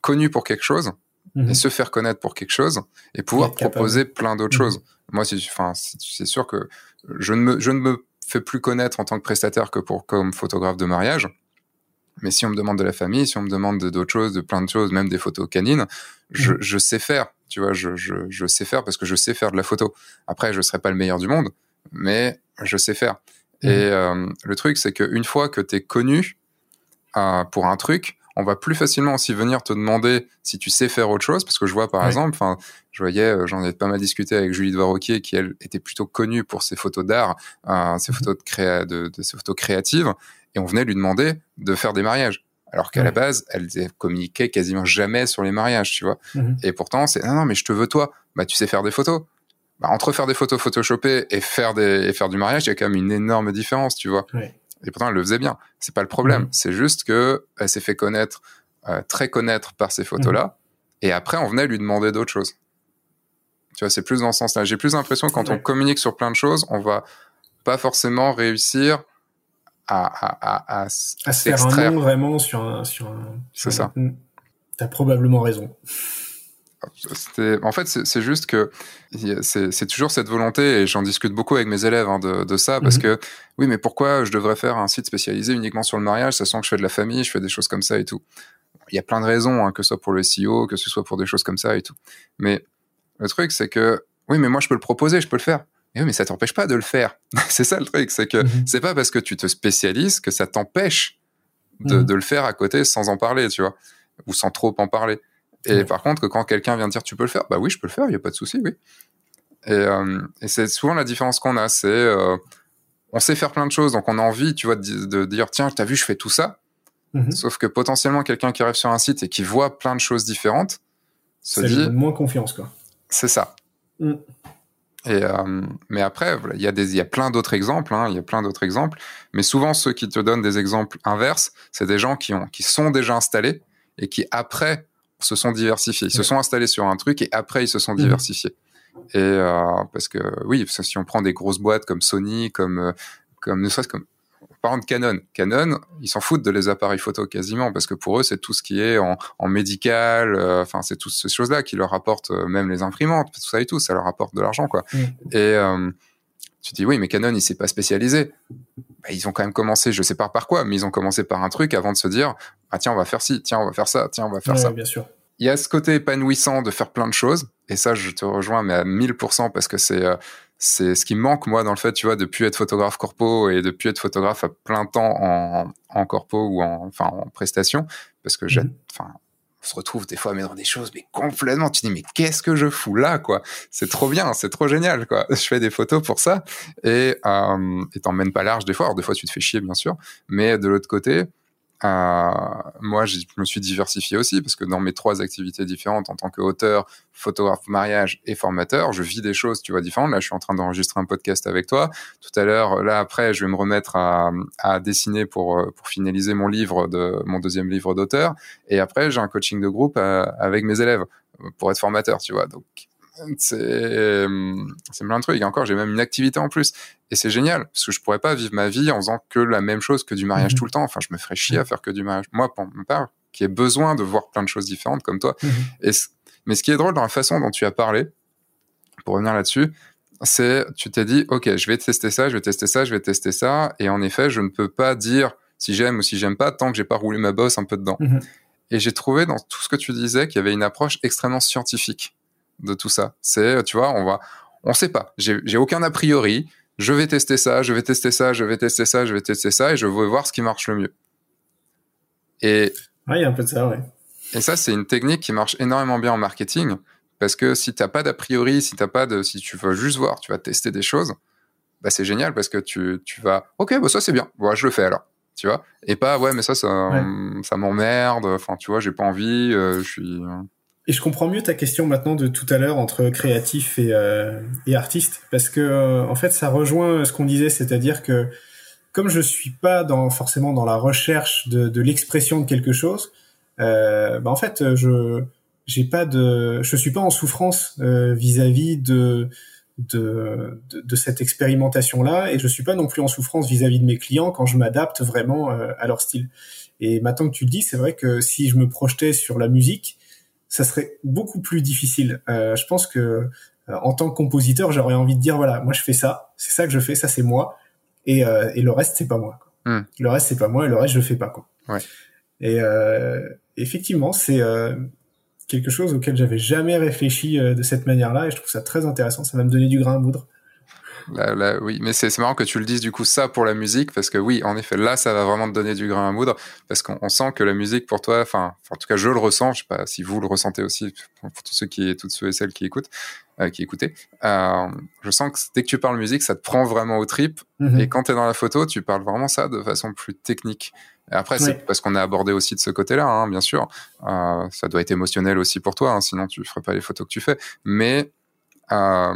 connu pour quelque chose et mhm. se faire connaître pour quelque chose et pouvoir proposer plein d'autres mhm. choses. Moi, c'est, sûr que je ne me, je ne me fais plus connaître en tant que prestataire que pour comme photographe de mariage. Mais si on me demande de la famille, si on me demande d'autres choses, de plein de choses, même des photos canines, je, mhm. je sais faire. Tu vois, je, je, je, sais faire parce que je sais faire de la photo. Après, je serai pas le meilleur du monde, mais je sais faire. Et euh, le truc, c'est qu'une fois que tu es connu euh, pour un truc, on va plus facilement aussi venir te demander si tu sais faire autre chose, parce que je vois par exemple, enfin, je voyais, euh, j'en ai pas mal discuté avec Julie de qui elle était plutôt connue pour ses photos d'art, euh, ses mhm. photos de, créa de, ses photos créatives, et on venait lui demander de faire des mariages. Alors qu'à la base, elle communiquait quasiment jamais sur les mariages, tu vois. Mhm. Et pourtant, c'est non, non, mais je te veux toi. Bah, tu sais faire des photos. Bah, entre faire des photos photoshopées et faire des et faire du mariage, il y a quand même une énorme différence, tu vois. Et pourtant, elle le faisait bien. C'est pas le problème. Mhm. C'est juste que elle s'est fait connaître, euh, très connaître par ces photos-là. Mhm. Et après, on venait lui demander d'autres choses. Tu vois, c'est plus dans ce sens-là. J'ai plus l'impression que quand on communique sur plein de choses, on va pas forcément réussir à, à, à, à, à se faire un nom vraiment sur un. Sur un c'est ça. T'as probablement raison en fait, c'est juste que c'est toujours cette volonté, et j'en discute beaucoup avec mes élèves hein, de, ça, parce mhm. que oui, mais pourquoi je devrais faire un site spécialisé uniquement sur le mariage, ça sent que je fais de la famille, je fais des choses comme ça et tout? Il y a plein de raisons, hein, que ce soit pour le SEO, que ce soit pour des choses comme ça et tout. Mais le truc, c'est que oui, mais moi, je peux le proposer, je peux le faire. Mais oui, mais ça t'empêche pas de le faire. c'est ça le truc, c'est que mhm. c'est pas parce que tu te spécialises que ça t'empêche de, mhm. de le faire à côté sans en parler, tu vois, ou sans trop en parler. Et par contre, que quand quelqu'un vient dire tu peux le faire, bah oui, je peux le faire, il n'y a pas de souci, oui. Et, euh, et c'est souvent la différence qu'on a, c'est euh, on sait faire plein de choses, donc on a envie, tu vois, de, dire tiens, t'as vu, je fais tout ça. Mhm. Sauf que potentiellement, quelqu'un qui arrive sur un site et qui voit plein de choses différentes se ça dit donne moins confiance, quoi. C'est ça. Mm. Et euh, mais après, il y a des, il y a plein d'autres exemples, hein, il y a plein d'autres exemples. Mais souvent, ceux qui te donnent des exemples inverses, c'est des gens qui ont, qui sont déjà installés et qui après se sont diversifiés. Ils se sont installés sur un truc et après ils se sont mhm. diversifiés. Et euh, parce que oui, si on prend des grosses boîtes comme Sony, comme euh, comme ne serait-ce comme par exemple Canon, Canon, ils s'en foutent de les appareils photo quasiment parce que pour eux c'est tout ce qui est en, en médical, euh, enfin c'est toutes ces choses-là qui leur apportent même les imprimantes, tout ça et tout, ça leur apporte de l'argent quoi. Et tu dis oui, mais Canon, il s'est pas spécialisé. Bah, ils ont quand même commencé, je sais pas par quoi, mais ils ont commencé par un truc avant de se dire ah tiens on va faire ci, tiens on va faire ça, tiens on va faire ça. Bien sûr. Il y a ce côté épanouissant de faire plein de choses, et ça je te rejoins mais à 1000% parce que c'est euh, c'est ce qui me manque moi dans le fait tu vois de plus être photographe corpo et de plus être photographe à plein temps en, en corpo ou en enfin en prestation parce que j'ai mhm. on se retrouve des fois mais dans des choses mais complètement tu dis mais qu'est-ce que je fous là quoi? C'est trop bien c'est trop génial quoi je fais des photos pour ça et euh, t'emmènes pas large des fois alors des fois tu te fais chier bien sûr mais de l'autre côté moi, je me suis diversifié aussi parce que dans mes trois activités différentes, en tant qu'auteur, photographe, mariage et formateur, je vis des choses, tu vois, différentes. Là, je suis en train d'enregistrer un podcast avec toi. Tout à l'heure, là après, je vais me remettre à, à dessiner pour euh, pour finaliser mon livre de mon deuxième livre d'auteur. Et après, j'ai un coaching de groupe euh, avec mes élèves pour être formateur, tu vois. Donc c'est c'est plein de trucs. Et encore, j'ai même une activité en plus. Et c'est génial, parce que je pourrais pas vivre ma vie en faisant que la même chose, que du mariage mhm. tout le temps. Enfin, je me ferais chier à faire que du mariage. Moi, pour mon père, qui a besoin de voir plein de choses différentes comme toi. Mhm. Et mais ce qui est drôle dans la façon dont tu as parlé, pour revenir là-dessus, c'est tu t'es dit, ok, je vais tester ça, je vais tester ça, je vais tester ça. Et en effet, je ne peux pas dire si j'aime ou si j'aime pas tant que j'ai pas roulé ma bosse un peu dedans. Mhm. Et j'ai trouvé dans tout ce que tu disais qu'il y avait une approche extrêmement scientifique de tout ça. C'est, tu vois, on va, on sait pas. J'ai aucun a priori. Je vais tester ça, je vais tester ça, je vais tester ça, je vais tester ça, et je veux voir ce qui marche le mieux. Et ouais, il y a un peu de ça, ouais. Et ça, c'est une technique qui marche énormément bien en marketing, parce que si t'as pas d'a priori, si t'as pas de, si tu veux juste voir, tu vas tester des choses, bah c'est génial parce que tu, tu vas, ok, bah ça c'est bien, voilà, je le fais alors tu vois et pas ouais mais ça ça, ça m'emmerde enfin tu vois j'ai pas envie euh, je suis et je comprends mieux ta question maintenant de tout à l'heure entre créatif et, euh, et artiste parce que euh, en fait ça rejoint ce qu'on disait c'est-à-dire que comme je suis pas dans forcément dans la recherche de, de l'expression de quelque chose bah en fait je j'ai pas de je suis pas en souffrance vis-à-vis de de, de, cette expérimentation-là et je suis pas non plus en souffrance vis-à-vis de mes clients quand je m'adapte vraiment euh, à leur style. Et maintenant que tu le dis, c'est vrai que si je me projetais sur la musique, ça serait beaucoup plus difficile. Euh, je pense que euh, en tant que compositeur, j'aurais envie de dire voilà, moi je fais ça, c'est ça que je fais, ça c'est moi, et, et le reste c'est pas moi. Quoi. Hmm. Le reste c'est pas moi et le reste je fais pas quoi. Ouais. Et effectivement, c'est quelque chose auquel j'avais jamais réfléchi euh, de cette manière-là et je trouve ça très intéressant. Ça va me donner du grain à moudre. Là, oui, mais c'est marrant que tu le dises du coup ça pour la musique parce que oui, en effet, là, ça va vraiment te donner du grain à moudre parce qu'on sent que la musique pour toi, enfin, en tout cas, je le ressens. Je sais pas si vous le ressentez aussi pour, tous ceux qui, toutes ceux et celles qui écoutent, euh, qui écoutaient. Euh, je sens que dès que tu parles musique, ça te prend vraiment au trip. Mm-hmm. Et quand tu es dans la photo, tu parles vraiment ça de façon plus technique. Et après, c'est parce qu'on a abordé aussi de ce côté-là, hein, bien sûr. Euh, ça doit être émotionnel aussi pour toi, hein, sinon tu ferais pas les photos que tu fais. Mais euh,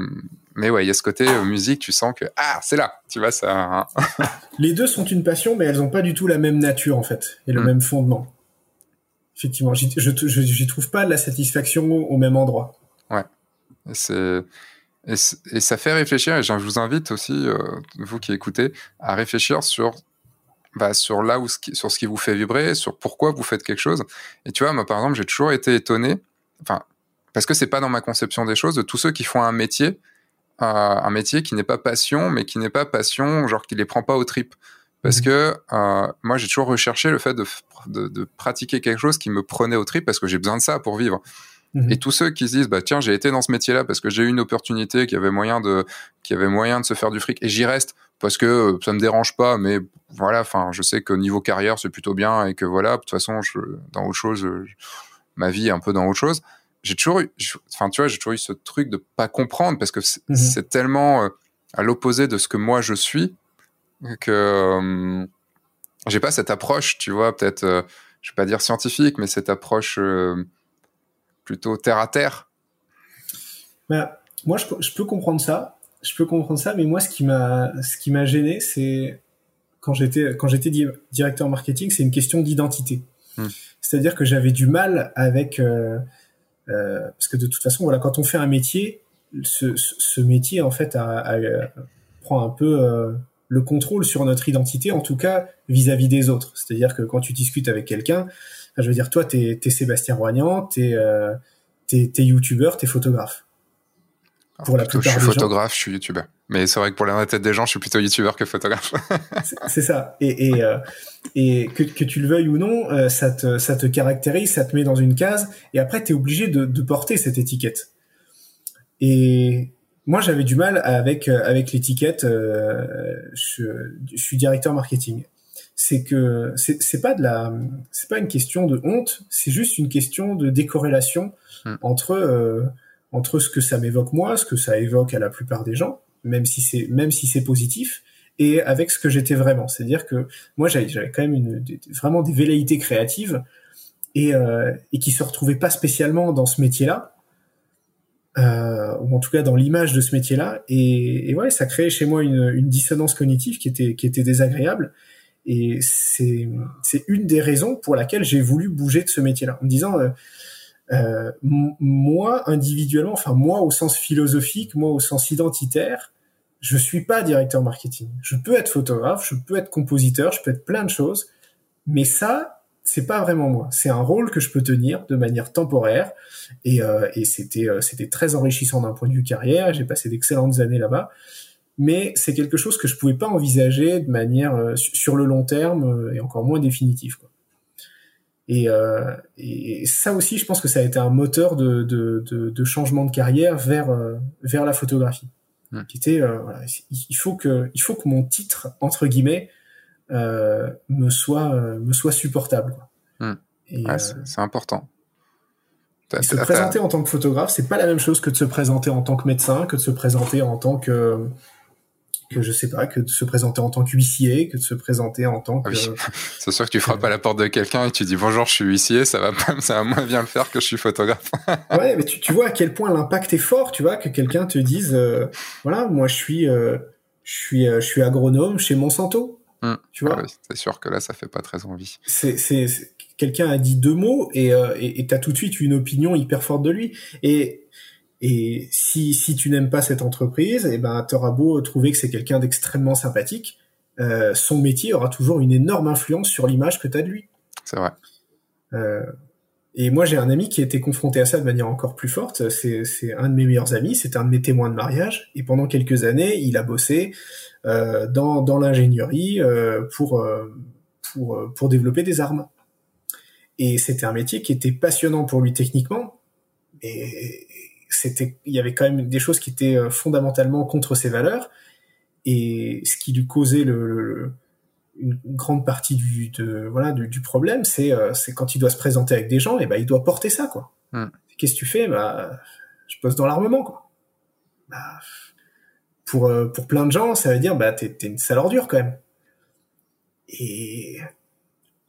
mais ouais, il y a ce côté euh, musique, tu sens que ah, c'est là, tu vois ça. Hein. les deux sont une passion, mais elles ont pas du tout la même nature en fait et le mm. même fondement. Effectivement, je je trouve pas la satisfaction au même endroit. Ouais, c'est et, ça fait réfléchir. Et je vous invite aussi, euh, vous qui écoutez, à réfléchir sur bah, sur là où sur ce qui vous fait vibrer, sur pourquoi vous faites quelque chose. Et tu vois, moi par exemple, j'ai toujours été étonné. Enfin, parce que c'est pas dans ma conception des choses de tous ceux qui font un métier, un métier qui n'est pas passion, mais qui n'est pas passion, genre qui les prend pas au trip. Parce mmh. que euh, moi, j'ai toujours recherché le fait de, de, de, pratiquer quelque chose qui me prenait au trip parce que j'ai besoin de ça pour vivre. Mmh. Et tous ceux qui se disent, bah tiens, j'ai été dans ce métier-là parce que j'ai eu une opportunité qui avait moyen de, qui avait moyen de se faire du fric, et j'y reste parce que euh, ça me dérange pas, mais voilà, enfin, je sais que niveau carrière c'est plutôt bien et que voilà, de toute façon, je, dans autre chose, ma vie est un peu dans autre chose j'ai toujours eu, enfin, tu vois, j'ai toujours eu ce truc de pas comprendre parce que c'est mhm. tellement euh, à l'opposé de ce que moi je suis que euh, j'ai pas cette approche, tu vois, peut-être, euh, je vais pas dire scientifique, mais cette approche plutôt terre à terre. Bah, moi, je, je, peux comprendre ça. Je peux comprendre ça, mais moi, ce qui m'a, ce qui m'a gêné, c'est quand j'étais, quand j'étais directeur marketing, c'est une question d'identité. Hmm. C'est-à-dire que j'avais du mal avec euh, parce que de toute façon, voilà, quand on fait un métier, ce, ce métier en fait a, prend un peu euh, le contrôle sur notre identité, en tout cas vis-à-vis des autres. C'est-à-dire que quand tu discutes avec quelqu'un, je veux dire, toi, t'es es Sébastien Roignan, t'es euh, es, youtubeur, t'es photographe. pour la plupart je suis photographe, je suis youtubeur. Mais c'est vrai que pour la tête des gens, je suis plutôt youtubeur que photographe. c'est ça. Et, et, euh, et que, que, tu le veuilles ou non, euh, ça, te, ça te caractérise, ça te met dans une case. Et après, tu es obligé de, de, porter cette étiquette. Et moi, j'avais du mal avec, euh, avec l'étiquette. Euh, je, je, suis directeur marketing. C'est que c'est pas de la, c'est pas une question de honte. C'est juste une question de décorrélation hmm. entre entre ce que ça m'évoque moi, ce que ça évoque à la plupart des gens même si c'est même si c'est positif et avec ce que j'étais vraiment. C'est-à-dire que moi j'avais quand même une, vraiment des velléités créatives et, euh, et qui se retrouvaient pas spécialement dans ce métier-là, euh, ou en tout cas dans l'image de ce métier-là. Et, et, ouais, ça créait chez moi une, une, dissonance cognitive qui était qui était désagréable. Et c'est c'est une des raisons pour laquelle j'ai voulu bouger de ce métier-là, en me disant euh, euh, moi individuellement, enfin moi au sens philosophique, moi au sens identitaire, je suis pas directeur marketing. Je peux être photographe, je peux être compositeur, je peux être plein de choses, mais ça, c'est pas vraiment moi. C'est un rôle que je peux tenir de manière temporaire, et, euh, et c'était euh, c'était très enrichissant d'un point de vue carrière. J'ai passé d'excellentes années là-bas, mais c'est quelque chose que je pouvais pas envisager de manière euh, sur le long terme et encore moins définitif. Quoi. Et, euh, et, ça aussi, je pense que ça a été un moteur de, de, de, de changement de carrière vers euh, vers la photographie. Mmh. Qui était, euh, voilà, il faut que il faut que mon titre entre guillemets euh, me soit me soit supportable. Mmh. Et, ouais, c'est important. se présenter en tant que photographe, c'est pas la même chose que de se présenter en tant que médecin, que de se présenter en tant que que je sais pas, que de se présenter en tant qu'huissier, que de se présenter en tant que. C'est sûr que tu frappes à la porte de quelqu'un et tu dis bonjour, je suis huissier, ça va pas, ça va moins bien le faire que je suis photographe. ouais, mais tu, tu, vois à quel point l'impact est fort, tu vois, que quelqu'un te dise, euh, voilà, moi je suis, euh, je suis, euh, je suis agronome chez Monsanto. Mmh. Tu vois. Ah c'est sûr que là, ça fait pas très envie. C'est, c'est, quelqu'un a dit deux mots et et t'as tout de suite une opinion hyper forte de lui et et si, si tu n'aimes pas cette entreprise, eh ben, t'auras beau trouver que c'est quelqu'un d'extrêmement sympathique, euh, son métier aura toujours une énorme influence sur l'image que tu as de lui. C'est vrai. Euh, et moi, j'ai un ami qui a été confronté à ça de manière encore plus forte. C'est, un de mes meilleurs amis, c'est un de mes témoins de mariage. Et pendant quelques années, il a bossé euh, dans, dans l'ingénierie pour, pour, pour développer des armes. Et c'était un métier qui était passionnant pour lui techniquement, et, c'était, il y avait quand même des choses qui étaient euh, fondamentalement contre ses valeurs, et ce qui lui causait le, une grande partie du, de, voilà, du, problème, c'est, euh, c'est quand il doit se présenter avec des gens, et ben il doit porter ça, quoi. Hmm. Qu'est-ce que tu fais? Bah, je bosse dans l'armement, quoi. Bah, pour euh, pour plein de gens, ça veut dire bah t'es, t'es une sale ordure quand même. Et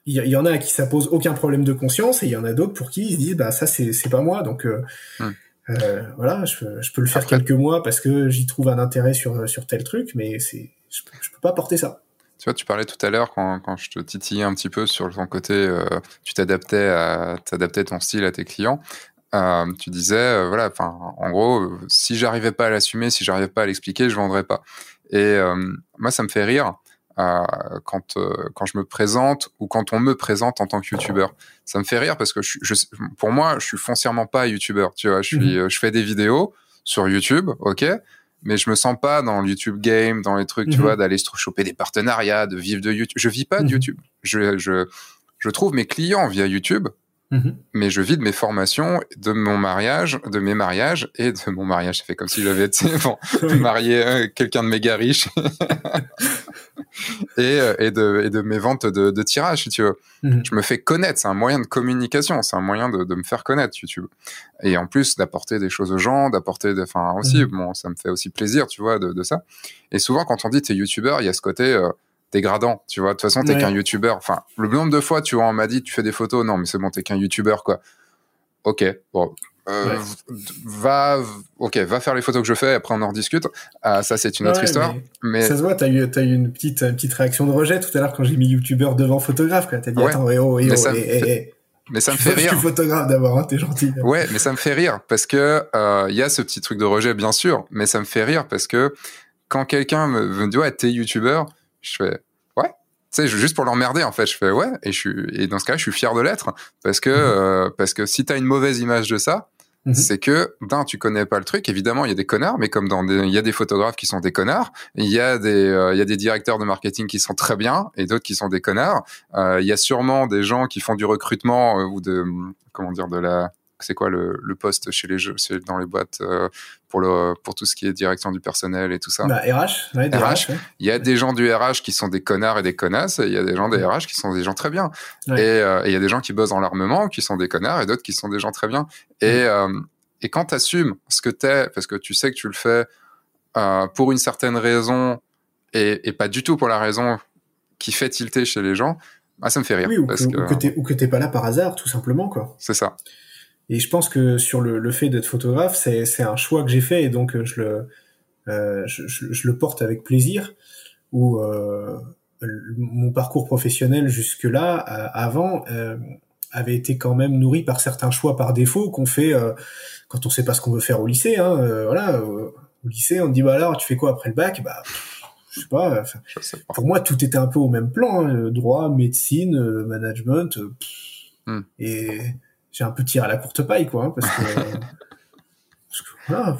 il y, en a à qui ça pose aucun problème de conscience et il y en a d'autres pour qui ils se disent bah ça c'est c'est pas moi donc hmm. Euh, voilà, je, je, peux le faire quelques mois parce que j'y trouve un intérêt sur sur tel truc, mais c'est je, je, peux pas porter ça. Tu vois, tu parlais tout à l'heure quand, quand je te titillais un petit peu sur ton côté, euh, tu t'adaptais à t'adaptais ton style à tes clients. Euh, tu disais, voilà, enfin, en gros, si j'arrivais pas à l'assumer, si j'arrivais pas à l'expliquer, je vendrais pas. Et moi, ça me fait rire quand euh, quand je me présente ou quand on me présente en tant que youtubeur. Ça me fait rire parce que je, je, pour moi, je suis foncièrement pas youtubeur. Tu vois, je suis, mhm. je fais des vidéos sur YouTube, ok, mais je me sens pas dans le YouTube game, dans les trucs, tu mhm. vois, d'aller se choper des partenariats, de vivre de YouTube. Je vis pas de mhm. YouTube. Je, je je trouve mes clients via YouTube Mhm. Mais je vis de mes formations, de mon mariage, de mes mariages et de mon mariage. Ça fait comme si j'avais été bon, marié euh, quelqu'un de méga riche et, euh, et, de, et de mes ventes de, de tirage, si tu veux. Mhm. Je me fais connaître. C'est un moyen de communication. C'est un moyen de, de, me faire connaître, YouTube. Et en plus d'apporter des choses aux gens, d'apporter, enfin aussi, mhm. bon, ça me fait aussi plaisir, tu vois, de, de ça. Et souvent, quand on dit t'es YouTuber, il y a ce côté. Euh, dégradant, tu vois. De toute façon, t'es qu'un youtubeur. Enfin, le nombre de fois, tu vois, on m'a dit, tu fais des photos. Non, mais c'est bon, t'es qu'un youtubeur, quoi. Ok, bon. Euh, va, ok, va faire les photos que je fais. Après, on en rediscute. Ah, ça, c'est une autre histoire. Mais, ça se voit. T'as eu, as eu une petite, petite réaction de rejet tout à l'heure quand j'ai mis youtubeur devant photographe. T'as dit attends, eh oh, eh oh, eh, mais ça me fait rire. Je suis photographe d'abord, hein, t'es gentil. Ouais, mais ça me fait rire parce que euh, il y a ce petit truc de rejet, bien sûr, mais ça me fait rire parce que quand quelqu'un me, me dit ouais, t'es youtubeur, je fais ouais sais juste pour l'emmerder en fait je fais ouais et je suis et dans ce cas je suis fier de l'être parce que mhm. euh, parce que si t'as une mauvaise image de ça mhm. c'est que d'un tu connais pas le truc évidemment il y a des connards mais comme dans il y a des photographes qui sont des connards il y a des euh, il y a des directeurs de marketing qui sont très bien et d'autres qui sont des connards euh, il y a sûrement des gens qui font du recrutement ou de comment dire de la c'est quoi le, le, poste chez les jeux, dans les boîtes euh, pour le pour tout ce qui est direction du personnel et tout ça? Bah, RH, ouais, RH. Il y a des gens du RH qui sont des connards et des connasses, et il y a des gens des RH qui sont des gens très bien. Euh, et il y a des gens qui bossent dans l'armement qui sont des connards et d'autres qui sont des gens très bien. Et euh, et quand tu assumes ce que t'es, parce que tu sais que tu le fais pour une certaine raison et, et pas du tout pour la raison qui fait tilter chez les gens, bah, ça me fait rire. Oui, ou parce que, que, que t'es pas là par hasard, tout simplement, quoi. C'est ça. Et je pense que sur le, le fait d'être photographe, c'est, c'est un choix que j'ai fait et donc euh, je le, euh, je, je, le porte avec plaisir. Ou euh, mon parcours professionnel jusque-là, euh, avant, avait été quand même nourri par certains choix par défaut qu'on fait quand on sait pas ce qu'on veut faire au lycée. Hein, voilà, au lycée, on dit bah alors tu fais quoi après le bac? Bah je sais pas. Pour moi, tout était un peu au même plan hein, droit, médecine, management. Hmm. Et j'ai un peu tiré à la courte paille, quoi, hein, parce que, parce que voilà,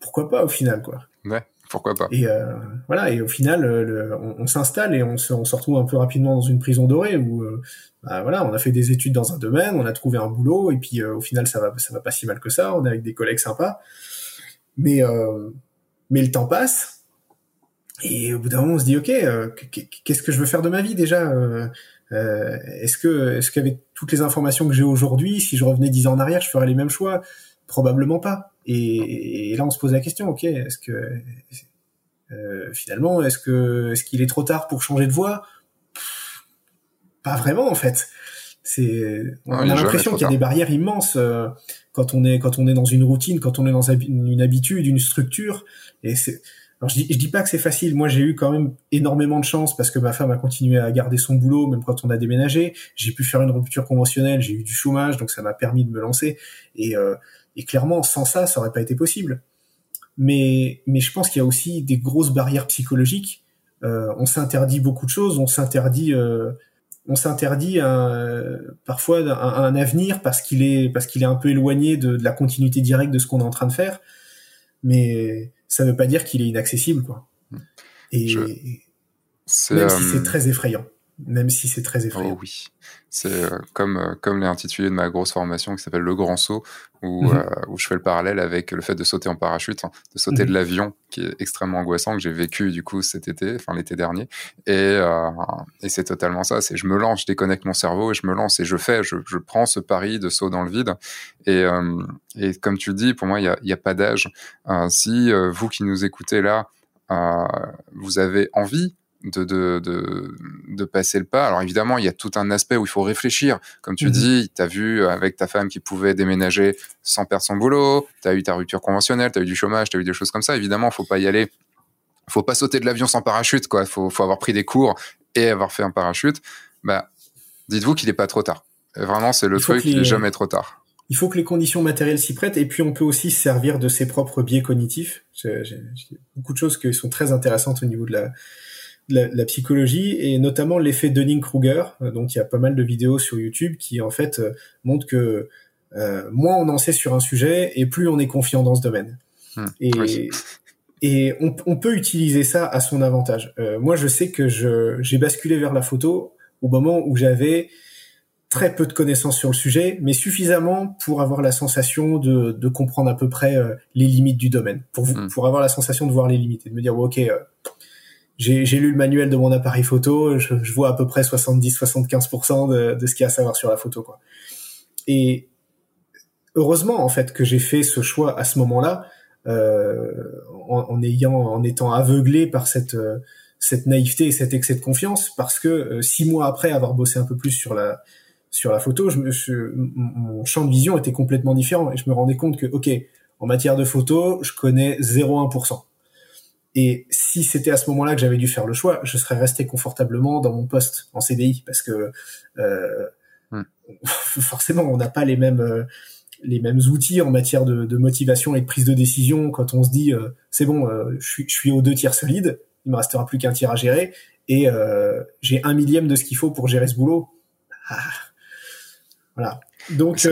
pourquoi pas au final, quoi. Ouais pourquoi pas. Et euh, voilà, et au final, le, on, on s'installe et on se, on se retrouve un peu rapidement dans une prison dorée où, euh, bah, voilà, on a fait des études dans un domaine, on a trouvé un boulot et puis euh, au final, ça va, ça va pas si mal que ça. On est avec des collègues sympas, mais euh, mais le temps passe et au bout d'un moment, on se dit, ok, qu'est-ce que je veux faire de ma vie déjà Est-ce que, est-ce qu'avec toutes les informations que j'ai aujourd'hui, si je revenais dix ans en arrière, je ferais les mêmes choix? Probablement pas. Et, là, on se pose la question, ok, est-ce que euh, finalement, est-ce que est-ce qu'il est trop tard pour changer de voie? Pas vraiment, en fait. C'est on a l'impression qu'il y a des barrières immenses euh, quand on est quand on est dans une routine, quand on est dans une habitude, une structure. Et c'est alors je dis, je dis pas que c'est facile. Moi, j'ai eu quand même énormément de chance parce que ma femme a continué à garder son boulot même quand on a déménagé. J'ai pu faire une rupture conventionnelle, j'ai eu du chômage, donc ça m'a permis de me lancer. Et euh, et clairement, sans ça, ça aurait pas été possible. Mais, mais je pense qu'il y a aussi des grosses barrières psychologiques. Euh, on s'interdit beaucoup de choses. On s'interdit, euh, on s'interdit parfois un, avenir parce qu'il est parce qu'il est un peu éloigné de, de, la continuité directe de ce qu'on est en train de faire. Mais ça ne veut pas dire qu'il est inaccessible, quoi. Et même si c'est euh, très effrayant même si c'est très effrayant. Oh oui, c'est euh, comme euh, comme l'intitulé de ma grosse formation qui s'appelle le grand saut, où, mhm. euh, où je fais le parallèle avec le fait de sauter en parachute, hein, de sauter de mhm. l'avion, qui est extrêmement angoissant que j'ai vécu du coup cet été, enfin l'été dernier, et et c'est totalement ça. C'est je me lance, je déconnecte mon cerveau et je me lance et je fais, je, je prends ce pari de saut dans le vide. Et et comme tu le dis, pour moi il y a, y a pas d'âge. si vous qui nous écoutez là, vous avez envie de, de, de, de, passer le pas. Alors évidemment, il y a tout un aspect où il faut réfléchir. Comme tu mhm. dis, tu as vu avec ta femme qui pouvait déménager sans perdre son boulot, tu as eu ta rupture conventionnelle, tu as eu du chômage, tu as eu des choses comme ça. Évidemment, faut pas y aller. faut pas sauter de l'avion sans parachute. quoi. faut, faut avoir pris des cours et avoir fait un parachute. Bah, dites-vous qu'il n'est pas trop tard. Vraiment, c'est le truc, il n'est jamais trop tard. Il faut que les conditions matérielles s'y prêtent et puis on peut aussi se servir de ses propres biais cognitifs. J'ai beaucoup de choses qui sont très intéressantes au niveau de la, la, psychologie et notamment l'effet Dunning-Kruger. Euh, donc il y a pas mal de vidéos sur YouTube qui en fait euh, montrent que euh, moins on en sait sur un sujet et plus on est confiant dans ce domaine. Hmm. et, et on, on, peut utiliser ça à son avantage. moi, je sais que j'ai basculé vers la photo au moment où j'avais très peu de connaissances sur le sujet, mais suffisamment pour avoir la sensation de, de comprendre à peu près les limites du domaine, pour, hmm. pour avoir la sensation de voir les limites et de me dire, ok, j'ai lu le manuel de mon appareil photo, je, je vois à peu près 70-75% de, de, ce qu'il y a à savoir sur la photo, quoi. Et heureusement, en fait, que j'ai fait ce choix à ce moment-là, euh, en, en, ayant, en étant aveuglé par cette euh, cette naïveté et cet excès de confiance, parce que euh, six mois après avoir bossé un peu plus sur la sur la photo, je me, mon champ de vision était complètement différent et je me rendais compte que, ok, en matière de photo, je connais 0,1%. Et si c'était à ce moment-là que j'avais dû faire le choix, je serais resté confortablement dans mon poste en CDI parce que euh, hmm. forcément, on n'a pas les mêmes euh, les mêmes outils en matière de, de, motivation et de prise de décision quand on se dit euh, c'est bon, euh, je suis je suis aux deux tiers solide, il me restera plus qu'un tiers à gérer et euh, j'ai un millième de ce qu'il faut pour gérer ce boulot. Ah. Voilà. Donc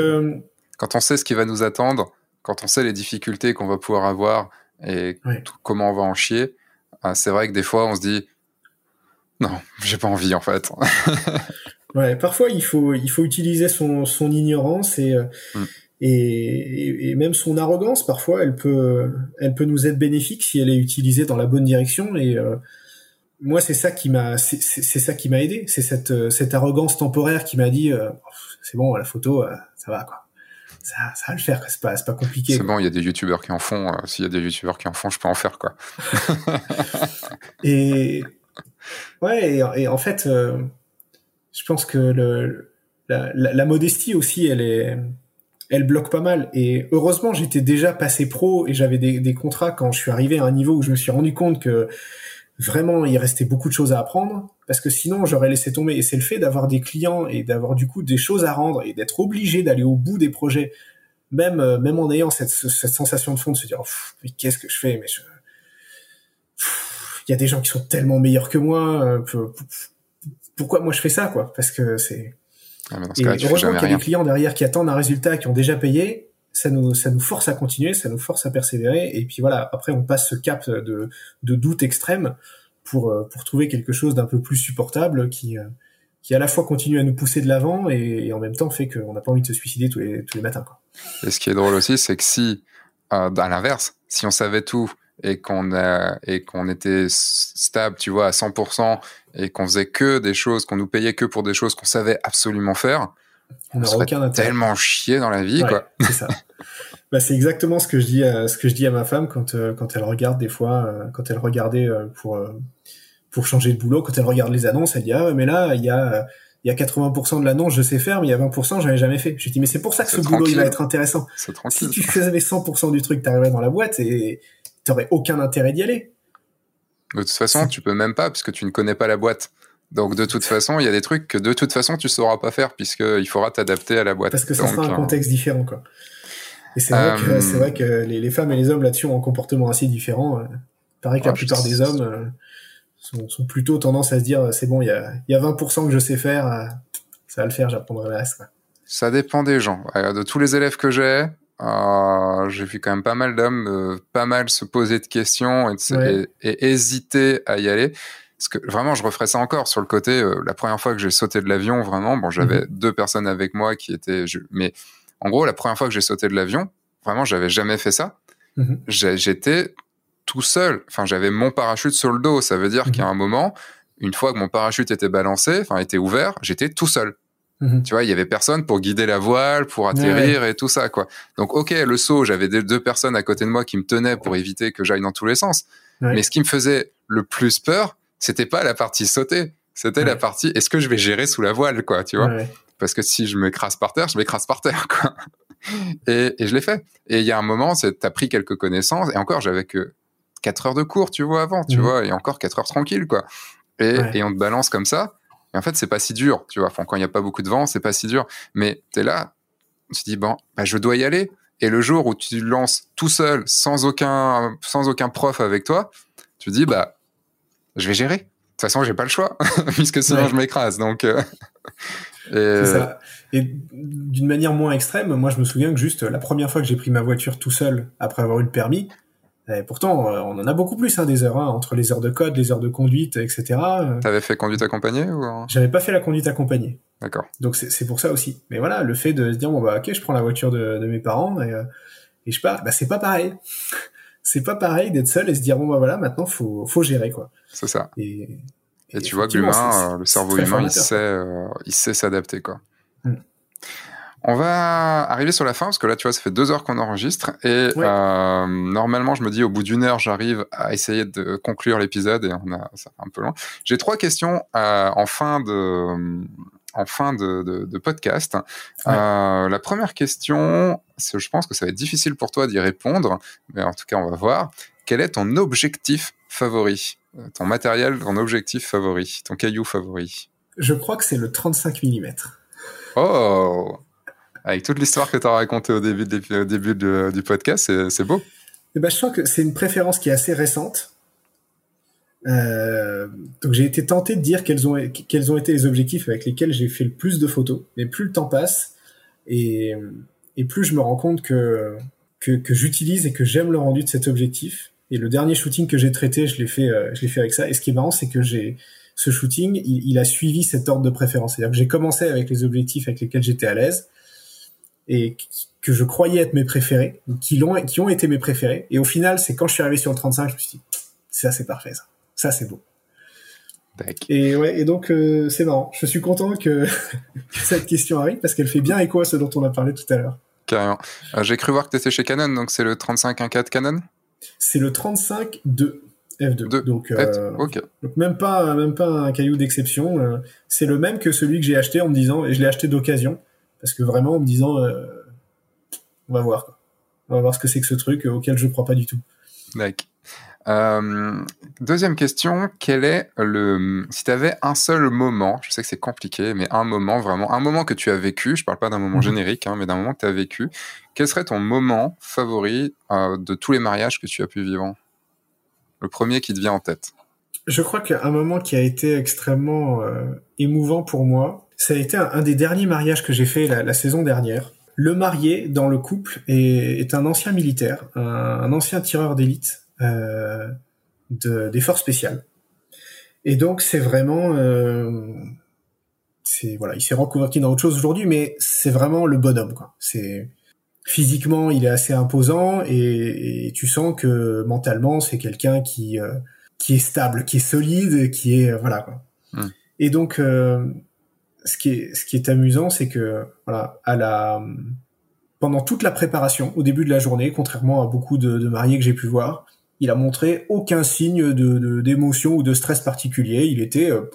quand on sait ce qui va nous attendre, quand on sait les difficultés qu'on va pouvoir avoir et comment on va en chier? Ah, c'est vrai que des fois, on se dit non, j'ai pas envie en fait. ouais, parfois il faut il faut utiliser son, son ignorance et, euh, mm. et, et même son arrogance. Parfois, elle peut elle peut nous être bénéfique si elle est utilisée dans la bonne direction. Et euh, moi, c'est ça qui m'a c'est ça qui m'a aidé. C'est cette cette arrogance temporaire qui m'a dit euh, c'est bon la photo ça va quoi ça, ça va le faire, c'est pas, pas compliqué. C'est bon, il y a des youtubeurs qui en font. Euh, s'il y a des youtubeurs qui en font, je peux en faire, quoi. et ouais, et, en fait, euh, je pense que le, la, la, modestie aussi, elle est, elle bloque pas mal. Et heureusement, j'étais déjà passé pro et j'avais des, des, contrats quand je suis arrivé à un niveau où je me suis rendu compte que vraiment, il restait beaucoup de choses à apprendre parce que sinon, j'aurais laissé tomber. Et c'est le fait d'avoir des clients et d'avoir du coup des choses à rendre et d'être obligé d'aller au bout des projets, même euh, même en ayant cette, cette sensation de fond de se dire, mais qu'est-ce que je fais? Mais je... il y a des gens qui sont tellement meilleurs que moi. Euh, pourquoi moi je fais ça, quoi? Parce que c'est. Ah, et heureusement qu'il y a des clients derrière qui attendent un résultat, qui ont déjà payé ça nous force à continuer, ça nous force à persévérer et puis voilà, après on passe ce cap de doute extrême pour euh, pour trouver quelque chose d'un peu plus supportable qui euh, qui à la fois continue à nous pousser de l'avant et, en même temps fait qu'on n'a pas envie de se suicider tous les matins. Et ce qui est drôle aussi, c'est que si euh, à l'inverse, si on savait tout et qu'on et qu'on était stable, tu vois, à 100% et qu'on faisait que des choses, qu'on nous payait que pour des choses qu'on savait absolument faire, on n'aura aucun intérêt. Tellement chier dans la vie, quoi. C'est ça. bah, c'est exactement ce que je dis, à, ce que je dis à ma femme quand euh, quand elle regarde des fois, euh, quand elle regardait euh, pour pour changer de boulot, quand elle regarde les annonces, elle dit ah mais là il y a il y a 80% de l'annonce je sais faire, mais il y a 20% j'avais jamais fait. Je dis mais c'est pour ça que ce boulot il va être intéressant. Si tu faisais 100% du truc, t'arriverais dans la boîte et t'aurais aucun intérêt d'y aller. De toute façon, tu peux même pas puisque tu ne connais pas la boîte. Donc de toute façon, il y a des trucs que de toute façon tu sauras pas faire puisqu'il faudra t'adapter à la boîte. Parce que ça sera un euh, contexte différent quoi. Et c'est vrai, que, vrai que les, femmes et les hommes là-dessus ont un comportement assez différent. Il paraît que la plupart des hommes euh, sont, plutôt tendance à se dire c'est bon, il y a, y a 20% que je sais faire, euh, ça va le faire, j'apprendrai le reste. Ça dépend des gens. De tous les élèves que j'ai, j'ai vu quand même pas mal d'hommes, pas mal se poser de questions et, et, hésiter à y aller. Parce que vraiment, je referais ça encore sur le côté. Euh, la première fois que j'ai sauté de l'avion, vraiment, bon, j'avais mhm. deux personnes avec moi qui étaient. mais en gros, la première fois que j'ai sauté de l'avion, vraiment, j'avais jamais fait ça. Mhm. J'étais tout seul. Enfin, j'avais mon parachute sur le dos. Ça veut dire mhm. un moment, une fois que mon parachute était balancé, enfin, était ouvert, j'étais tout seul. Tu vois, il y avait personne pour guider la voile, pour atterrir et tout ça, quoi. Donc, ok, le saut, j'avais deux personnes à côté de moi qui me tenaient pour éviter que j'aille dans tous les sens. Mais ce qui me faisait le plus peur, c'était pas la partie sauter, c'était la partie est-ce que je vais gérer sous la voile, quoi, tu vois? Parce que si je m'écrase par terre, je m'écrase par terre, quoi. Et, je l'ai fait. Et il y a un moment, t'as pris quelques connaissances, et encore, j'avais que 4 heures de cours, tu vois, avant, tu mhm. vois, et encore 4 heures tranquille, quoi. Et, on te balance comme ça. Et en fait, c'est pas si dur, tu vois. Enfin, quand il n'y a pas beaucoup de vent, c'est pas si dur. Mais tu es là, tu te dis, bon, bah, je dois y aller. Et le jour où tu lances tout seul, sans aucun, sans aucun prof avec toi, tu te dis, bah, je vais gérer. De toute façon, j'ai pas le choix, puisque sinon je m'écrase. Donc, euh, et... Ça. Et d'une manière moins extrême, moi je me souviens que juste la première fois que j'ai pris ma voiture tout seul après avoir eu le permis, et pourtant euh, on en a beaucoup plus hein, des heures, hein, entre les heures de code, les heures de conduite, etc. T'avais fait conduite accompagnée ou? J'avais pas fait la conduite accompagnée. D'accord. Donc c'est pour ça aussi. Mais voilà, le fait de se dire bon bah ok, je prends la voiture de, de mes parents et, euh, et je pars, bah c'est pas pareil c'est pas pareil d'être seul et se dire bon bah voilà maintenant faut faut gérer quoi. C'est ça. Et, et, tu vois que l'humain, euh, le cerveau humain, il sait euh, il sait s'adapter quoi. Mm. On va arriver sur la fin parce que là, tu vois, ça fait deux heures qu'on enregistre et euh, normalement, je me dis au bout d'une heure, j'arrive à essayer de conclure l'épisode et on a ça fait un peu loin. J'ai trois questions en fin de en fin de, podcast. Euh, la première question, je pense que ça va être difficile pour toi d'y répondre, mais en tout cas, on va voir. Quel est ton objectif favori? Euh, Ton matériel, ton objectif favori? Ton caillou favori? Je crois que c'est le 35 mm. Oh Avec toute l'histoire que tu as racontée au début, au début du podcast, c'est beau. Eh ben, je sens que c'est une préférence qui est assez récente. Euh, donc j'ai été tenté de dire quels ont quels ont été les objectifs avec lesquels j'ai fait le plus de photos. Mais plus le temps passe et, et plus je me rends compte que que, que j'utilise et que j'aime le rendu de cet objectif. Et le dernier shooting que j'ai traité, je l'ai fait euh, je fait avec ça. Et ce qui est marrant, c'est que j'ai ce shooting, il, il, a suivi cet ordre de préférence. C'est-à-dire que j'ai commencé avec les objectifs avec lesquels j'étais à l'aise et que je croyais être mes préférés, qui l'ont qui ont été mes préférés. Et au final, c'est quand je suis arrivé sur le 35, je me suis dit ça c'est parfait ça. Ça, c'est beau. Et ouais, et donc euh, c'est marrant. Je suis content que, cette question arrive parce qu'elle fait bien écho à ce dont on a parlé tout à l'heure. Carrément. Euh, j'ai cru voir que tu étais chez Canon, donc c'est le 35-1.4 Canon? C'est le 35-2 F2. Donc, euh, donc, même pas même pas un caillou d'exception. c'est le même que celui que j'ai acheté en me disant et je l'ai acheté d'occasion parce que vraiment en me disant on va voir quoi. On va voir ce que c'est que ce truc auquel je crois pas du tout. D'accord. Euh, deuxième question, quel est le... Si tu avais un seul moment, je sais que c'est compliqué, mais un moment vraiment, un moment que tu as vécu, je parle pas d'un moment mhm. générique, hein, mais d'un moment que tu as vécu, quel serait ton moment favori euh, de tous les mariages que tu as pu vivre? Le premier qui te vient en tête Je crois qu'un moment qui a été extrêmement émouvant pour moi, ça a été un, des derniers mariages que j'ai fait la saison dernière. Le marié dans le couple est, un ancien militaire, un, ancien tireur d'élite euh, des forces spéciales. Et donc c'est vraiment, euh, c'est voilà, il s'est reconverti dans autre chose aujourd'hui, mais c'est vraiment le bonhomme quoi. C'est physiquement il est assez imposant et, tu sens que mentalement c'est quelqu'un qui euh, qui est stable, qui est solide, qui est voilà quoi. Hum. Et donc euh, ce qui est, ce qui est amusant, c'est que voilà, à la, pendant toute la préparation, au début de la journée, contrairement à beaucoup de, de mariés que j'ai pu voir, il a montré aucun signe de d'émotion ou de stress particulier. Il était euh,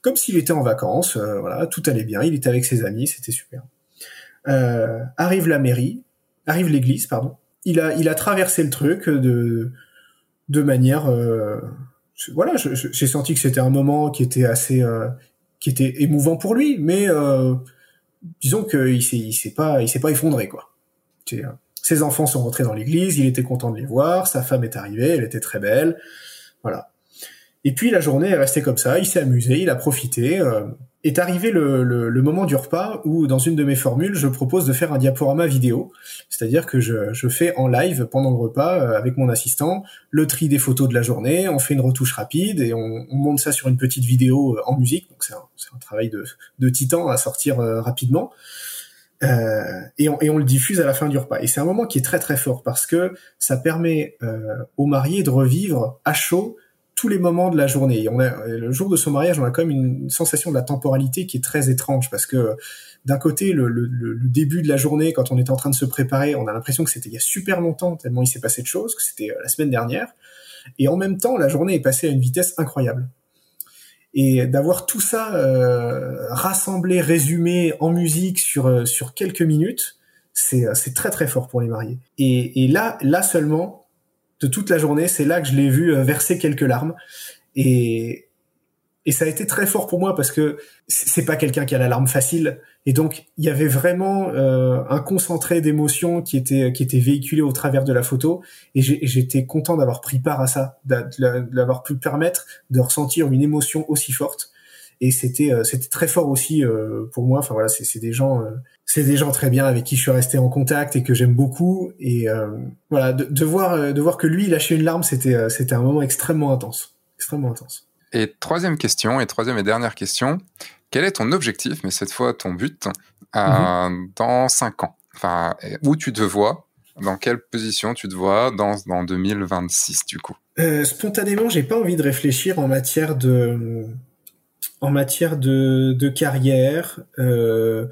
comme s'il était en vacances. Euh, voilà, tout allait bien. Il était avec ses amis, c'était super. Euh, arrive la mairie, arrive l'église, pardon. Il a il a traversé le truc de de manière euh, voilà, j'ai senti que c'était un moment qui était assez qui était émouvant pour lui, mais euh, disons qu'il s'est, il s'est pas, il s'est pas effondré quoi. Euh, ses enfants sont rentrés dans l'église, il était content de les voir, sa femme est arrivée, elle était très belle, voilà. Et puis la journée est restée comme ça, il s'est amusé, il a profité. Euh, est arrivé le, le, moment du repas où, dans une de mes formules, je propose de faire un diaporama vidéo, c'est-à-dire que je, je, fais en live pendant le repas euh, avec mon assistant le tri des photos de la journée, on fait une retouche rapide et on, on monte ça sur une petite vidéo euh, en musique. Donc c'est un, un, travail de, de, titan à sortir euh, rapidement. Euh, et, on, et, on, le diffuse à la fin du repas. Et c'est un moment qui est très très fort parce que ça permet euh, aux mariés de revivre à chaud tous les moments de la journée. on a, le jour de son mariage, on a quand même une sensation de la temporalité qui est très étrange parce que d'un côté, le, le, début de la journée, quand on est en train de se préparer, on a l'impression que c'était il y a super longtemps, tellement il s'est passé de choses, que c'était euh, la semaine dernière. Et en même temps, la journée est passée à une vitesse incroyable. Et d'avoir tout ça euh, rassemblé, résumé en musique sur euh, sur quelques minutes, c'est c'est très très fort pour les mariés. Et, et là là seulement, de toute la journée. C'est là que je l'ai vu euh, verser quelques larmes. Et, et ça a été très fort pour moi parce que c'est pas quelqu'un qui a la larme facile. Et donc, il y avait vraiment euh, un concentré d'émotions qui était qui était véhiculé au travers de la photo. Et j'étais content d'avoir pris part à ça, d'avoir pu permettre de ressentir une émotion aussi forte. Et c'était euh, c'était très fort aussi euh, pour moi. Enfin voilà c'est des gens euh, c'est des gens très bien avec qui je suis resté en contact et que j'aime beaucoup. Et voilà de, de, voir de voir que lui lâcher une larme c'était c'était un moment extrêmement intense. Extrêmement intense. Et troisième question et troisième et dernière question quel est ton objectif mais cette fois ton but mm-hmm. dans cinq ans? Enfin où tu te vois? Dans quelle position tu te vois dans, dans 2026 du coup? Euh, Spontanément, j'ai pas envie de réfléchir en matière de en matière de, de carrière euh,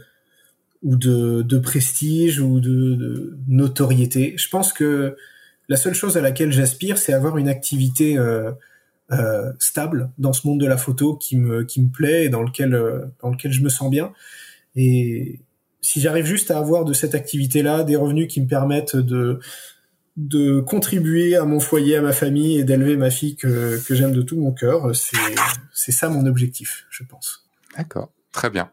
ou de, de, prestige ou de, de, notoriété. Je pense que la seule chose à laquelle j'aspire, c'est avoir une activité euh, stable dans ce monde de la photo qui me qui me plaît et dans lequel euh, dans lequel je me sens bien. Et si j'arrive juste à avoir de cette activité-là des revenus qui me permettent de de contribuer à mon foyer, à ma famille et d'élever ma fille que, que j'aime de tout mon cœur. C'est ça mon objectif, je pense. D'accord, très bien.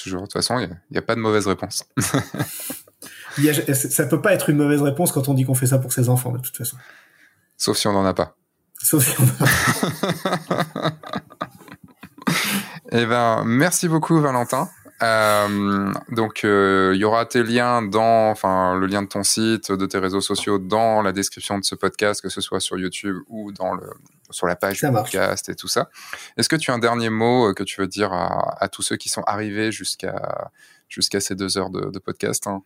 Toujours, de toute façon, il n'y a, pas de mauvaise réponse. y a, ça peut pas être une mauvaise réponse quand on dit qu'on fait ça pour ses enfants, de toute façon. Sauf si on n'en a pas. Sauf si on eh ben, merci beaucoup, Valentin. Euh, donc, euh, il y aura tes liens dans, enfin, le lien de ton site, de tes réseaux sociaux dans la description de ce podcast, que ce soit sur YouTube ou dans le, sur la page du podcast et tout ça. Est-ce que tu as un dernier mot euh, que tu veux dire à, tous ceux qui sont arrivés jusqu'à jusqu'à ces deux heures de, podcast hein?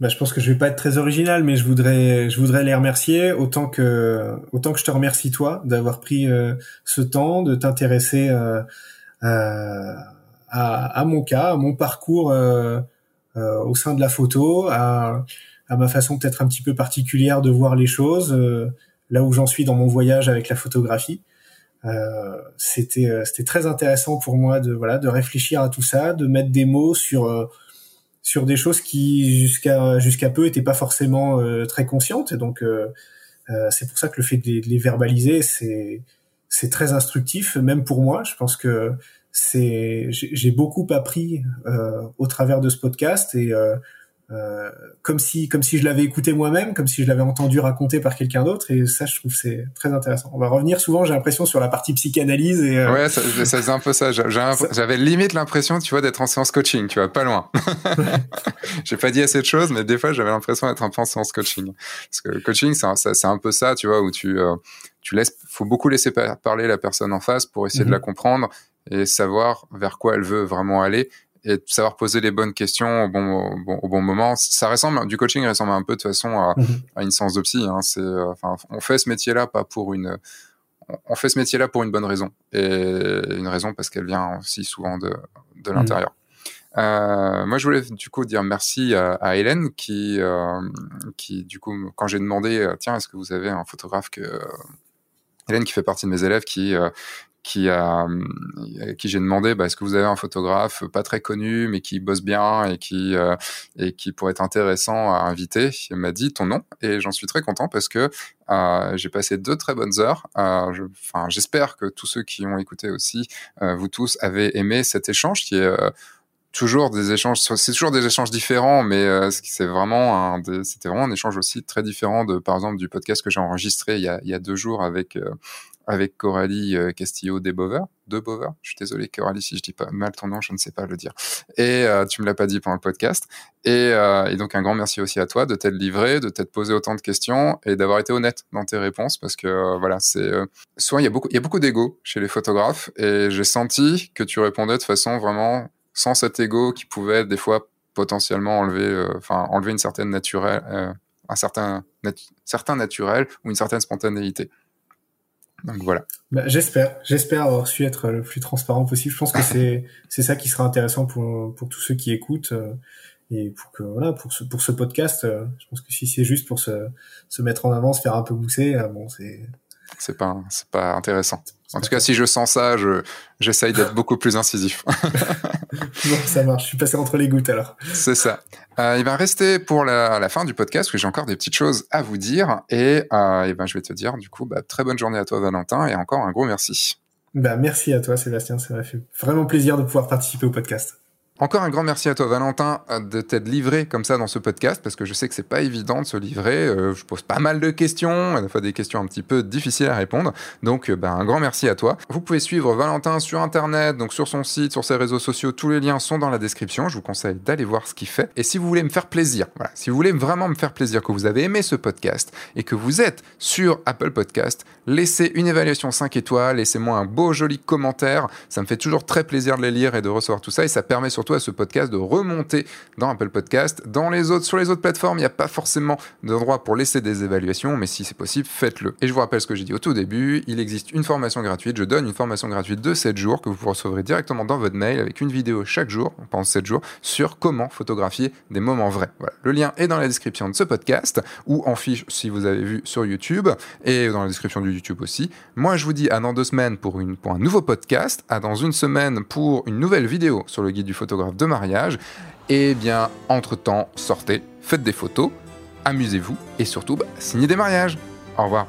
Bah, je pense que je vais pas être très original, mais je voudrais, je voudrais les remercier autant que, autant que je te remercie toi d'avoir pris ce temps, de t'intéresser euh, à, mon cas, à mon parcours euh, euh, au sein de la photo, à, à ma façon peut-être un petit peu particulière de voir les choses, euh, là où j'en suis dans mon voyage avec la photographie. Euh, c'était c'était très intéressant pour moi de voilà de réfléchir à tout ça, de mettre des mots sur sur des choses qui jusqu'à jusqu'à peu étaient pas forcément très conscientes. Et donc c'est pour ça que le fait de les, verbaliser, c'est c'est très instructif, même pour moi. Je pense que c'est j'ai beaucoup appris au travers de ce podcast et euh, comme si comme si je l'avais écouté moi-même, comme si je l'avais entendu raconter par quelqu'un d'autre. Et ça, je trouve c'est très intéressant. On va revenir souvent, j'ai l'impression, sur la partie psychanalyse. Et, euh, Ouais, ça, c'est un peu ça. J'avais limite l'impression, tu vois, d'être en séance coaching, tu vois, pas loin. j'ai pas dit assez de choses, mais des fois, j'avais l'impression d'être un peu en séance coaching. Parce que le coaching, c'est un, peu ça, tu vois, où tu euh, tu laisses, faut beaucoup laisser parler la personne en face pour essayer de la mhm. comprendre et savoir vers quoi elle veut vraiment aller et savoir poser les bonnes questions au bon, au bon, moment. Ça ressemble, du coaching ressemble un peu de toute façon à, mhm. à une séance de psy. Hein. C'est, euh, enfin, on fait ce métier-là pas pour une, on fait ce métier-là pour une bonne raison et une raison parce qu'elle vient aussi souvent de, de mhm. l'intérieur. Euh, moi, je voulais du coup dire merci à, à Hélène qui, euh, qui du coup, quand j'ai demandé, euh, tiens, est-ce que vous avez un photographe que Hélène qui fait partie de mes élèves qui qui a euh, qui j'ai demandé bah, est-ce que vous avez un photographe pas très connu mais qui bosse bien et qui euh, et qui pourrait être intéressant à inviter il m'a dit ton nom et j'en suis très content parce que euh, j'ai passé deux très bonnes heures enfin j'espère que tous ceux qui ont écouté aussi vous tous avez aimé cet échange qui est toujours des échanges c'est toujours des échanges différents mais c'est vraiment c'était vraiment un échange aussi très différent de par exemple du podcast que j'ai enregistré il y a deux jours avec avec Coralie euh, Castillo de Bover. Je suis désolé Coralie si je dis pas mal ton nom, je ne sais pas le dire. Et euh, tu me l'as pas dit pendant le podcast. Et, euh, donc un grand merci aussi à toi de t'être livré, de t'être posé autant de questions et d'avoir été honnête dans tes réponses parce que voilà, c'est soit il y a beaucoup il y a beaucoup d'ego chez les photographes et j'ai senti que tu répondais de façon vraiment sans cet ego qui pouvait des fois potentiellement enlever enfin enlever une certaine naturelle un certain certain naturel ou une certaine spontanéité. Donc voilà. Bah, j'espère, j'espère avoir su être le plus transparent possible. Je pense que c'est c'est ça qui sera intéressant pour pour tous ceux qui écoutent euh, et pour que voilà pour ce pour ce podcast. Euh, je pense que si c'est juste pour se se mettre en avant, se faire un peu bousser, euh, bon c'est c'est pas c'est pas intéressant. En tout cas, si je sens ça, je j'essaye d'être beaucoup plus incisif. bon, ça marche. Je suis passé entre les gouttes alors. C'est ça. Euh, il va rester pour la, la fin du podcast que j'ai encore des petites choses à vous dire et, euh, et ben je vais te dire du coup bah, très bonne journée à toi Valentin et encore un gros merci. Bah, merci à toi Sébastien, ça m'a fait vraiment plaisir de pouvoir participer au podcast. Encore un grand merci à toi Valentin de t'être livré comme ça dans ce podcast parce que je sais que c'est pas évident de se livrer. Euh, je pose pas mal de questions, à la fois des questions un petit peu difficiles à répondre. Donc euh, ben, un grand merci à toi. Vous pouvez suivre Valentin sur internet, donc sur son site, sur ses réseaux sociaux. Tous les liens sont dans la description. Je vous conseille d'aller voir ce qu'il fait. Et si vous voulez me faire plaisir, voilà, si vous voulez vraiment me faire plaisir, que vous avez aimé ce podcast et que vous êtes sur Apple Podcast, laissez une évaluation 5 étoiles, laissez-moi un beau joli commentaire. Ça me fait toujours très plaisir de les lire et de recevoir tout ça et ça permet surtout à ce podcast de remonter dans Apple Podcast. Dans les autres, sur les autres plateformes, il n'y a pas forcément d'endroit pour laisser des évaluations, mais si c'est possible, faites-le. Et je vous rappelle ce que j'ai dit au tout début, il existe une formation gratuite. Je donne une formation gratuite de 7 jours que vous recevrez directement dans votre mail avec une vidéo chaque jour, pendant 7 jours, sur comment photographier des moments vrais. Voilà. Le lien est dans la description de ce podcast ou en fiche si vous avez vu sur YouTube et dans la description du YouTube aussi. Moi, je vous dis à dans deux semaines pour, pour un nouveau podcast, à dans une semaine pour une nouvelle vidéo sur le guide du de mariage. Et eh bien, entre-temps, sortez, faites des photos, amusez-vous et surtout, bah, signez des mariages. Au revoir.